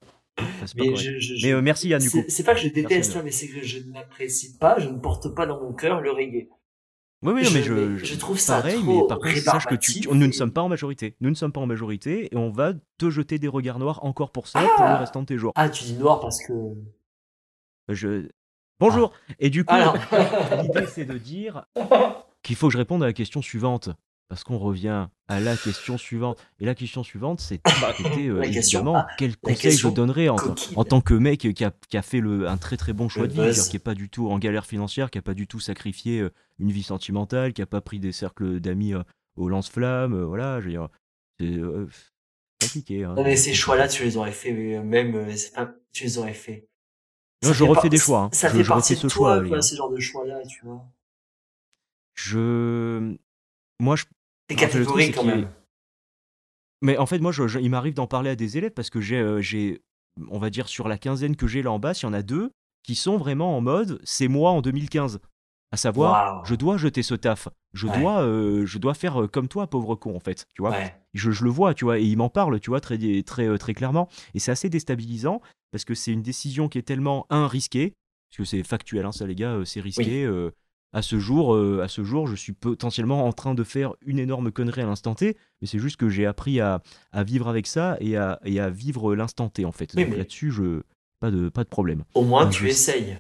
Mais, je, je- Mais euh, merci Yann du coup. c'est pas que je déteste, hein, mais c'est que je n'apprécie pas, je ne porte pas dans mon cœur le reggae. Oui, oui, je- mais je, je trouve ça pareil, trop mais par contre, sache que tu, nous ne sommes pas en majorité. Nous ne sommes pas en majorité et on va te jeter des regards noirs encore pour ça pour le restant de tes jours. Ah, tu dis noir parce que. Je... Bonjour. Et du coup, Alors. l'idée c'est de dire qu'il faut que je réponde à la question suivante. Parce qu'on revient à la question suivante. Et la question suivante, c'est c'était euh, La question- évidemment ah, quel conseil je donnerais en, tant que mec qui a, qui a fait le, un très très bon choix Le de vie, qui est pas du tout en galère financière, qui a pas du tout sacrifié euh, une vie sentimentale, qui a pas pris des cercles d'amis euh, au lance-flammes, euh, voilà, je veux dire, c'est euh, compliqué. hein. Non, mais ces choix-là, tu les aurais fait, euh, même, euh, pas- tu les aurais fait. Non, Ça je fait refais par- des choix, hein. Ça Je- fait je partie de ce toi, choix, quoi, gars. ce genre de choix-là, tu vois. Je, moi, je T'es catégorique quand même. Mais en fait, moi, je- je- il m'arrive d'en parler à des élèves parce que j'ai, euh, j'ai, on va dire, sur la quinzaine que j'ai là en bas, il y en a deux qui sont vraiment en mode c'est moi en 2015. À savoir, je dois jeter ce taf. Je, Ouais. dois, euh, je dois faire euh, comme toi, pauvre con, en fait. Tu vois Ouais. je, je le vois, tu vois, et il m'en parle, tu vois, très, très, très clairement. Et c'est assez déstabilisant parce que c'est une décision qui est tellement, un, risquée, parce que c'est factuel, hein, ça, les gars, c'est risqué. euh, à ce jour, euh, à ce jour, je suis potentiellement en train de faire une énorme connerie à l'instant T, mais c'est juste que j'ai appris à, à vivre avec ça et à, et à vivre l'instant T, en fait. Oui, Donc là-dessus, je pas de, pas de problème. Au moins, tu je- essayes.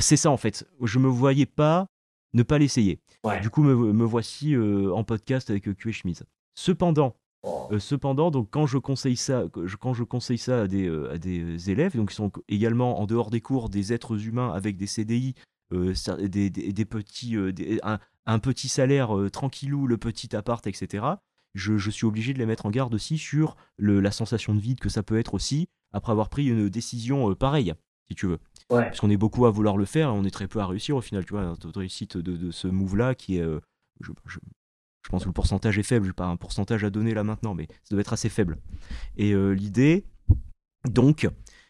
C'est ça, en fait. Je me voyais pas ne pas l'essayer. Ouais. Du coup, me, me voici euh, en podcast avec euh, Q et Schmiz. Cependant, Oh. euh, cependant, donc quand je conseille ça, quand je conseille ça à des, euh, à des élèves, donc qui sont également en dehors des cours des êtres humains avec des CDI, des, des- des petits, euh, des- un, un petit salaire euh, tranquillou, le petit appart, etc. Je, je suis obligé de les mettre en garde aussi sur le, la sensation de vide que ça peut être aussi après avoir pris une décision euh, pareille, si tu veux. Ouais. Parce qu'on est beaucoup à vouloir le faire et on est très peu à réussir au final, tu vois. Notre réussite de, de ce move-là qui est. euh, je, je- je pense que le pourcentage est faible, j'ai pas un pourcentage à donner là maintenant, mais ça doit être assez faible. Et euh, l'idée, donc,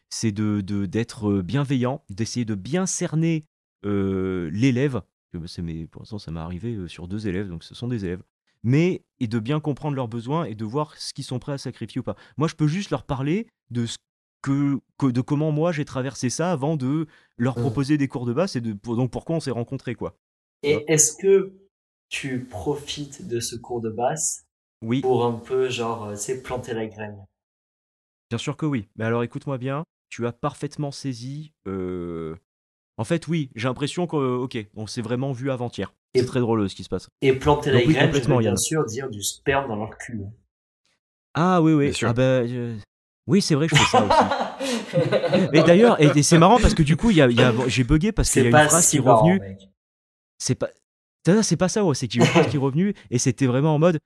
c'est de de- d'être euh, bienveillant, d'essayer de bien cerner euh, l'élève. c'est mes- Pour l'instant, ça m'est arrivé euh, sur deux élèves, donc ce sont des élèves. Mais, et de bien comprendre leurs besoins et de voir ce qu'ils sont prêts à sacrifier ou pas. Moi, je peux juste leur parler de ce que, que- de comment moi j'ai traversé ça avant de leur Mhm. proposer des cours de basse et de pour- donc pourquoi on s'est rencontrés quoi. Et est-ce que tu profites de ce cours de basse Oui, pour un peu, genre, euh, tu sais, planter la graine? Bien sûr que oui. Mais alors écoute-moi bien, tu as parfaitement saisi. euh, En fait, oui, j'ai l'impression que ok, on s'est vraiment vu avant-hier. C'est très drôle euh, ce qui se passe. Et planter la graine, je complètement, veux bien Yann. sûr dire du sperme dans leur cul. Ah oui oui. Bien sûr. Ah bah, euh, oui c'est vrai, je fais ça aussi. Et d'ailleurs, et, et c'est marrant parce que du coup, il y a, y j'ai bugué parce qu'il y a une phrase si qui est revenue. c'est pas ça, c'est pas ça ouais, c'est qu'il y a une phrase qui est revenue et c'était vraiment en mode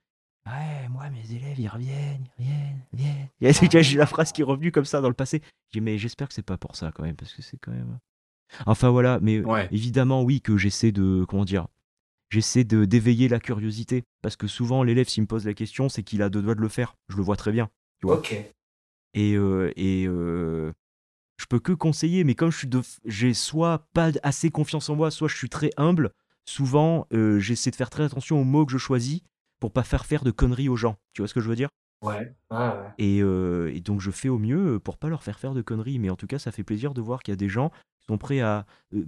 ouais moi mes élèves ils reviennent ils reviennent ils reviennent Il y a- j'ai la phrase qui est revenue comme ça dans le passé j'ai dit mais j'espère que c'est pas pour ça quand même parce que c'est quand même enfin voilà mais Ouais. évidemment oui que j'essaie de comment dire j'essaie de d'éveiller la curiosité parce que souvent l'élève s'il me pose la question c'est qu'il a deux doigts de le faire je le vois très bien vois. Ok. et, euh, et euh, je peux que conseiller, mais comme je suis de, j'ai soit pas assez confiance en moi, soit je suis très humble, souvent euh, j'essaie de faire très attention aux mots que je choisis pour pas faire faire de conneries aux gens. Tu vois ce que je veux dire? Ouais. Ouais, ouais. et, euh, et donc je fais au mieux pour pas leur faire faire de conneries, mais en tout cas ça fait plaisir de voir qu'il y a des gens sont prêts à euh,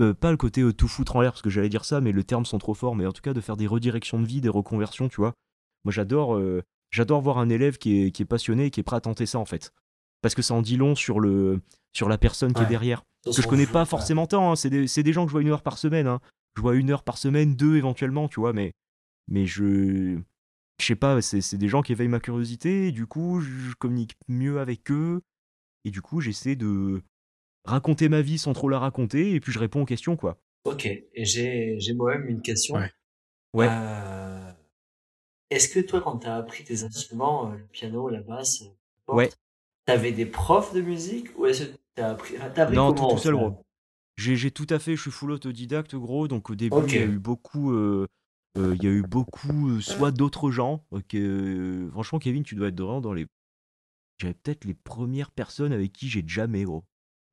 euh, pas le côté euh, tout foutre en l'air parce que j'allais dire ça, mais le terme sont trop forts, mais en tout cas de faire des redirections de vie, des reconversions, tu vois. Moi j'adore, euh, j'adore voir un élève qui est, qui est passionné et qui est prêt à tenter ça en fait, parce que ça en dit long sur le sur la personne qui est derrière. Que je connais jeu, pas ouais. forcément tant, hein, c'est des, c'est des gens que je vois une heure par semaine. hein. Je vois une heure par semaine, deux éventuellement, tu vois, mais mais je je sais pas, c'est c'est des gens qui éveillent ma curiosité, et du coup, je communique mieux avec eux, et du coup, j'essaie de raconter ma vie sans trop la raconter, et puis je réponds aux questions, quoi. Ok. Et j'ai, j'ai moi-même une question. Ouais. Ouais. Euh, Est-ce que toi, quand t'as appris tes instruments, euh, le piano, la basse, euh, Ouais. t'avais des profs de musique ou est-ce que t'as appris, t'as appris Non, tout, comment, tout au seul, gros. J'ai tout à fait, je suis full autodidacte, gros, donc au début, Ok. il y a eu beaucoup... euh, euh, il y a eu beaucoup, euh, soit d'autres gens, que, franchement, Kevin, tu dois être vraiment dans les... J'avais peut-être les premières personnes avec qui j'ai jamais, gros.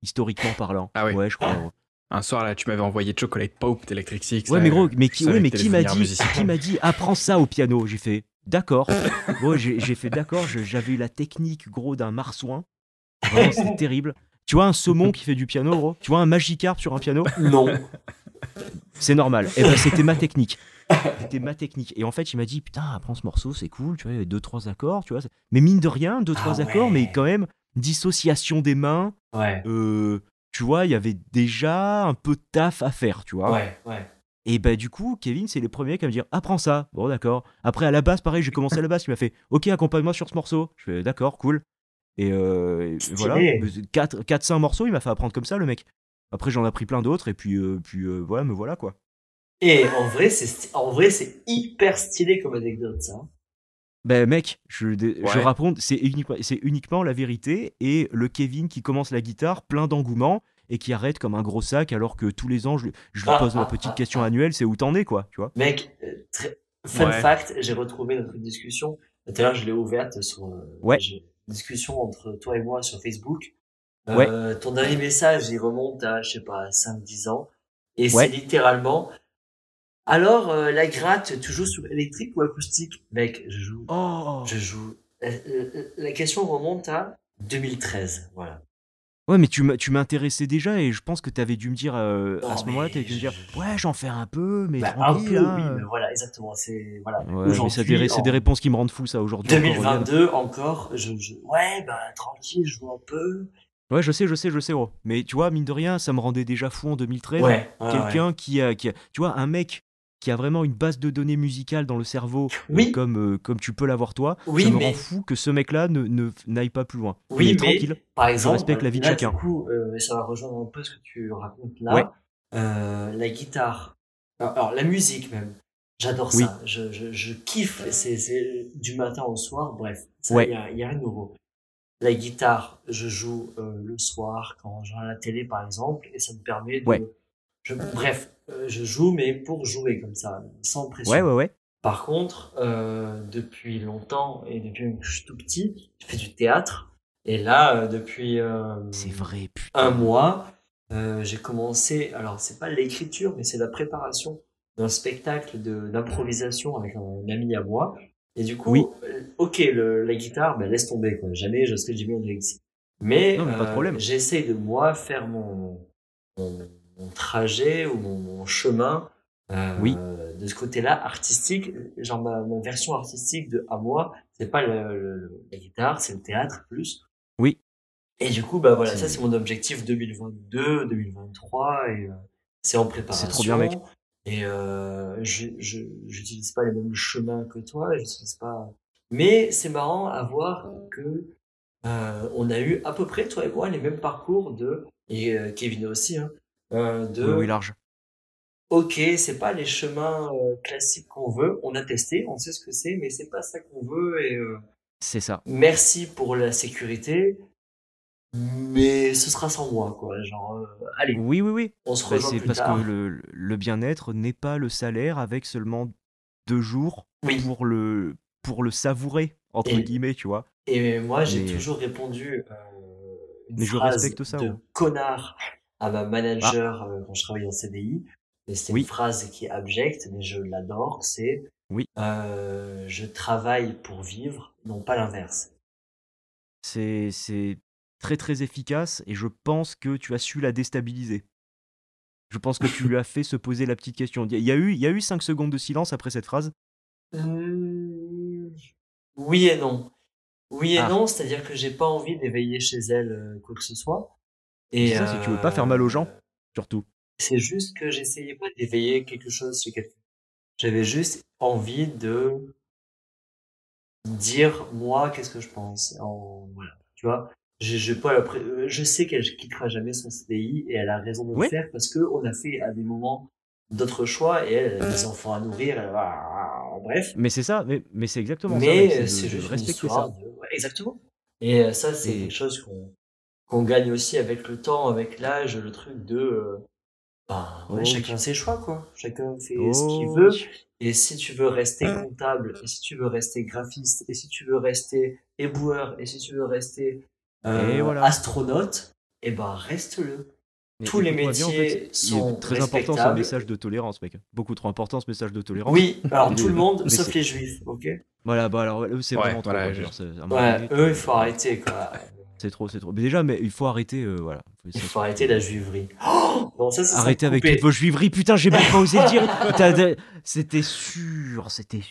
Historiquement parlant. Ah ouais. Ouais, je crois. Un soir, là, tu m'avais envoyé Chocolate Pope d'Electric Six. Ouais, là, mais gros, mais qui, ouais, mais qui m'a dit, qui m'a dit, apprends ça au piano. J'ai fait, d'accord. Gros, j'ai j'ai fait d'accord. J'avais eu la technique, gros, d'un marsouin. Vraiment, c'était terrible. Tu vois un saumon qui fait du piano, gros? Tu vois un Magikarp sur un piano? Non. C'est normal. Et ben, c'était ma technique. C'était ma technique. Et en fait, il m'a dit, putain, apprends ce morceau, c'est cool. Tu vois, il y a deux, trois accords, tu vois. Mais mine de rien, deux, Ah trois accords, ouais. mais quand même, dissociation des mains. Ouais. euh, tu vois, il y avait déjà un peu de taf à faire, tu vois. Ouais. Ouais. Et bah du coup, Kevin, c'est les premiers qui me dire apprends ça. Bon d'accord. Après à la basse, pareil, j'ai commencé à la basse, il m'a fait OK, accompagne-moi sur ce morceau. Je fais d'accord, cool. Et, euh, et voilà, 4 4 5 morceaux, il m'a fait apprendre comme ça le mec. Après j'en ai appris plein d'autres et puis euh, puis euh, voilà, me voilà quoi. Et en vrai, c'est, en vrai, c'est hyper stylé comme anecdote, ça. Ben mec, je, Ouais. raconte, c'est uniquement, la vérité et le Kevin qui commence la guitare plein d'engouement et qui arrête comme un gros sac alors que tous les ans je, je lui Ah, pose ah, ma petite ah, question ah. annuelle, c'est où t'en es quoi, tu vois. Mec, euh, très... fun Ouais. fact, j'ai retrouvé notre discussion. Tout à l'heure, je l'ai ouverte sur euh, Ouais. une discussion entre toi et moi sur Facebook. Ouais. Euh, ton dernier message, il remonte à, je sais pas, 5-10 ans. Et Ouais. c'est littéralement, alors, euh, la gratte, tu joues sur électrique ou acoustique? Mec, je joue, Oh. je joue. Euh, euh, La question remonte à 2013, voilà. Ouais, mais tu m'as- tu m'intéressais déjà et je pense que tu avais dû me dire euh, à Non, ce moment-là, tu avais dû me dire je- ouais, j'en fais un peu, mais Bah, un tranquille. peu, hein. oui, mais voilà, exactement. C'est, voilà. Ouais, des- c'est en des réponses qui me rendent fou ça aujourd'hui. encore, regarde. 2022 encore, je, je, ouais, bah, tranquille, je joue un peu. Ouais, je sais, je sais, je sais, gros. Mais tu vois, mine de rien, ça me rendait déjà fou en 2013. Ouais, ouais, Quelqu'un qui, a, qui a, tu vois, un mec qui a vraiment une base de données musicale dans le cerveau, euh, Oui. comme, euh, comme tu peux l'avoir toi, Oui, ça me mais- rend fou que ce mec-là ne, n'aille pas plus loin. Oui, Il mais tranquille. par exemple, respecte la vie de là, chacun. Du coup, euh, ça va rejoindre un peu ce que tu racontes là. Ouais. Euh, la guitare, alors, alors, la musique même, j'adore Oui. ça. Je, je, je kiffe. C'est, du matin au soir. Bref, ça, Ouais. y a, y a rien de nouveau. la guitare, je joue euh, le soir quand j'ai la télé par exemple, et ça me permet de. Ouais. Je, bref, euh, je joue, mais pour jouer comme ça, sans pression. Ouais, ouais, ouais. Par contre, euh, depuis longtemps et depuis que je suis tout petit, je fais du théâtre. Et là, euh, depuis C'est vrai, putain. un mois, j'ai commencé. Alors, c'est pas l'écriture, mais c'est la préparation d'un spectacle d'improvisation avec un, ami à moi. Et du coup, Oui. ok, le, la guitare, ben laisse tomber. Quoi. Jamais je serai Jimi Hendrix. Mais, Non, mais pas de euh, problème. j'essaye de moi faire mon, mon, mon trajet ou mon, mon chemin euh, Oui. de ce côté-là artistique. Genre ma, ma version artistique de à moi, c'est pas le, le- la guitare, c'est le théâtre plus. Oui. Et du coup, bah voilà, ça c'est mon objectif 2022, 2023 et euh, c'est en préparation. C'est trop bien, mec. Et euh, je je j'utilise pas les mêmes chemins que toi, j'utilise pas. Mais c'est marrant à voir que euh, on a eu à peu près toi et moi les mêmes parcours de et euh, Kevin aussi hein, de Oui, oui, large. ok c'est pas les chemins euh, classiques qu'on veut, on a testé, on sait ce que c'est, mais c'est pas ça qu'on veut et euh, C'est ça. merci pour la sécurité, mais ce sera sans moi quoi, genre euh, allez Oui, oui, oui. on se Bah, rejoint c'est plus parce tard. que le, le bien-être n'est pas le salaire avec seulement deux jours Oui. pour le, pour le savourer, entre Et- guillemets, tu vois. Et moi, j'ai Mais- toujours répondu euh, une Mais je respecte ça, de ouais. connard à ma manager euh, quand je travaillais en CDI. Et c'est Oui. une phrase qui est abjecte, mais je l'adore. C'est Oui. euh, je travaille pour vivre, non pas l'inverse. C'est c'est très très efficace et je pense que tu as su la déstabiliser. Je pense que tu lui as fait se poser la petite question. Il y a eu, il y a eu 5 secondes de silence après cette phrase? Euh, Oui et non. Oui et Ah. non, c'est-à-dire que j'ai pas envie d'éveiller chez elle quoi que ce soit. Et ça, que tu veux pas faire mal aux gens. Surtout. C'est juste que j'essayais pas d'éveiller quelque chose chez quelqu'un. J'avais juste envie de dire moi qu'est-ce que je pense. En, voilà, tu vois. Je, je, pas la pré- euh, je sais qu'elle quittera jamais son CDI et elle a raison de le faire parce que on a fait à des moments d'autres choix et elle, a des enfants à nourrir. elle va- bref. Mais c'est ça, mais, mais c'est exactement ça. mec, Mais c'est juste respecter ça. de... ouais, exactement. Et euh, ça, c'est quelque chose qu'on qu'on gagne aussi avec le temps, avec l'âge, le truc de... euh, ben, ouais, Oh. chacun ses choix, quoi. Chacun fait ce qu'il Oh. veut. Et si tu veux rester comptable, et si tu veux rester graphiste, et si tu veux rester éboueur, et si tu veux rester euh, Et voilà. astronaute, eh ben reste-le. Mais Tous les écoute-moi bien, en métiers fait, il est sont très important ce message de tolérance, mec. Beaucoup trop important ce message de tolérance. Oui, alors tout le monde, sauf les juifs, ok? Voilà, bah alors eux, c'est Ouais, vraiment trop. voilà, donné, eux, il faut arrêter, quoi. C'est trop, c'est trop. Mais déjà, mais il faut arrêter, euh, voilà. Il faut arrêter la juiverie. Oh non, ça, ça serait Arrêtez avec toutes vos juiveries, putain, j'ai même pas osé le dire. C'était sûr, c'était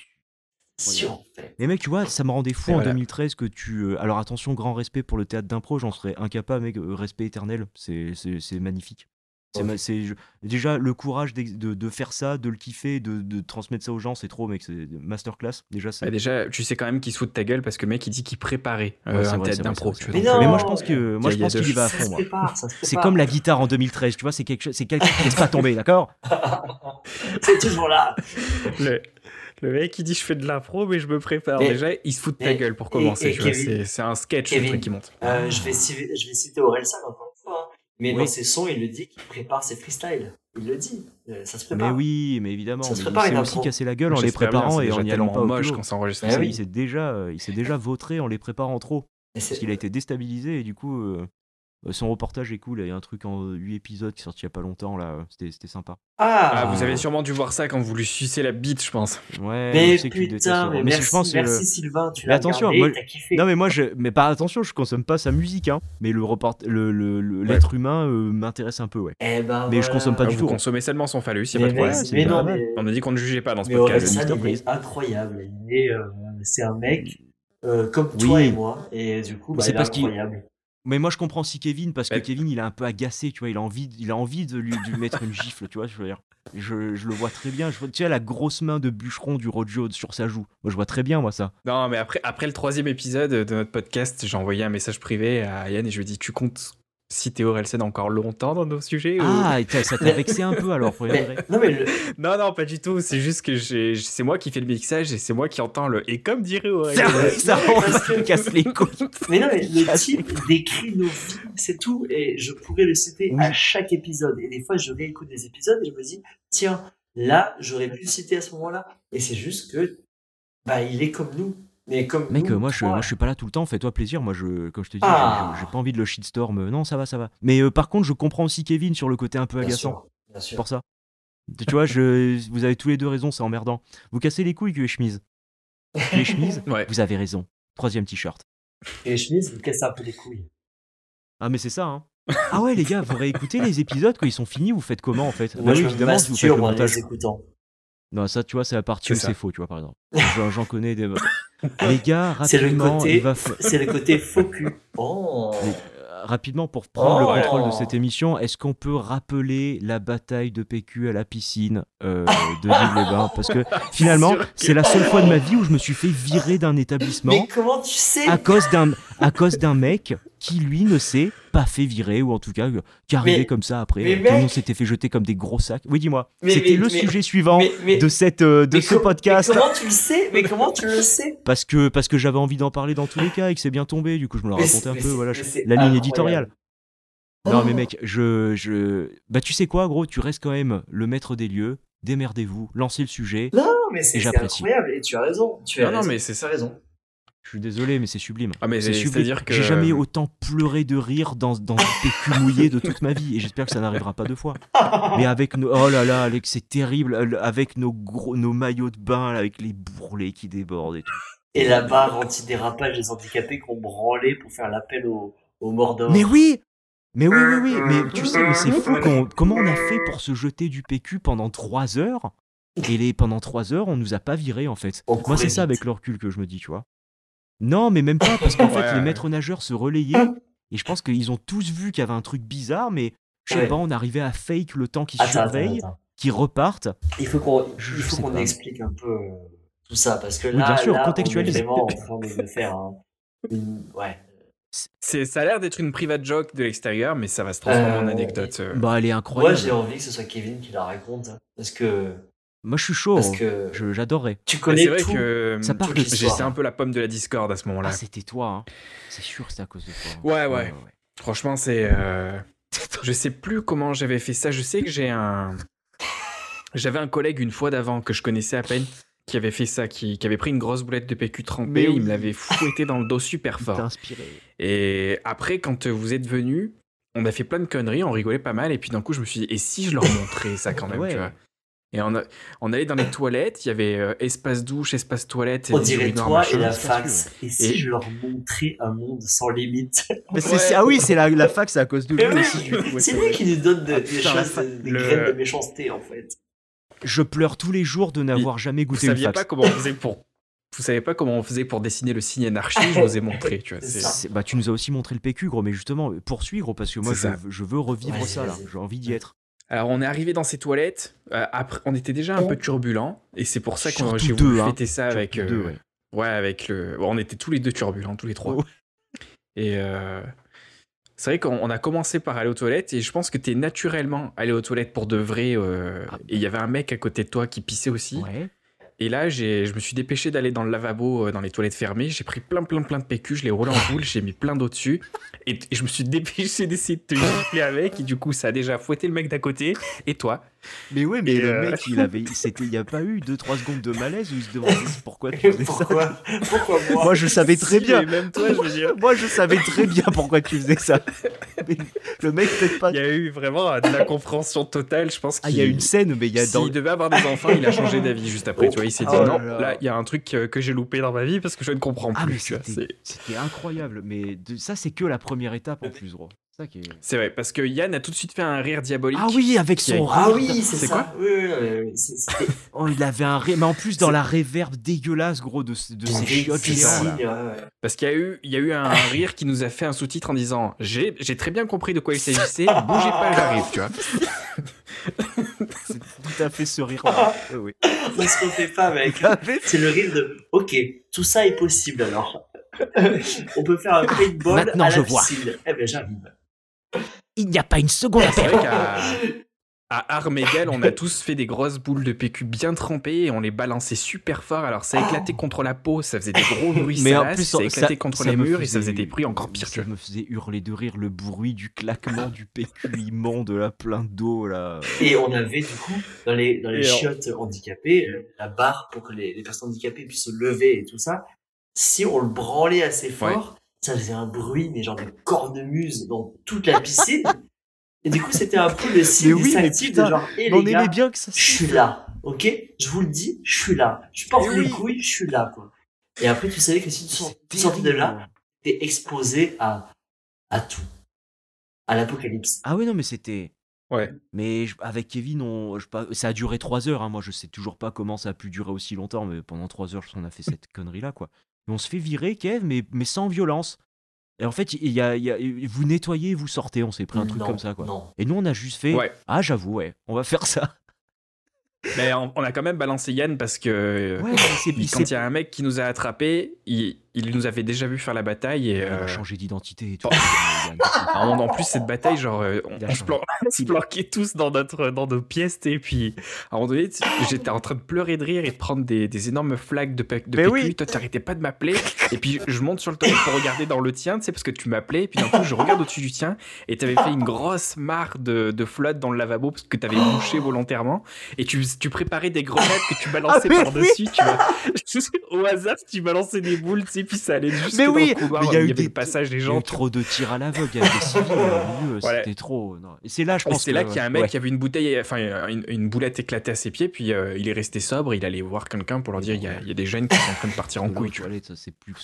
sûr. Mais mec, tu vois, ça me rendait fou Et en voilà. 2013 que tu. euh, Alors attention, grand respect pour le théâtre d'impro, j'en serais incapable, mec. euh, Respect éternel, c'est c'est- c'est magnifique. C'est Ok. ma- c'est- je- déjà le courage de, de faire ça, de le kiffer, de, de transmettre ça aux gens, c'est trop, mec. C'est masterclass. Déjà, c'est. Bah déjà, tu sais quand même qu'il se fout de ta gueule parce que le mec il dit qu'il préparait euh, Ouais, un vrai, vrai, d'impro. vrai, Mais non, Mais moi, je pense que, moi, je pense qu'il y va à fond, prépare, C'est comme la guitare en 2013, tu vois, c'est quelque chose, c'est quelqu'un qui laisse pas tomber, d'accord? C'est toujours là. le, le mec il dit je fais de l'impro mais je me prépare. Déjà, il se fout de ta et- gueule pour commencer. et vois, c'est c'est un sketch Kevin, le truc qui monte. Euh, je, vais citer, je vais citer Orelsan encore une fois. Mais Oui. dans ses sons, il le dit qu'il prépare ses freestyles. Il le dit. Euh, Ça se Mais prépare. oui, mais évidemment. Ça se mais prépare il s'est aussi cassé la gueule en les bien, préparant et déjà en y allant pas moche quand ça enregistre. Eh oui. Il s'est déjà, euh, il s'est déjà vautré en les préparant trop. Parce qu'il a été déstabilisé et du coup, euh, son reportage est cool. Il y a un truc en 8 épisodes qui est sorti il y a pas longtemps là. euh, C'était c'était sympa. Ah, Ah, vous avez sûrement dû voir ça quand vous lui sucez la bite, je pense. Ouais, Mais je sais que tu détestes. putain, mais Mais merci, je pense le- merci Sylvain, tu Mais l'as attention, regardé, moi- kiffé. Non mais moi je mais pas attention, je consomme pas sa musique hein, mais le report le le- le- Ouais. l'être humain euh, m'intéresse un peu ouais. Eh ben, Mais je voilà. consomme pas du vous tout. hein. consommez seulement son phallus, il y a Mais, pas de problème. mais- c'est mais pas non, mal. mais, On a dit qu'on ne jugeait pas dans ce mais podcast. Il Freeze. est incroyable. Euh, c'est un mec euh, comme toi et moi, et du coup, bah, C'est il est parce qu'il- incroyable. Mais moi je comprends si Kevin parce que Ouais. Kevin il est un peu agacé, tu vois, il a envie, il a envie de lui, de lui mettre une gifle, tu vois, je veux dire. Je, je le vois très bien, je tu vois la grosse main de bûcheron du Rojo sur sa joue. Moi je vois très bien moi ça. Non, mais après, après le troisième épisode de notre podcast, j'ai envoyé un message privé à Yann et je lui ai dit Tu comptes si Théo Relsen encore longtemps dans nos sujets ou- Ah, t'as- ça t'a vexé un peu alors, pour y Mais- vrai. non, mais Non, non, pas du tout. C'est juste que c'est moi qui fais le mixage et c'est moi qui entends le. Et comme dirait Aurélien. Ça, ça me casse les couilles. Mais non, mais le type décrit nos vies, c'est tout. Et je pourrais le citer Oui. à chaque épisode. Et des fois, je réécoute des épisodes et je me dis, tiens, là, j'aurais pu le citer à ce moment-là. Et c'est juste que, bah, il est comme nous. Mais comme Mec, nous, moi, je, moi je suis pas là tout le temps, fais-toi plaisir. Moi, je, comme je te dis, Ah. j'ai- pas envie de le shitstorm. euh, Non, ça va, ça va. Mais euh, par contre, je comprends aussi Kevin sur le côté un peu Bien agaçant. sûr, bien C'est sûr. pour ça. Tu vois, je, vous avez tous les deux raison, c'est emmerdant. Vous cassez les couilles, que les chemises. Les chemises, Ouais. vous avez raison. Troisième t-shirt. Et les chemises, vous cassez un peu les couilles. Ah, mais c'est ça, hein. Ah ouais, les gars, vous réécoutez les épisodes quand ils sont finis, vous faites comment en fait? Moi, Bah je oui, me évidemment, si vous faites le en montage. les écoutant. Non, ça, tu vois, c'est la partie où c'est faux, tu vois, par exemple. J'en connais des. Les gars, C'est le rapidement, fa- C'est le côté faux cul. Oh. Euh, rapidement, pour prendre Oh. le contrôle de cette émission, est-ce qu'on peut rappeler la bataille de PQ à la piscine euh, de Ville-les-Bains Parce que finalement, c'est la seule fois de ma vie où je me suis fait virer d'un établissement Mais comment tu sais? à cause d'un mec qui lui ne s'est pas fait virer ou en tout cas euh, qui arrivait Mais- comme ça après mais euh, tout le monde mec- s'était fait jeter comme des gros sacs. Oui dis-moi. Mais- c'était mais- le mais- sujet suivant mais- mais- de cette euh, de mais ce podcast Mais comment tu le sais? Mais comment tu le sais? Parce que parce que j'avais envie d'en parler dans tous les cas et que c'est bien tombé du coup je me le Mais racontais un mais peu voilà mais je- la ligne éditoriale. Non mais Oh. mec je je bah tu sais quoi gros? Tu restes quand même le maître des lieux. Démerdez-vous. Lancez le sujet. Non, mais c'est Et c'est j'apprécie. incroyable. Et tu as raison. Tu as Non, non, raison. mais c'est as raison. Je suis désolé mais c'est sublime Ah, mais C'est sublime. que. J'ai jamais autant pleuré de rire dans, dans du PQ mouillé de toute ma vie et j'espère que ça n'arrivera pas deux fois. Mais avec nos. Oh là là, Alex, c'est terrible. euh, Avec nos, gros, nos maillots de bain, là, avec les bourrelets qui débordent et tout. Et la barre anti-dérapage des handicapés qu'on branlait pour faire l'appel aux, aux morts d'or. Mais oui Mais oui, oui, oui. Mais tu sais, mais c'est fou qu'on- comment on a fait pour se jeter du PQ pendant trois heures? Et les, pendant trois heures, on nous a pas virés en fait. On Moi, c'est ça avec le recul que je me dis, tu vois. Non, mais même pas, parce qu'en fait, Ouais, les maîtres nageurs se relayaient et je pense qu'ils ont tous vu qu'il y avait un truc bizarre, mais je sais Ouais. pas, on arrivait à fake le temps qu'ils surveillent, qu'ils repartent. Il faut qu'on explique un peu euh, tout ça parce que Oui, là, bien sûr, là, contextualise. on est vraiment en train de, faire une... ouais. C'est, ça a l'air d'être une private joke de l'extérieur, mais ça va se transformer en Euh, anecdote. euh. Bah, elle est Moi, incroyable. j'ai envie que ce soit Kevin qui la raconte parce que Moi, je suis chaud. parce que Je- J'adorerais. tu Mais connais c'est vrai tout. que Ça part de- j'étais un peu la pomme de la discorde à ce moment-là. Ah, c'était toi, hein. C'est sûr que c'était à cause de toi. Ouais, ouais. Franchement, c'est. euh, Je sais plus comment j'avais fait ça. Je sais que j'ai un. J'avais un collègue une fois d'avant que je connaissais à peine qui avait fait ça, qui, qui avait pris une grosse boulette de PQ trempée. Mais Il oui. me l'avait fouetté dans le dos super fort. inspiré. Et après, quand vous êtes venu, on a fait plein de conneries, on rigolait pas mal. Et puis d'un coup, je me suis dit, et si je leur montrais ça quand même, Ouais. tu vois? Et on, a- on allait dans les toilettes, il y avait euh, espace douche, espace toilette. On des dirait toi machin. et la fax. Et si Et- je leur montrais un monde sans limite? Mais Ouais. Ah oui, c'est la, la c'est à cause de lui Mais oui, aussi. du coup, ouais, C'est lui vrai. qui nous donne de- Ah, des putain, la choses, fac. des Le- graines de méchanceté en fait. Je pleure tous les jours de n'avoir jamais Vous goûté une saviez fax. pas comment on faisait pour. Vous savez pas comment on faisait pour dessiner le signe anarchie, je vous ai montré, tu vois. Bah, tu nous as aussi montré le PQ, gros, mais justement, poursuis, gros, parce que moi, je, veux revivre ça, là. J'ai envie d'y être. Alors, on est arrivé dans ces toilettes. euh, après, on était déjà un peu turbulent, et c'est pour ça qu'on j'ai voulu hein. fêter ça avec. Euh, deux, ouais. Ouais, avec le. On était tous les deux turbulents, tous les trois. Oh. Et euh, c'est vrai qu'on on a commencé par aller aux toilettes et je pense que t'es naturellement allé aux toilettes pour de vrai. Ah. Et il y avait un mec à côté de toi qui pissait aussi. Ouais. Et là, je me suis dépêché d'aller dans le lavabo, euh, dans les toilettes fermées. J'ai pris plein, plein, plein de PQ, je l'ai roulé en boule, j'ai mis plein d'eau dessus. Et, et je me suis dépêché d'essayer de te gifler avec. Et du coup, ça a déjà fouetté le mec d'à côté et toi? Mais ouais, mais Et, le euh, mec, il avait, c'était, il y a pas eu 2-3 secondes de malaise où il se demandait pourquoi tu faisais ça. Pourquoi Pourquoi moi Moi, je savais très Si, bien. Même toi, je veux dire. Moi, je savais très bien pourquoi tu faisais ça. Mais le mec, peut-être pas. Il y a eu vraiment de la compréhension totale. Je pense Ah, il y a une scène, mais il y a S'il dans. devait avoir des enfants, il a changé d'avis juste après. Tu vois, il s'est dit Oh non, là là. là, il y a un truc que j'ai loupé dans ma vie parce que je ne comprends Ah, plus. vois, c'était, incroyable. Mais de- ça, c'est que la première étape en plus, gros. Ça qui est- C'est vrai, parce que Yann a tout de suite fait un rire diabolique. Ah oui, avec son a- Ah rire. oui, c'est C'est ça. quoi Oui, oui, oui, oui, c'est- c'était Oh, il avait un rire. Mais en plus, dans la réverb dégueulasse, gros, de, de ces des chiottes là. ouais, ouais. Parce qu'il y a eu, il y a eu un rire qui nous a fait un sous-titre en disant j'ai, j'ai très bien compris de quoi il s'agissait, bougez pas, j'arrive, tu vois. C'est tout à fait ce rire-là. Oui, oui. On se refait pas, mec. Fait. C'est le rire de Ok, tout ça est possible alors. On peut faire un paintball Maintenant, à la je vois. piscine. Eh ben j'arrive. Il n'y a pas une seconde à C'est perdre. vrai qu'à à armes égales, on a tous fait des grosses boules de PQ bien trempées et on les balançait super fort. Alors ça éclatait contre la peau, ça faisait des gros bruits Mais en plus, ça ça- éclatait contre ça les murs et ça faisait- des bruits encore pires. Ça me faisait hurler de rire le bruit du claquement du PQ immonde là, plein d'eau là. Et on avait du coup dans les dans les Et chiottes handicapées euh, la barre pour que les, les personnes handicapées puissent se lever et tout ça. Si on le branlait assez fort, ça faisait un bruit mais genre de cornemuse dans toute la piscine. et du coup c'était un peu le signe oui, de genre Mais on les gars, aimait bien que ça je suis là, ok? Je vous le dis, je suis là. Je porte les oui. couilles, je suis là quoi. Et après tu savais que si tu sortais de là, t'es exposé à à tout, à l'apocalypse. Ah oui, non, mais c'était. Ouais. Mais je- avec Kevin, on, je ça a duré 3 heures. hein. Moi, je sais toujours pas comment ça a pu durer aussi longtemps, mais pendant 3 heures, on a fait cette connerie-là, quoi. Et on se fait virer, Kev, mais, mais sans violence. Et en fait, il y a, il y a- vous nettoyez, vous sortez. On s'est pris un truc Non, comme ça, quoi. Non. Et nous, on a juste fait. Ouais. Ah, j'avoue, ouais, on va faire ça. Mais on, on a quand même balancé Yann parce que Ouais, quand il y a un mec qui nous a attrapés, il, il nous avait déjà vu faire la bataille et Il euh, a changé d'identité et tout. Oh. en, en plus cette bataille genre euh, on, se, plan- planquait tous dans notre dans nos pièces et puis à un moment donné j'étais en train de pleurer de rire et de prendre des, des énormes flaques de, pe- de PQ oui. toi t'arrêtais pas de m'appeler et puis je monte sur le toit pour regarder dans le tien tu sais parce que tu m'appelais et puis d'un coup je regarde au-dessus du tien et t'avais fait une grosse mare de, de flotte dans le lavabo parce que t'avais bouché volontairement et tu, tu préparais des grenades que tu balançais Ah, mais par dessus tu vois, au hasard tu balançais des boules tu sais puis ça allait jusque Mais dans oui, le couloir mais il y a eu y des- le passage des Il y a gens eu trop de tirs à l'aveugle, il y avait des civils au milieu, Voilà. c'était trop. non. Et c'est là, je Et pense. c'est là qu'il y a un mec ouais. qui avait une bouteille, enfin une, une boulette éclatée à ses pieds, puis euh, il est resté sobre, il allait voir quelqu'un pour leur dire il y, a, il y a des jeunes qui sont en train de partir en couille. tu vois. c'est plus,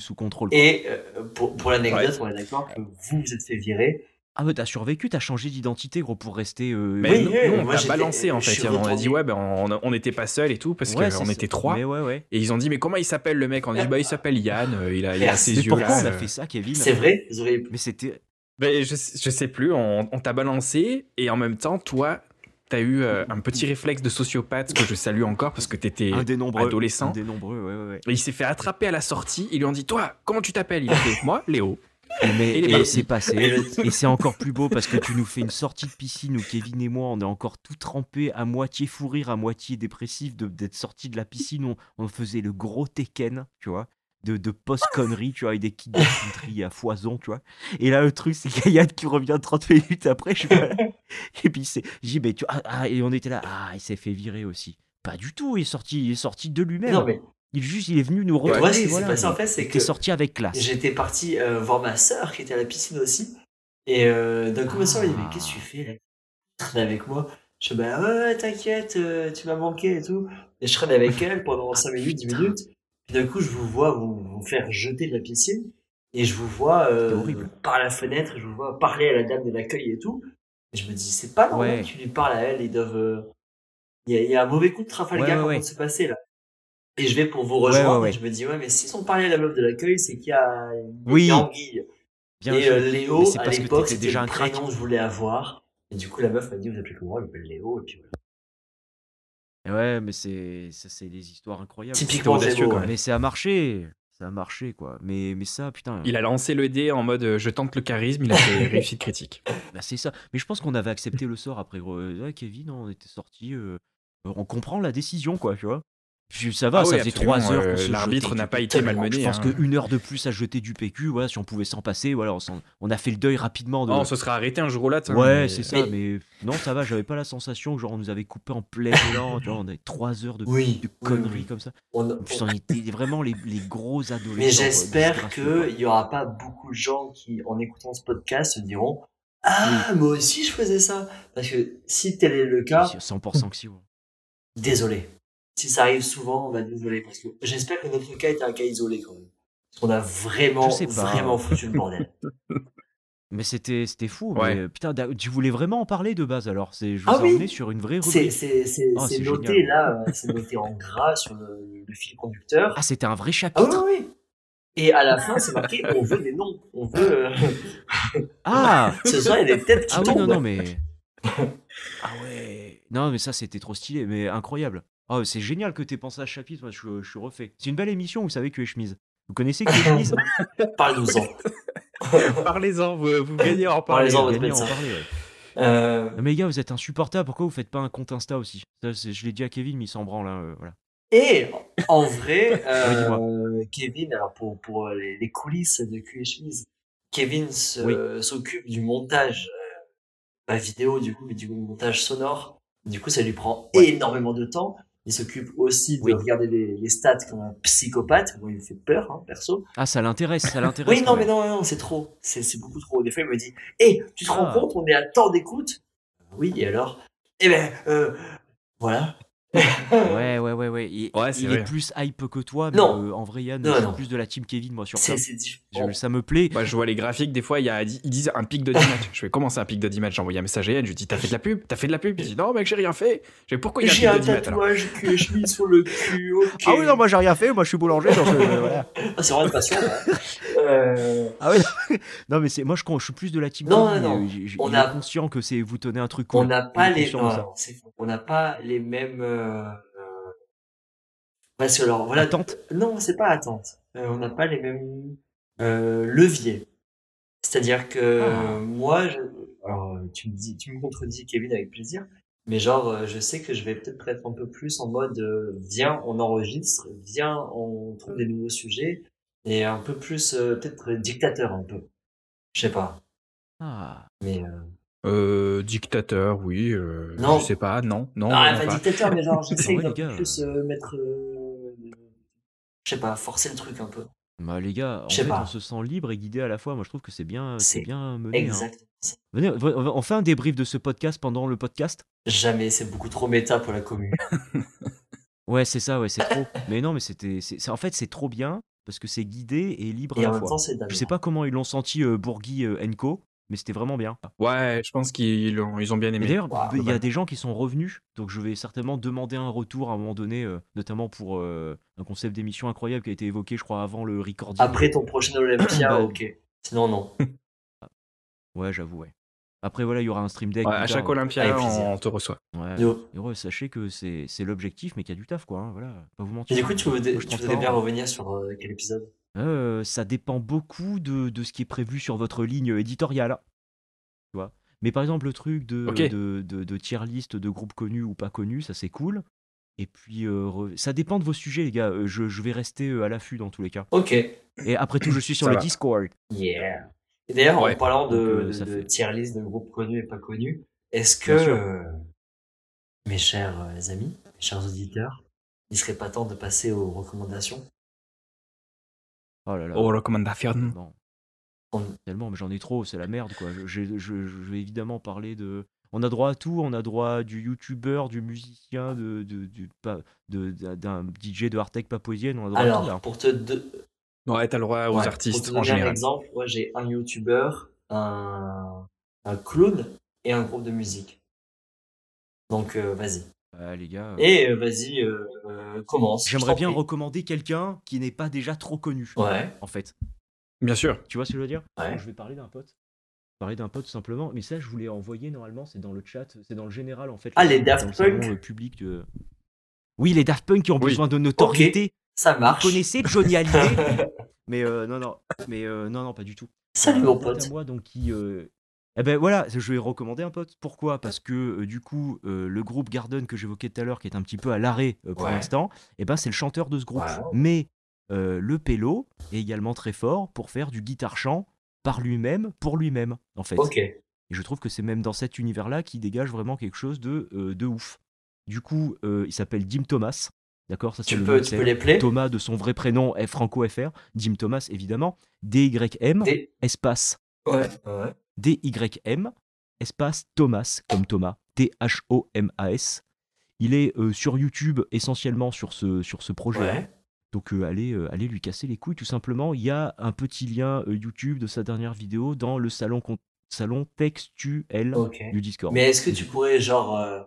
sous contrôle. quoi. Et euh, pour, pour l'anecdote, on est d'accord que vous vous êtes fait virer. Ah, mais t'as survécu, t'as changé d'identité, gros, pour rester. euh, Mais Oui, nous, oui, nous, on j'étais- balancé en fait. On a dit ouais, ben on on n'était pas seul et tout parce ouais, qu'on était trois. Mais ouais, ouais. Et ils ont dit mais comment il s'appelle le mec? On a dit bah il s'appelle Yann, euh, il a, il a ses yeux pourquoi là. on a fait ça, Kevin? C'est vrai, Mais c'était. Ben, je, je sais plus, on, on t'a balancé et en même temps toi t'as eu euh, un petit réflexe de sociopathe que je salue encore parce que t'étais un des nombreux. adolescent. Un des nombreux, ouais, ouais, ouais. Et il s'est fait attraper à la sortie. Ils lui ont dit Toi, comment tu t'appelles? Il a fait Moi, Léo. Et, mais, Et les et parties. c'est passé. Et c'est encore plus beau parce que tu nous fais une sortie de piscine où Kevin et moi, on est encore tout trempés, à moitié fou rire, à moitié dépressif de- d'être sortis de la piscine. On, on faisait le gros Tekken, tu vois, de, de post-conneries, tu vois, avec des kits de country à foison, tu vois. Et là, le truc, c'est qu'il y a Yann qui revient 30 minutes après. Je et puis, c'est, j'ai mais tu ah, ah, et on était là, ah, il s'est fait virer aussi. Pas du tout, il est sorti, il est sorti de lui-même. Non, mais Il, juste, il est venu nous retrouver. vois, ce qui s'est passé en fait, c'est que sorti avec classe. j'étais parti euh, voir ma sœur qui était à la piscine aussi. Et euh, d'un coup, ma sœur, elle dit. Mais qu'est-ce que tu fais là? Tu traînes avec moi Je dis Bah ouais, ouais, t'inquiète, euh, tu m'as manqué et tout. Et je traîne avec elle pendant 5 minutes, 10 minutes. Puis d'un coup, je vous vois vous, vous faire jeter de la piscine. Et je vous vois par la fenêtre, je vous vois parler à la dame de l'accueil et tout. Et je me dis C'est pas normal Ouais. que tu lui parles à elle, ils doivent. Il y, a, il y a un mauvais coup de Trafalgar Ouais, ouais, qui ouais. se passer là. Et je vais pour vous rejoindre, ouais, ouais. et je me dis, ouais, mais s'ils ont parlé à la meuf de l'accueil, c'est qu'il y a une Oui. anguille. Bien et euh, Léo, à l'époque, c'était déjà un prénom que je voulais avoir. Et du coup, la meuf m'a dit, vous appelez comment Elle m'appelle Léo, et puis voilà. Ouais, mais c'est ça, c'est des histoires incroyables. Typiquement audacieux, quand même. Mais ça a marché, ça a marché quoi. Mais mais ça, putain, Il a lancé le dé en mode euh, Je tente le charisme, il a fait réussite critique. bah, c'est ça. Mais je pense qu'on avait accepté le sort après. euh, ouais, Kevin, on était sorti. on comprend la décision quoi, tu vois. Puis ça va, Ah ça oui, faisait trois heures. qu'on euh, se l'arbitre n'a pas été malmené, Je pense hein. qu'une heure de plus à jeter du PQ, voilà, si on pouvait s'en passer, voilà, on, s'en- on a fait le deuil rapidement. De... Oh, on se serait arrêté un jour ou l'autre. hein, Ouais, mais- c'est ça, mais non, ça va, j'avais pas la sensation que genre on nous avait coupé en plein élan, tu vois, on avait trois heures de, Oui, de oui, conneries oui. comme ça. On- En plus, on était vraiment les, les gros adolescents. Mais j'espère qu'il y aura pas beaucoup de gens qui, en écoutant ce podcast, se diront, ah, moi aussi je faisais ça. Parce que si tel est le cas, 100% que si. ouais. désolé. Si ça arrive souvent, bah désolé. Parce que j'espère que notre cas était un cas isolé quand même. Parce qu'on a vraiment, vraiment foutu le bordel. Mais c'était c'était fou. Ouais. Mais, putain, tu voulais vraiment en parler de base alors? C'est, Je vous Ah ai oui. sur une vraie C'est rubrique. c'est- c'est- Oh, c'est c'est noté génial. là, c'est noté en gras sur le, le fil conducteur. Ah, c'était un vrai Ah oui, chapitre? oui, oui. Et à la fin, c'est marqué on veut des noms. On veut. euh, Ah Ce soir, il y a des têtes qui Ah oui, tombent. non, non, mais. Ah ouais. Non, mais ça, c'était trop stylé, mais incroyable. Oh, c'est génial que t'aies pensé à ce chapitre, moi, je, je suis refait. C'est une belle émission, vous savez, que les chemises. Vous connaissez que les chemises Parle-nous-en. Parlez-en, vous, vous gagnez en parler. Parlez-en, vous gagnez en parler, ouais. Euh, Mais les gars, vous êtes insupportables. Pourquoi vous faites pas un compte Insta aussi? Ça, c'est- Je l'ai dit à Kevin, mais il s'en branle. hein, euh, voilà. Et en vrai, Oui, euh, Kevin, alors pour, pour les, les coulisses de cul et chemise, Kevin Oui. s'occupe du montage, euh, pas vidéo du coup, mais du montage sonore. Du coup, ça lui prend Ouais. énormément de temps. Il s'occupe aussi de Oui. regarder les, les stats comme un psychopathe. Moi, il me fait peur, hein, perso. Ah, ça l'intéresse, ça l'intéresse. Oui, non, mais non, non, c'est trop. C'est beaucoup trop. Des fois, il me dit, hé, tu te rends Ah. compte, on est à temps d'écoute Oui, et alors? Eh ben, euh, voilà. Ouais, ouais, ouais, ouais. Il, Ouais, c'est il est plus hype que toi, mais Non. euh, en vrai, Yann, Non, je suis plus de la team Kevin, moi, sur ça. Je- ça me plaît. Bah, je vois les graphiques, des fois, il y a, ils disent un pic de 10 matchs. Je fais comment c'est un pic de 10 matchs? J'ai envoyé un message à Yann, je lui dis T'as fait de la pub? T'as fait de la pub? Il dit Non, mec, j'ai rien fait. Je fais Pourquoi il y a J'ai un un pic de 10 matchs alors? tatouage cul et chemise sur le cul. Ah oui, non, moi j'ai rien fait, moi je suis boulanger, donc euh, voilà. Ah, c'est vraiment une passion. Euh, Ah oui, non, mais c'est moi je, je suis plus de la team Non, non, non. j'ai- On a- est conscient que c'est vous tenez un truc on cool. n'a Il pas les, non, on n'a pas les mêmes. euh, euh, Parce que alors voilà. Attente Non, c'est pas attente. Euh, on n'a pas les mêmes leviers. C'est-à-dire que Ah. moi, je... alors tu me dis, tu me contredis, Kevin, avec plaisir. Mais genre, je sais que je vais peut-être être un peu plus en mode, euh, viens, on enregistre, viens, on trouve des nouveaux sujets, et un peu plus euh, peut-être dictateur un peu. Je sais pas. Ah, Mais euh... Euh, dictateur, oui. euh, Non. Je sais pas, non. Non, ah, pas pas. dictateur, mais genre, j'essaie Ouais, d'un peu plus euh, mettre, euh, je sais pas, forcer le truc un peu. bah les gars, en Je sais fait, pas. on se sent libre et guidé à la fois. Moi je trouve que c'est bien, c'est bien mené. hein. Exact. Venez, on fait un débrief de ce podcast pendant le podcast? Jamais, c'est beaucoup trop méta pour la commune. Ouais, c'est ça, ouais, c'est trop. mais non, mais c'était, c'est, c'est- en fait, c'est trop bien parce que c'est guidé et libre Et à la fois. temps. Je sais pas comment ils l'ont senti euh, Bourgui euh, Co, mais c'était vraiment bien. Ouais, je pense qu'ils ont, ils ont bien aimé. d'ailleurs, Wow, il y a des gens qui sont revenus, donc je vais certainement demander un retour à un moment donné, euh, notamment pour euh, un concept d'émission incroyable qui a été évoqué, je crois, avant le recording. Après ton prochain Olympia, Bah, ok. Sinon, non. Ouais, j'avoue, ouais. Après, voilà, il y aura un stream deck. Ouais, à chaque Olympia, Avec plaisir. on te reçoit. Ouais. Sachez que c'est c'est l'objectif, mais qu'il y a du taf, quoi. hein, voilà, pas vous Et mentir. du coup, tu, voudrais- voudrais pas, bien hein. revenir sur euh, quel épisode? Euh, ça dépend beaucoup de, de ce qui est prévu sur votre ligne éditoriale. Tu vois? Mais par exemple, le truc de, Ok. de, de, de tier list de groupes connus ou pas connus, ça c'est cool. Et puis, euh, re- ça dépend de vos sujets, les gars. Je, je vais rester à l'affût dans tous les cas. Ok. Et après tout, je suis sur Ça le va. Discord. Yeah. Et d'ailleurs, Ouais. en parlant de, Donc, euh, de tier list de groupes connus et pas connus, est-ce que, euh, mes chers euh, amis, mes chers auditeurs, il serait pas temps de passer aux recommandations? Oh là là. Oh, recommandation. Non. On- Tellement, mais j'en ai trop, c'est la merde quoi. Je, je- je- je vais évidemment parler de. On a droit à tout, on a droit du youtubeur, du musicien, de, de, du, pas- de- d'un DJ de Artec Papouasienne, on a droit à tout Alors, là. pour te, de- Ouais, t'as le droit aux ouais, artistes en donner un général. exemple, moi j'ai un youtubeur, un, un clown et un groupe de musique. Donc, euh, vas-y. Ah, les gars. euh, Et euh, vas-y, euh, euh, commence. J'aimerais bien prie. recommander quelqu'un qui n'est pas déjà trop connu, Ouais, en fait. Bien sûr. Tu vois ce que je veux dire? Ouais. Je vais parler d'un pote. Parler d'un pote tout simplement. Mais ça, je voulais envoyer normalement, c'est dans le chat, c'est dans le général en fait. Ah, les Daft le Punk euh, public de... Oui, les Daft Punk qui ont Oui. besoin de notoriété. Ça Vous marche. connaissez Johnny Hallyday? Mais euh, non, non, mais euh, non, non, pas du tout. Salut Un mon pote à moi donc qui euh, eh ben voilà je vais recommander un pote pourquoi? Parce que euh, du coup euh, le groupe Garden que j'évoquais tout à l'heure qui est un petit peu à l'arrêt euh, pour Ouais. l'instant eh ben c'est le chanteur de ce groupe Wow. mais euh, le pélo est également très fort pour faire du guitare chant par lui-même pour lui-même en fait Ok. et je trouve que c'est même dans cet univers là qui dégage vraiment quelque chose de euh, de ouf du coup euh, il s'appelle Dim Thomas d'accord ça c'est Tu le nom peux, de tu scène. peux les play Thomas de son vrai prénom est Franco FR Dim Thomas évidemment D Y M Des- espace Ouais. ouais. D-Y-M, espace Thomas, comme Thomas, T-H-O-M-A-S. Il est euh, sur YouTube essentiellement sur ce, sur ce projet. Ouais. Donc euh, allez, euh, allez lui casser les couilles tout simplement. Il y a un petit lien euh, YouTube de sa dernière vidéo dans le salon, con- salon textuel du Discord. Mais est-ce que tu pourrais, genre. euh,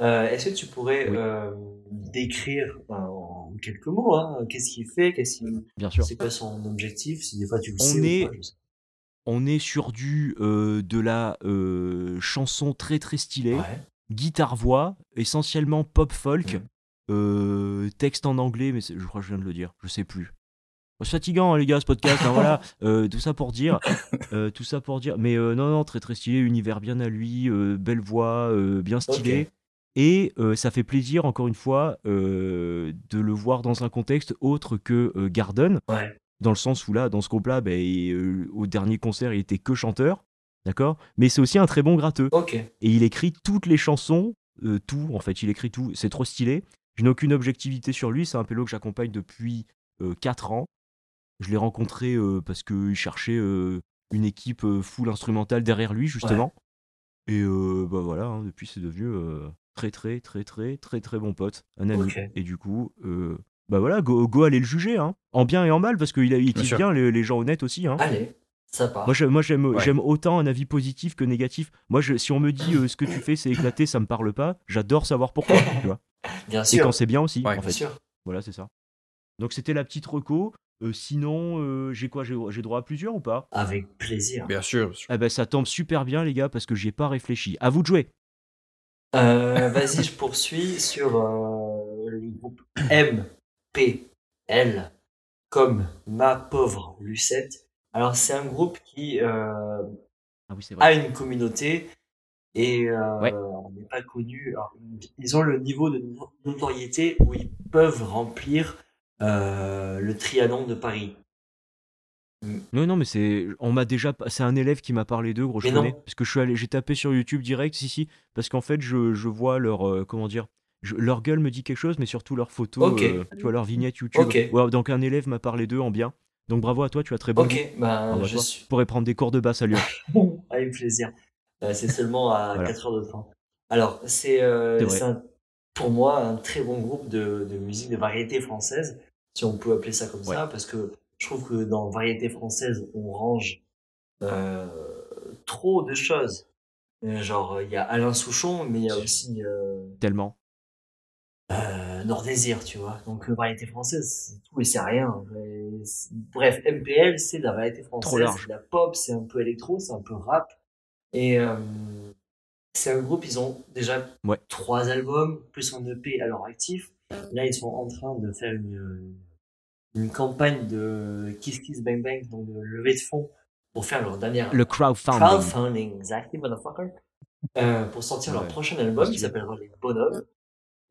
Euh, Est-ce que tu pourrais Oui. euh, décrire euh, en quelques mots hein, qu'est-ce qu'il fait, qu'est-ce qu'il, Bien sûr. c'est quoi son objectif, si des fois tu le On sais est- ou pas. On est sur du euh, de la chanson très très stylée, Ouais. guitare-voix, essentiellement pop folk, euh, texte en anglais, mais je crois que je viens de le dire, je sais plus. C'est fatigant, hein, les gars, ce podcast. hein, voilà, Euh, tout ça pour dire, euh, tout ça pour dire. Mais euh, non, non, très très stylé, univers bien à lui, belle voix, bien stylé. Et euh, ça fait plaisir, encore une fois, euh, de le voir dans un contexte autre que euh, Garden, Ouais. dans le sens où là, dans ce groupe-là, euh, au dernier concert, il était que chanteur, d'accord? Mais c'est aussi un très bon gratteux. Et il écrit toutes les chansons, tout, en fait, il écrit tout, c'est trop stylé. Je n'ai aucune objectivité sur lui, c'est un pélo que j'accompagne depuis 4 ans. Je l'ai rencontré parce qu'il cherchait une équipe full instrumentale derrière lui, justement. Et bah voilà, hein, depuis c'est devenu très très très très très très bon pote, un ami. Et du coup, euh, bah voilà, go, go aller le juger, hein, en bien et en mal, parce qu'il il Bien kiffe sûr. bien les, les gens honnêtes aussi. Hein. Allez, ça part. Moi, j'aime, moi, j'aime, Ouais. j'aime autant un avis positif que négatif. Moi, je- si on me dit euh, ce que tu fais, c'est éclaté, ça me parle pas. J'adore savoir pourquoi. tu vois. Bien Et sûr. quand c'est bien aussi, Ouais, en Bien fait. sûr. Voilà, c'est ça. Donc, c'était la petite reco. Euh, sinon, euh, j'ai quoi? J'ai, j'ai droit à plusieurs ou pas? Avec plaisir. Bien sûr. bien sûr. Eh ben, ça tombe super bien, les gars, parce que j'y ai pas réfléchi. À vous de jouer. Euh, Vas-y, je poursuis sur euh, le groupe MPL, comme ma pauvre Lucette. Alors, c'est un groupe qui euh, Ah oui, a une communauté et euh, Ouais. on n'est pas connu. Alors, ils ont le niveau de no- notoriété où ils peuvent remplir euh, le Trianon de Paris. Non, non, mais c'est. On m'a déjà. C'est un élève qui m'a parlé d'eux, gros, je connais. Parce que je suis allé. J'ai tapé sur YouTube direct, si, si. Parce qu'en fait, je, je vois leur. euh, comment dire je- leur gueule me dit quelque chose, mais surtout leurs photos, euh, tu vois, leur vignette YouTube. Ouais, donc un élève m'a parlé d'eux en bien. Donc bravo à toi, tu as très bon. Ok, bah, je suis pourrais prendre des cours de basse à Lyon. avec plaisir. Euh, c'est seulement à Voilà. 4 heures de temps. Alors, c'est euh, pour moi un très bon groupe de, de musique de variété française, si on peut appeler ça comme ça, parce que je trouve que dans variété française, on range euh, trop de choses. Euh, Genre, il y a Alain Souchon, mais il y a aussi euh, Tellement. euh, Nord Désir, tu vois. Donc, euh, variété française, c'est tout et c'est rien. Bref, MPL, c'est de la variété française, c'est de la pop, c'est un peu électro, c'est un peu rap. Et euh, c'est un groupe, ils ont déjà Ouais. trois albums, plus un EP à leur actif. Là, ils sont en train de faire une, une campagne de Kiss Kiss Bang Bang, donc de levée de fonds, pour faire leur dernière Le crowdfunding. crowdfunding, exactly, motherfucker. Euh, pour sortir leur prochain album, qui s'appellera Les Bonhommes.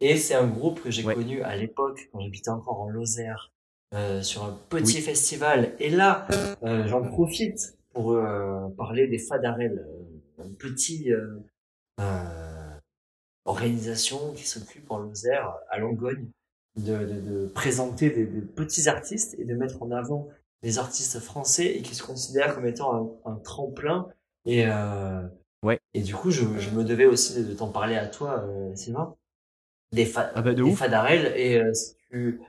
Et c'est un groupe que j'ai Ouais. connu à l'époque, quand j'habitais encore en Lozère, euh, sur un petit festival. Et là, euh, j'en profite pour euh, parler des Fadarelles, euh, un petit euh, euh, organisation qui s'occupe en Lozère, à Langogne, de, de, de présenter des, des petits artistes et de mettre en avant des artistes français et qui se considèrent comme étant un, un tremplin. Et, euh, Ouais. et du coup, je, je me devais aussi de, t'en parler à toi, euh, Sylvain, des, fa Ah bah, de des ouf. Fadarelles. Et euh, si tu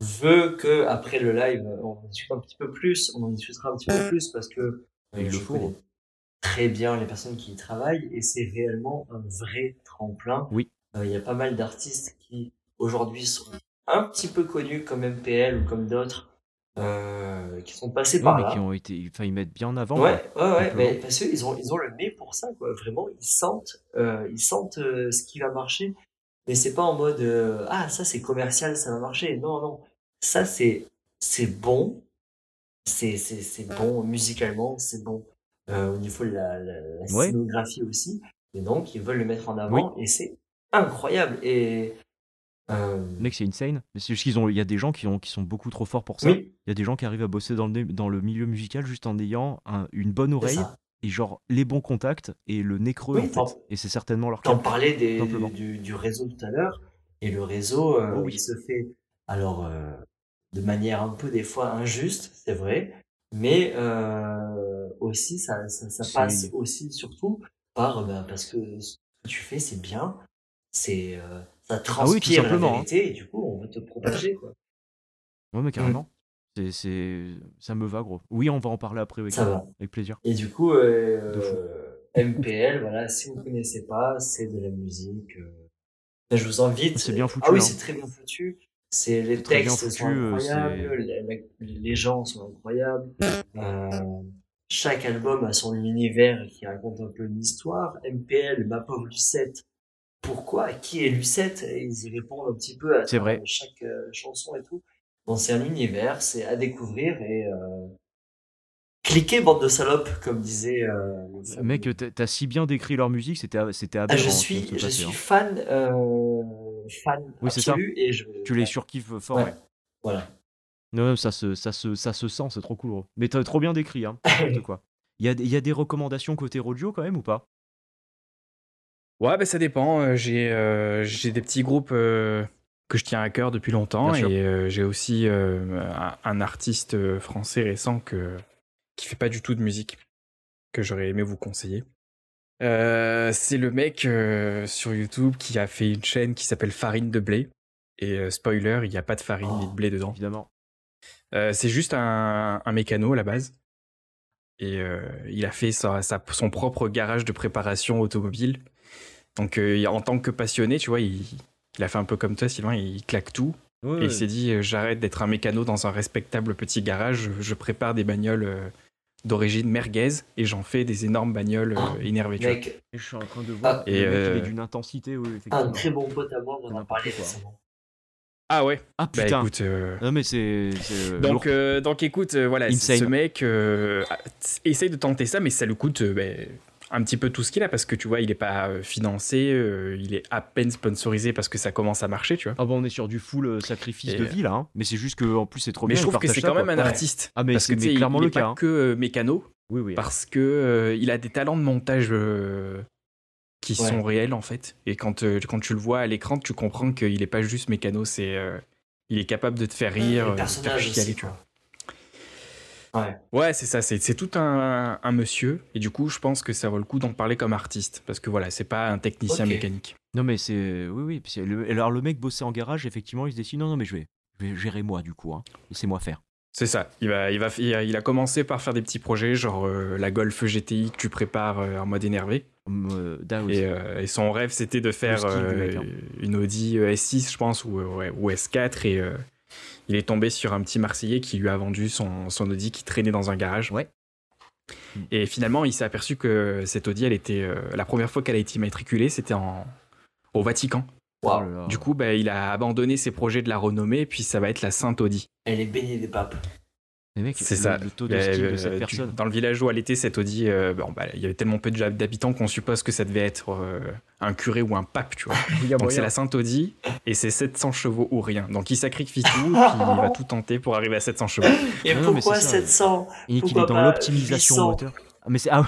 veux que après le live, on en discute un petit peu plus, on en discutera un petit peu plus parce que Il je connais très bien les personnes qui y travaillent et c'est réellement un vrai tremplin. Oui. Il y a pas mal d'artistes qui aujourd'hui sont un petit peu connus comme MPL ou comme d'autres euh, qui sont passés par mais là. qui ont été. Enfin, ils mettent bien en avant. Ouais, quoi. ouais, ouais, mais parce qu'ils ont, ils ont le nez pour ça, quoi. Vraiment, ils sentent, euh, ils sentent euh, ce qui va marcher. Mais c'est pas en mode, ah, ça c'est commercial, ça va marcher. Non, non. Ça c'est, c'est bon. C'est, c'est, c'est bon musicalement, c'est bon au niveau de la, la, la Ouais. scénographie aussi. Et donc, ils veulent le mettre en avant et c'est incroyable. Et, euh, Mec, c'est insane. Mais C'est juste qu'ils ont. Il y a des gens qui, ont, qui sont beaucoup trop forts pour ça. oui, Il y a des gens qui arrivent à bosser dans le, dans le milieu musical juste en ayant un- une bonne oreille et genre les bons contacts et le nez creux Oui, en fait. Et c'est certainement leur T'en cas. parlais des, Simplement. du, du réseau tout à l'heure, et le réseau, euh, Oh oui. il se fait, alors, euh, de manière un peu des fois injuste, c'est vrai, mais euh, aussi, ça, ça, ça passe aussi surtout par, ben, parce que ce que tu fais, c'est bien, c'est, euh, ça Ah oui, tout transpire la hein. vérité, et du coup, on veut te propager, quoi. Ouais, mais Mm. carrément. C'est, c'est, ça me va, gros. Oui, on va en parler après, va. avec plaisir. Et du coup, euh, fou. MPL, voilà, si vous connaissez pas, c'est de la musique. euh, ben, je vous invite. C'est bien foutu, Ah oui, hein. c'est très bien foutu. C'est les C'est très bien textes foutu, sont euh, incroyables, la- les gens sont incroyables. Euh, chaque album a son univers qui raconte un peu une histoire. MPL, ma pauvre Lucette. Pourquoi Qui est Lucette Et Ils y répondent un petit peu à C'est vrai. travers chaque euh, chanson et tout. Bon, c'est un univers, c'est à découvrir et euh, cliquez bande de salopes, comme disait euh, le Mec, t'as- si bien décrit leur musique, c'était c'était Ah, je suis, je hein. fan, euh, fan Oui, c'est ça. absolu et je. Tu les surkiffes fort. Ouais. ouais. Voilà. Non, non, ça se, ça se, ça se sent, c'est trop cool. gros. Mais t'as trop bien décrit, hein. quoi. Il y a, des- il y a des recommandations côté Rodio quand même ou pas? Ouais, bah ça dépend. Euh, J'ai euh, j'ai des petits groupes euh, que je tiens à cœur depuis longtemps Bien et euh, j'ai aussi euh, un, un artiste français récent que, qui fait pas du tout de musique que j'aurais aimé vous conseiller. Euh, c'est le mec sur YouTube qui a fait une chaîne qui s'appelle Farine de blé. Et spoiler, il n'y a pas de farine ni de blé dedans. Évidemment. C'est juste un, un mécano à la base. Et il a fait sa- sa- son propre garage de préparation automobile. Donc euh, en tant que passionné, tu vois, il, il a fait un peu comme toi, Sylvain, il claque tout. Ouais, Et ouais. il s'est dit, euh, j'arrête d'être un mécano dans un respectable petit garage, je, prépare des bagnoles euh, d'origine merguez et j'en fais des énormes bagnoles énervées. Mec, Je suis en train de voir. Ah. Et, il euh, est d'une intensité, oui, un très bon pote à moi, on en a parlé récemment. Ah ouais, Ah bah putain. écoute. euh, Non mais c'est. Donc, euh, donc écoute, euh, voilà, Insane. ce mec euh, essaye de tenter ça, mais ça lui coûte euh, ben, un petit peu tout ce qu'il a parce que tu vois, il est pas euh, financé, euh, il est à peine sponsorisé parce que ça commence à marcher, tu vois. Ah bah on est sur du full euh, sacrifice Et, de vie là, hein. mais c'est juste que en plus c'est trop mais bien. je il trouve que c'est quand quoi. même un Ouais. artiste. Ah mais c'est mais clairement il le est pas cas. hein. que mécano, Oui oui. parce que euh, il a des talents de montage euh, qui Ouais. sont réels en fait. Et quand, euh, quand tu le vois à l'écran, tu comprends qu'il est pas juste mécano, c'est euh, il est capable de te faire rire, de te faire chialer, aussi, tu vois. Ouais. Ouais, c'est ça, c'est c'est tout un, un monsieur, et du coup, je pense que ça vaut le coup d'en parler comme artiste, parce que voilà, c'est pas un technicien mécanique. Non mais c'est oui oui. c'est le- Alors le mec bossait en garage, effectivement, il se dit non non mais je vais, je vais gérer moi du coup. Hein. Laissez-moi faire. C'est ça, il, va, il, va, il, a, il a commencé par faire des petits projets, genre euh, la Golf GTI que tu prépares euh, en mode énervé, Hum, euh, et, euh, et son rêve, c'était de faire euh, mec, hein. une Audi euh, S6, je pense, ou, ouais, ou S4, et euh, il est tombé sur un petit Marseillais qui lui a vendu son, son Audi qui traînait dans un garage. Ouais. Et finalement, il s'est aperçu que cette Audi, elle était euh, la première fois qu'elle a été immatriculée, c'était en au Vatican. Oh. Du coup, bah, il a abandonné ses projets de la renommer, puis ça va être la Sainte Audi. Elle est baignée des papes. Mais mec, C'est le, ça. le taux de Euh, de euh, cette personne. dans le village où elle était, cette Audi, euh, bon, bah, il y avait tellement peu d'habitants qu'on suppose que ça devait être euh, un curé ou un pape, tu vois. Donc c'est la Sainte Audi, et c'est 700 chevaux ou rien. Donc il sacrifie tout, puis il va tout tenter pour arriver à 700 chevaux. Et Non, non, mais pourquoi c'est ça. 700 Et qu'il est dans l'optimisation 800? moteur. Ah, mais c'est ah,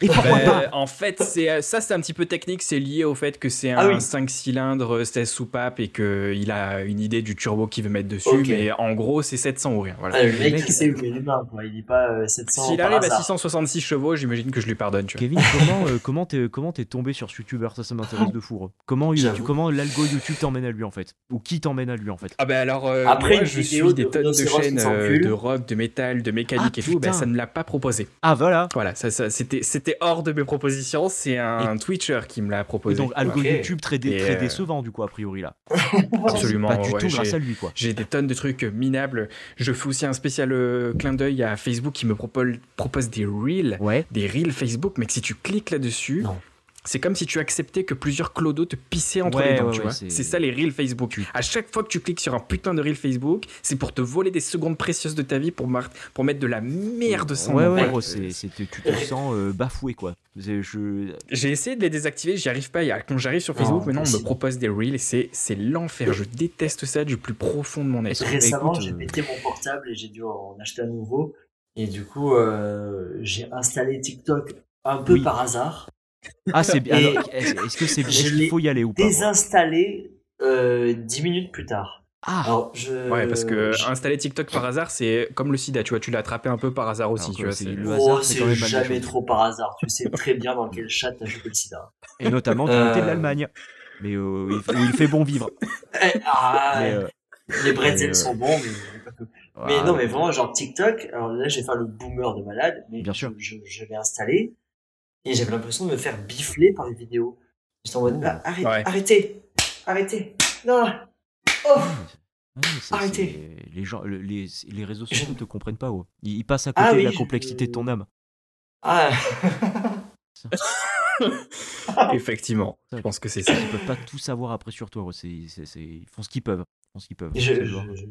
et pourquoi Ben, pas en fait, c'est euh, ça, c'est un petit peu technique. C'est lié au fait que c'est un Ah oui. 5 cylindres 16 soupapes et qu'il a une idée du turbo qu'il veut mettre dessus. Mais en gros, c'est 700 ou rien. Voilà. Ah, Le mec, mec- il sait où les mains, quoi. Il n'est pas euh, 700 S'il arrive à hasard. 666 chevaux, j'imagine que je lui pardonne. Tu vois. Kevin, comment euh, comment t'es comment t'es tombé sur ce youtubeur? Ça, ça m'intéresse de fou. Comment il- comment l'algo YouTube t'emmène à lui en fait? Ou qui t'emmène à lui en fait? Ah ben alors, euh, Après moi, je suis des de tonnes de chaînes euh, de rock, de métal, de mécanique Ah, et tout. Ben, ça ne l'a pas proposé. Ah voilà. Voilà, ça, ça, c'était, c'était hors de mes propositions. C'est un, Twitcher qui me l'a Et proposé. donc algo. YouTube très, dé- Et, très euh, décevant du coup a priori là. Absolument. Pas du ouais, tout j'ai- grâce à lui quoi. J'ai des tonnes de trucs minables. Je fais aussi un spécial euh, clin d'œil à Facebook qui me propose, propose des reels. Ouais. Des reels Facebook, mais que si tu cliques là-dessus. C'est comme si tu acceptais que plusieurs clodos te pissaient entre Ouais, les dents, ouais, tu ouais, vois. c'est- ça les reels Facebook. À chaque fois que tu cliques sur un putain de reel Facebook, c'est pour te voler des secondes précieuses de ta vie pour, mar- pour mettre de la merde sans Ouais ouais tu te sens euh, bafoué quoi. Je... J'ai essayé de les désactiver, j'y arrive pas. Quand j'arrive sur Facebook, Non, maintenant on me propose des reels et c'est, l'enfer. Je déteste ça du plus profond de mon être. Que- Récemment, j'ai euh, pété mon portable et j'ai dû en acheter un nouveau. Et du coup, euh, j'ai installé TikTok un peu Oui. par hasard. Ah c'est bien. Est-ce que c'est Je est-ce qu'il faut y aller ou pas gros Désinstallé euh, 10 minutes plus tard. Ah. Alors, je... Ouais, parce que je- installer TikTok par hasard, c'est comme le sida, tu vois, tu l'as attrapé un peu par hasard aussi, Alors tu vois. c'est Oh, jamais trop par hasard. Tu sais très bien dans quel chat t'as chopé le sida. Et notamment du Euh. côté de l'Allemagne. Mais euh, où il- où il fait bon vivre. Eh, ah, Mais, euh, les bretzels euh, sont bons, mais ah, non, mais vraiment, genre TikTok, alors là, j'ai fait le boomer de malade, mais Bien sûr. je, je, je l'ai installé et j'avais l'impression de me faire bifler par les vidéos. J'étais en mode, ah, arrête- Ouais. arrêtez, arrêtez, non, oh, Ah Arrêtez. Les, gens, le- les, les réseaux sociaux ne te comprennent pas. oh. Ils, ils passent à Ah côté oui, de la je- complexité de ton âme. ah, Effectivement, je pense que c'est ça. Ils peuvent pas tout savoir après sur toi. oh. Ils font ce qu'ils peuvent. qu'ils je, je, je,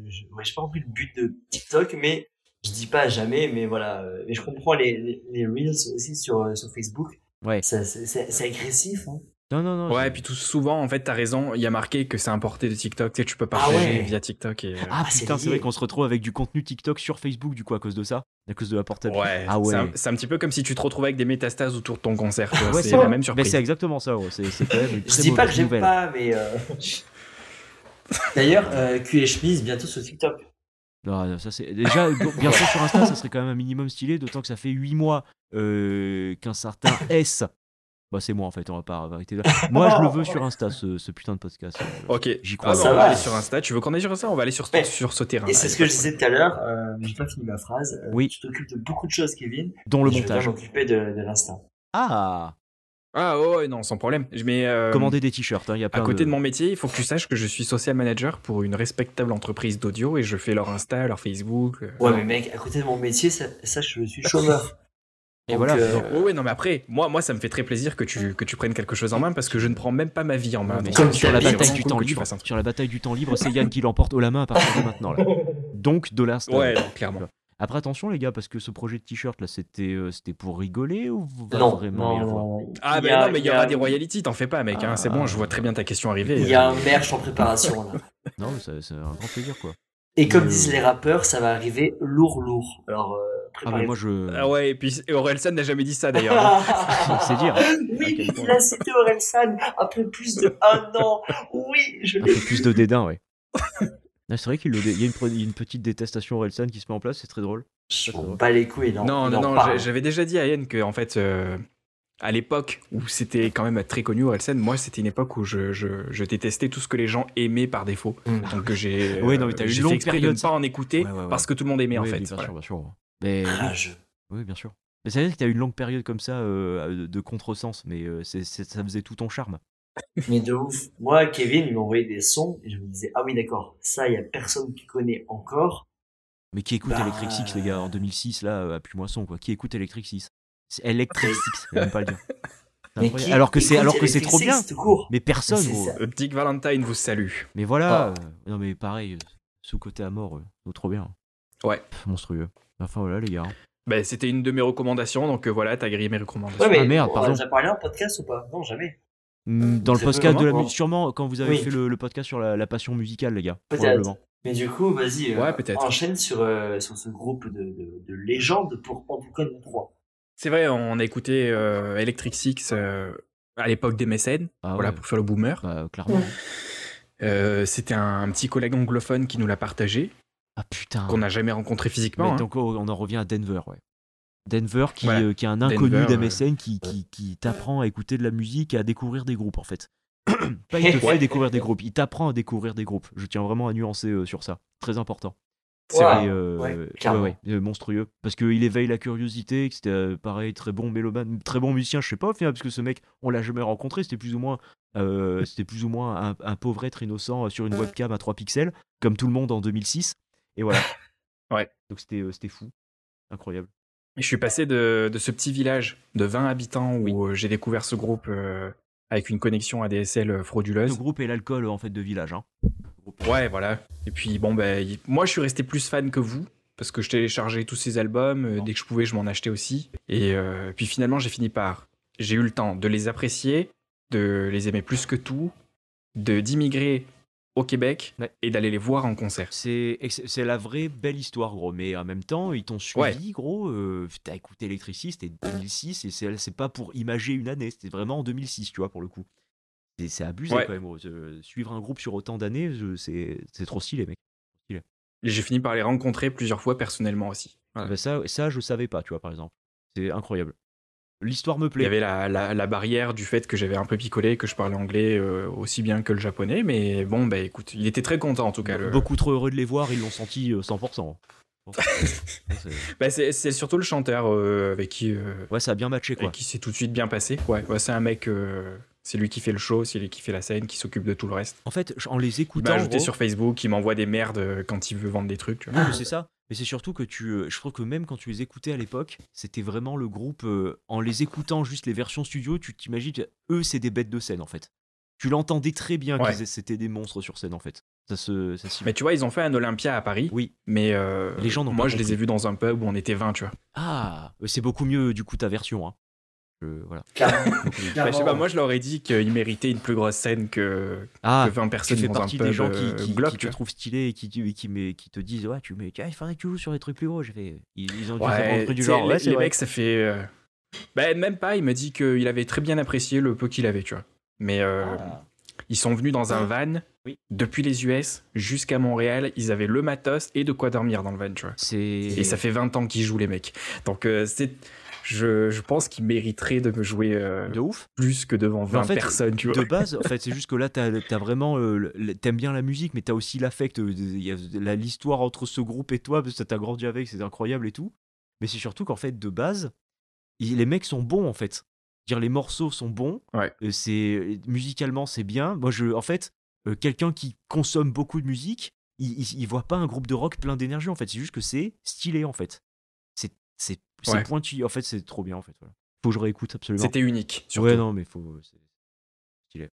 je- ouais, j'ai pas compris le but de TikTok, mais je dis pas jamais, mais voilà. euh, Mais je comprends les, les, les Reels aussi sur, euh, sur Facebook. Ouais. Ça, C'est agressif, hein. Non, non, non. Ouais, et puis tout souvent, en fait, t'as raison, il y a marqué que c'est importé de TikTok, tu sais, tu peux Ah partager ouais. via TikTok et... euh, Ah Ah, c'est putain, c'est vrai qu'on se retrouve avec du contenu TikTok sur Facebook du coup à cause de ça, à cause de la portable. Ouais, Ah c'est un, ouais. c'est un petit peu comme si tu te retrouvais avec des métastases autour de ton concert, Ouais, c'est la même Mais surprise. c'est exactement ça, ouais. c'est quand même une Je dis pas que j'aime pas, mais. Euh... D'ailleurs, euh, cul et chemise bientôt sur TikTok. Non, ça c'est déjà bien sûr sur Insta, ça serait quand même un minimum stylé, d'autant que ça fait 8 mois euh, qu'un certain S. Bah c'est moi en fait, on va pas arrêter là. Moi je le veux sur Insta ce, ce putain de podcast. euh, Ok, J'y ah, crois. bah, ça on va aller sur Insta. Tu veux qu'on aille sur Insta? On va aller sur, Ouais. sur ce terrain. Et c'est ce que je disais tout à l'heure, euh, j'ai pas fini ma phrase. euh, Oui. Tu t'occupes de beaucoup de choses, Kevin. Dont le et je vais montage. m'occuper de, de l'Insta. Ah Ah ouais, ouais, non, sans problème. Je mets... euh, Commander des t-shirts, il y a À côté de... mon métier, il faut que tu saches que je suis social manager pour une respectable entreprise d'audio et je fais leur Insta, leur Facebook. euh, Ouais, mais mec, à côté de mon métier, ça, sache que je suis chômeur. Et Donc, voilà. euh, Ouais, ouais, non, mais après, moi, moi, ça me fait très plaisir que tu, que tu prennes quelque chose en main parce que je ne prends même pas ma vie en main. Mais Donc, Comme sur la bataille du temps tu libre, sur la bataille du temps libre, c'est Yann qui l'emporte haut la main à partir de maintenant. Là. Donc de l'instant. Ouais, non, clairement. Après attention les gars, parce que ce projet de t-shirt là, c'était euh, c'était pour rigoler ou non, vraiment non, non. Ah, Il y ben a- non, mais il y a- aura des royalties, t'en fais pas, mec. hein, c'est bon, Ah. je vois très bien ta question arriver. Il y a un merch en préparation, là. Non, mais ça- c'est un grand plaisir quoi. Et comme Euh, disent les rappeurs, ça va arriver lourd, lourd. Alors, euh, Ah préparez mais moi je. Ah ouais, et puis Orelsan n'a jamais dit ça d'ailleurs. C'est dire. oui, quel point. il a cité Orelsan après plus de un an. Oui, je Un l'ai peu plus de dédain, ouais. Ah, c'est vrai qu'il y a une, pre- il y a une petite détestation Orelsan qui se met en place, c'est très drôle. Je m'en bats les couilles. Non, Non, non, non, j'avais déjà dit à Yann que, en fait, euh, à l'époque où c'était quand même très connu, Orelsan, moi, c'était une époque où je, je, je détestais tout ce que les gens aimaient par défaut. Mm. Donc que j'ai non, mais t'as eu une longue période, de ne pas en écouter Ouais, ouais, ouais. parce que tout le monde aimait, en Oui, fait. oui, bien Voilà. sûr, bien sûr. Mais oui, Rageux. oui, bien sûr. Mais ça veut dire que t'as eu une longue période comme ça euh, de- contresens, mais euh, ça faisait tout ton charme. Mais de ouf. Moi, Kevin, il m'envoyait des sons et je me disais, ah oui, d'accord, ça, il y a personne qui connaît encore. Mais qui écoute Bah, Electric Six, les gars, en 2006, là, euh, à Puy-Moisson, quoi. Qui écoute Electric Six? C'est Electric Six, même pas le dire. Qui alors que c'est alors que c'est trop bien. tout court. Mais personne, gros. Euh, Valentine vous salue. Mais voilà. Ah. euh, non mais pareil, sous côté à mort, euh, trop bien. Ouais. Pff, monstrueux. Enfin voilà les gars. Ben, c'était une de mes recommandations, donc euh, voilà, t'as grillé mes recommandations. Ouais, mais Ah, merde, on pardon. a déjà parlé en podcast ou pas? Non, jamais. Dans le Très peu, podcast de la musique, sûrement quand vous avez Oui. fait le, le podcast sur la, la passion musicale, les gars. Peut-être. Probablement. Mais du coup, vas-y, euh, Ouais, peut-être. enchaîne sur, euh, sur ce groupe de, de, de légendes pour en tout cas nous trois. C'est vrai, on a écouté euh, Electric Six euh, à l'époque des mécènes, Ah voilà, ouais. pour faire le boomer. Bah, clairement. Ouais. Euh, C'était un, petit collègue anglophone qui nous l'a partagé, Ah putain. qu'on n'a jamais rencontré physiquement. Mais hein. donc oh, on en revient à Denver, ouais. Denver qui, euh, qui est un inconnu d'MSN qui, qui, qui t'apprend à écouter de la musique et à découvrir des groupes en fait. Pas il te fait découvrir des groupes, il t'apprend à découvrir des groupes. Je tiens vraiment à nuancer euh, sur ça. Très important. C'est euh, ouais, ouais, euh, monstrueux. Parce qu'il éveille la curiosité, que c'était pareil, très bon mélomane, très bon musicien, je sais pas au final, parce que ce mec, on l'a jamais rencontré, c'était plus ou moins, c'était plus ou moins un, un pauvre être innocent sur une webcam à 3 pixels, comme tout le monde en 2006. Et voilà. Ouais. Donc c'était c'était fou. Incroyable. Et je suis passé de, de ce petit village de 20 habitants où euh, j'ai découvert ce groupe euh, avec une connexion ADSL Le frauduleuse. groupe et l'alcool en fait de village. Hein. Ouais, voilà. Et puis, bon, ben, moi, je suis resté plus fan que vous. Parce que je téléchargeais tous ces albums, euh, dès que je pouvais, je m'en achetais aussi. Et euh, puis finalement, j'ai fini par. J'ai eu le temps de les apprécier, de les aimer plus que tout, de d'immigrer au Québec Ouais. et d'aller les voir en concert. C'est la vraie belle histoire, gros. Mais en même temps, ils t'ont suivi, gros. euh, T'as écouté Electricity, c'était 2006, et c'est pas pour imager une année, c'était vraiment en 2006, tu vois, pour le coup. C'est abusé Ouais. quand même, gros. Euh, Suivre un groupe sur autant d'années, c'est c'est trop stylé, mec. Et j'ai fini par les rencontrer plusieurs fois personnellement aussi. Voilà. Bah, ça, ça, je savais pas, tu vois, par exemple. C'est incroyable. L'histoire me Il plaît. y avait la, la- la barrière du fait que j'avais un peu picolé, que je parlais anglais euh, aussi bien que le japonais, mais bon, bah écoute, il était très content en tout cas. le- Beaucoup trop heureux de les voir, ils l'ont senti euh, 100%. Bon, c'est- Bah, c'est surtout le chanteur euh, avec qui, euh, ouais, ça a bien matché, quoi. avec qui c'est tout de suite bien passé. Ouais, ouais, c'est un mec, euh, c'est lui qui fait le show, c'est lui qui fait la scène, qui s'occupe de tout le reste. En fait, en les Il m'a écoutant. ajouté gros- sur Facebook, il m'envoie des merdes euh, quand il veut vendre des trucs. tu vois. C'est ça. Mais c'est surtout que tu. euh, Je trouve que même quand tu les écoutais à l'époque, c'était vraiment le groupe. euh, en les écoutant juste les versions studio, tu t'imagines, eux, c'est des bêtes de scène en fait. Tu l'entendais très bien Ouais. qu'ils c'était des monstres sur scène en fait. Ça se, ça s'y- Mais tu vois, ils ont fait un Olympia à Paris. Oui. Mais euh, Les gens moi, pas je les ai vus dans un pub où on était 20, tu vois. Ah, c'est beaucoup mieux du coup ta version. Hein. Je- voilà. Bah, je sais pas, moi, je leur ai dit qu'ils méritaient une plus grosse scène que, Ah, que 20 tu personnes fais un partie pub des gens qui, euh, qui, qui te trouvent stylé et qui, qui, qui, met- qui te disent ouais tu mets tiens, il faudrait que tu joues sur des trucs plus gros j'ai fait ils, ils ont dû faire un truc du genre les, ouais mecs, ça fait. euh, bah, même pas, il m'a dit qu'il avait très bien apprécié le peu qu'il avait, tu vois. Mais euh, Ah. ils sont venus dans un van Oui. depuis les US jusqu'à Montréal. Ils avaient le matos et de quoi dormir dans le van, tu vois. c'est Et ça fait 20 ans qu'ils jouent, les mecs. Donc, euh, c'est. Je, je pense qu'ils mériteraient de me jouer euh, de ouf. plus que devant 20 en fait, personnes, tu vois. de base en fait c'est juste que là t'as as vraiment euh, t'aimes bien la musique mais t'as aussi l'affect euh, l'histoire entre ce groupe et toi parce que t'as grandi avec c'est incroyable et tout. Mais c'est surtout qu'en fait de base les mecs sont bons en fait. Dire les morceaux sont bons Ouais. C'est musicalement c'est bien. Moi je en fait quelqu'un qui consomme beaucoup de musique il, il, il voit pas un groupe de rock plein d'énergie en fait. C'est juste que c'est stylé en fait. C'est c'est Ouais. pointu en fait c'est trop bien en fait voilà. faut que je réécoute absolument C'était unique, surtout. ouais non mais faut c'est stylé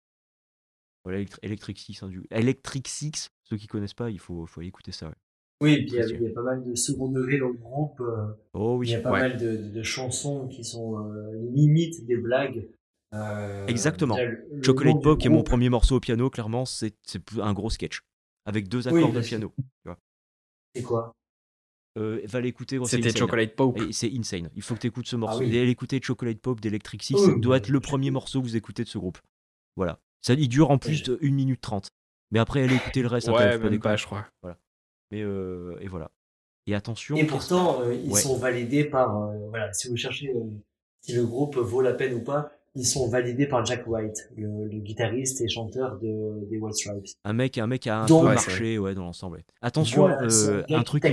voilà Electri- Electric Six hein, du... Electric Six ceux qui connaissent pas il faut faut aller écouter ça ouais. Oui, et puis il y, a- Précieux. il y a pas mal de second degré dans le groupe. euh, oh Il y a pas Ouais. mal de, de- de chansons qui sont euh, limite des blagues. Euh, Exactement. le- le Chocolate Pop qui est mon premier morceau au piano clairement c'est un gros sketch avec deux Oui, accords de que- piano C'est quoi? Euh, va l'écouter C'était. Chocolate Pope. Et C'est insane. Il faut que tu écoutes ce morceau. Ah oui. Et l'écouter Chocolate Pop d'Electric Six Oui, doit être le premier morceau que vous écoutez de ce groupe. Voilà. Ça, il dure en plus de 1 minute 30. Mais après, allez écouter le reste. après, Ouais, pas même déconner. pas, je crois. Mais euh, et voilà. Et attention. Et pourtant, euh, ils Ouais. sont validés par. euh, voilà, si vous cherchez euh, si le groupe vaut la peine ou pas, ils sont validés par Jack White, le, le guitariste et chanteur de, des White Stripes. Un mec, un mec a un Donc- peu Ouais, marché ouais, dans l'ensemble. Attention, Voilà, euh, un truc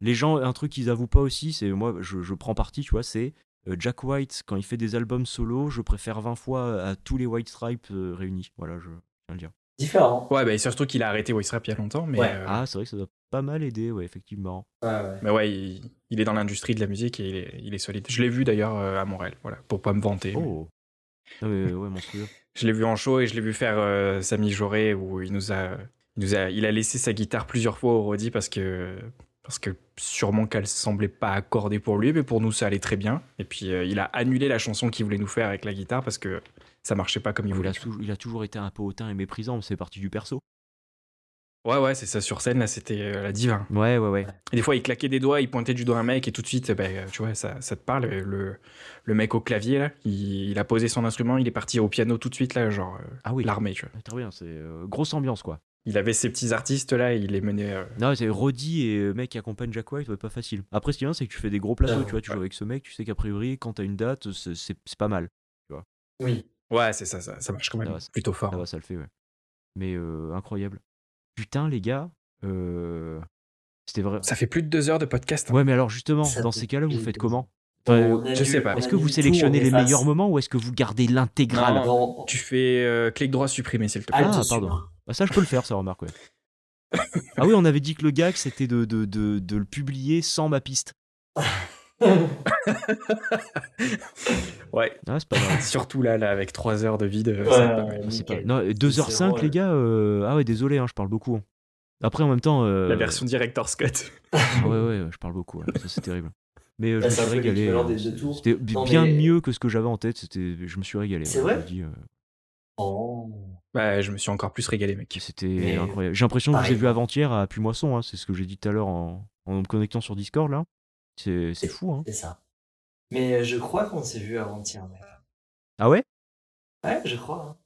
les gens, un truc qu'ils avouent pas aussi, c'est moi, je, je prends parti, tu vois, c'est euh, Jack White quand il fait des albums solo, je préfère 20 fois à tous les White Stripes euh, réunis. Voilà, je viens de le dire. Différent. Ouais, bah, et surtout qu'il a arrêté Voice Rap il y a longtemps, mais, Ouais. euh, Ah, c'est vrai que ça doit pas mal aider, ouais, effectivement. Ouais. mais ouais, il, il est dans l'industrie de la musique et il est, il est solide. Je l'ai vu d'ailleurs à Montréal, voilà, pour pas me vanter. mais Oh. Ouais, monstrueux. Je l'ai vu en show et je l'ai vu faire euh, Samy Joré où il nous a, il nous a, il a laissé sa guitare plusieurs fois au Rodi parce que, parce que sûrement qu'elle semblait pas accordée pour lui, mais pour nous ça allait très bien. Et puis euh, il a annulé la chanson qu'il voulait nous faire avec la guitare parce que ça marchait pas comme il Il voulait. a, il a toujours été un peu hautain et méprisant, mais c'est parti du perso. Ouais, ouais, c'est ça sur scène là, c'était euh, la diva. Ouais, ouais, ouais. Et des fois, il claquait des doigts, il pointait du doigt un mec, et tout de suite, ben, tu vois, ça, ça te parle. Le, le mec au clavier, là, il, il a posé son instrument, il est parti au piano tout de suite, là, genre euh, Ah oui. l'armée, tu vois. Très bien, c'est euh, grosse ambiance, quoi. Il avait ses petits artistes, là, et il les menait. euh, Non, c'est Roddy et le mec qui accompagne Jack White, ouais, pas facile. Après, ce qui est bien, c'est que tu fais des gros plateaux, Ah, tu vois, tu ouais. joues avec ce mec, tu sais qu'a priori, quand t'as une date, c'est- pas mal. Oui. Ouais, c'est ça, ça, ça marche quand même ça- plutôt fort. Ça va, ça le fait, ouais. Mais euh, incroyable. Putain, les gars, euh, c'était vrai. Ça fait plus de deux heures de podcast. hein. Ouais, mais alors justement, Ça dans fait ces cas-là, vous faites comment Enfin, je sais pas. Est-ce que vous sélectionnez les meilleurs moments ou est-ce que vous gardez l'intégrale Non. Non, Tu fais euh, clic droit supprimer, s'il te plaît. Ah, Ah, pardon. Bah, ça, je peux le faire, ça remarque, ouais. ah oui, on avait dit que le gag, c'était de, de, de, de le publier sans ma piste. Ouais, Ah, c'est pas mal. surtout là, là, avec trois heures de vide. euh, Ouais, c'est pas mal. ouais. C'est pas... Nickel. Non, 2h05, C'est les vrai. gars. euh, Ah ouais, désolé, hein, je parle beaucoup. Après, en même temps. euh, La version director Scott. ah ouais, ouais, je parle beaucoup. ouais. Ça, c'est terrible. Mais euh, je me suis régalé. euh. C'était bien mais- mieux que ce que j'avais en tête. C'était, je me suis régalé. C'est ouais, vrai euh, Oh. Bah, je me suis encore plus régalé, mec. C'était Mais- incroyable. J'ai l'impression que je vous ai vu avant-hier à Pumoisson. Hein, c'est ce que j'ai dit tout à l'heure en... en me connectant sur Discord là. C'est, fou. Hein. C'est ça. Mais euh, je crois qu'on s'est vu avant-hier. mec. Ah ouais? Ouais, je crois. hein.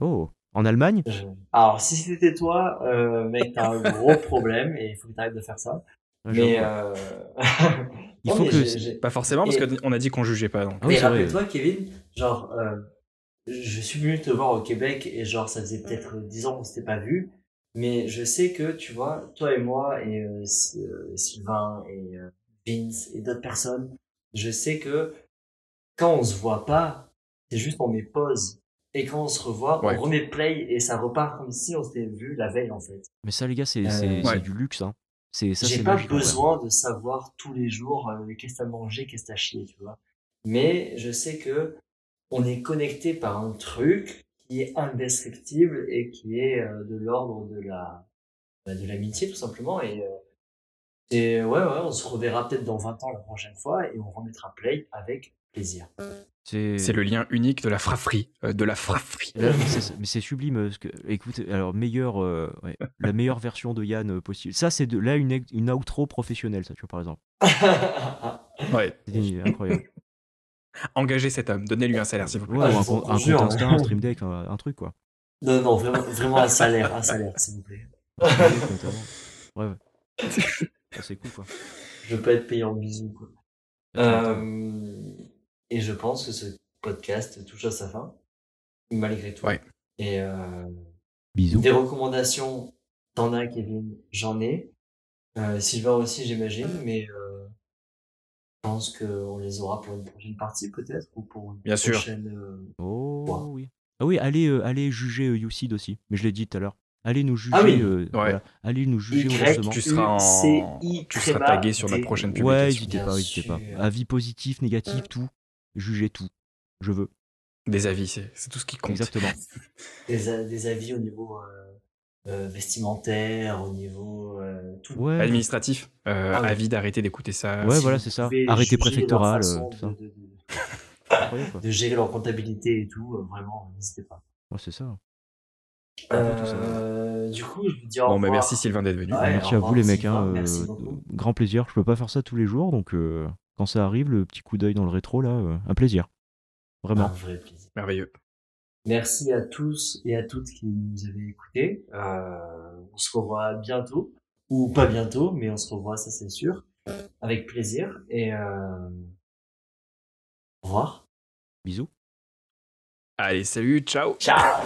Oh, en Allemagne? Je- Alors, si c'était toi, euh, mec, t'as un gros problème et il faut que t'arrêtes de faire ça. Mais, euh... Il non, faut mais que- Pas forcément, parce Et- qu'on a dit qu'on jugeait pas. Donc. Ah oui, mais rappelle-toi, Kevin, genre, euh, je suis venu te voir au Québec et genre, ça faisait peut-être 10 ans qu'on s'était pas vu. Mais je sais que, tu vois, toi et moi et Sylvain et euh, Vince et d'autres personnes, je sais que quand on se voit pas, c'est juste on met pause. Et quand on se revoit, Ouais. on remet play et ça repart comme si on s'était vu la veille en fait. Mais ça, les gars, c'est, Euh, ouais. du luxe. Hein. J'ai pas magique, besoin de savoir tous les jours euh, qu'est-ce que t'as mangé, qu'est-ce que t'as chié, tu vois. Mais je sais que on est connecté par un truc qui est indescriptible et qui est euh, de l'ordre de la bah, de l'amitié tout simplement. Et, euh, et ouais, ouais, on se reverra peut-être dans 20 ans la prochaine fois et on remettra play avec plaisir. C'est le lien unique de la frafferie. euh, de la frafferie. Mais c'est- sublime. euh, Parce que, écoute, alors meilleure, euh, ouais, la meilleure version de Yann euh, possible. Ça, c'est de là une, une outro professionnelle, ça, tu vois, par exemple. Ouais. C'est incroyable. Engagez cet homme, donnez-lui un salaire, s'il vous plaît. Ouais, Ah, un, un jure. compte Insta, un stream deck, un, un truc, quoi. non, non, vraiment, vraiment un salaire, un salaire, s'il vous plaît. Ouais. Ah, c'est cool, quoi. Je veux pas être payé en bisous. Quoi. Euh, et je pense que ce podcast touche à sa fin, malgré tout. Ouais. Et euh, Bisous. des recommandations, t'en as, Kevin, j'en ai. Euh, Sylvain aussi, j'imagine, mais euh, je pense qu'on les aura pour une prochaine partie, peut-être, ou pour une Bien sûr. prochaine. euh, Oh, oui. Ah oui, allez, allez juger Youcid aussi. Mais je l'ai dit tout à l'heure. Allez nous juger. Ah oui. euh, voilà. Allez nous juger Y. Tu seras en- tu seras tagué sur des- prochaine Ouais, publication. n'hésitez Bien pas, n'hésitez pas. Avis positif, négatif, tout. Jugez tout. Je veux. Des avis, c'est tout ce qui compte. Exactement. des, a- des avis au niveau euh, euh, vestimentaire, au niveau euh, tout. Ouais. Administratif, euh, Ah ouais. avis d'arrêter d'écouter ça. Ouais, Si voilà, c'est ça. Arrêté leur préfectoral, façon euh, tout ça. de- de- de- de gérer leur comptabilité et tout, euh, vraiment, n'hésitez pas. Ouais, c'est ça. Un peu tout ça. Euh, du coup, je vous dis au Bon, revoir. bah merci Sylvain d'être venu. Ouais, Merci au à vous les mecs. Sylvain, hein, merci euh, beaucoup. grand plaisir. Je peux pas faire ça tous les jours, donc euh, quand ça arrive, le petit coup d'œil dans le rétro là, euh, un plaisir. Vraiment. Un vrai plaisir. Merveilleux. Merci à tous et à toutes qui nous avez écoutés. Euh, on se revoit bientôt, ou pas bientôt, mais on se revoit, ça c'est sûr, avec plaisir. Et euh... au revoir. Bisous. Allez, salut, ciao. Ciao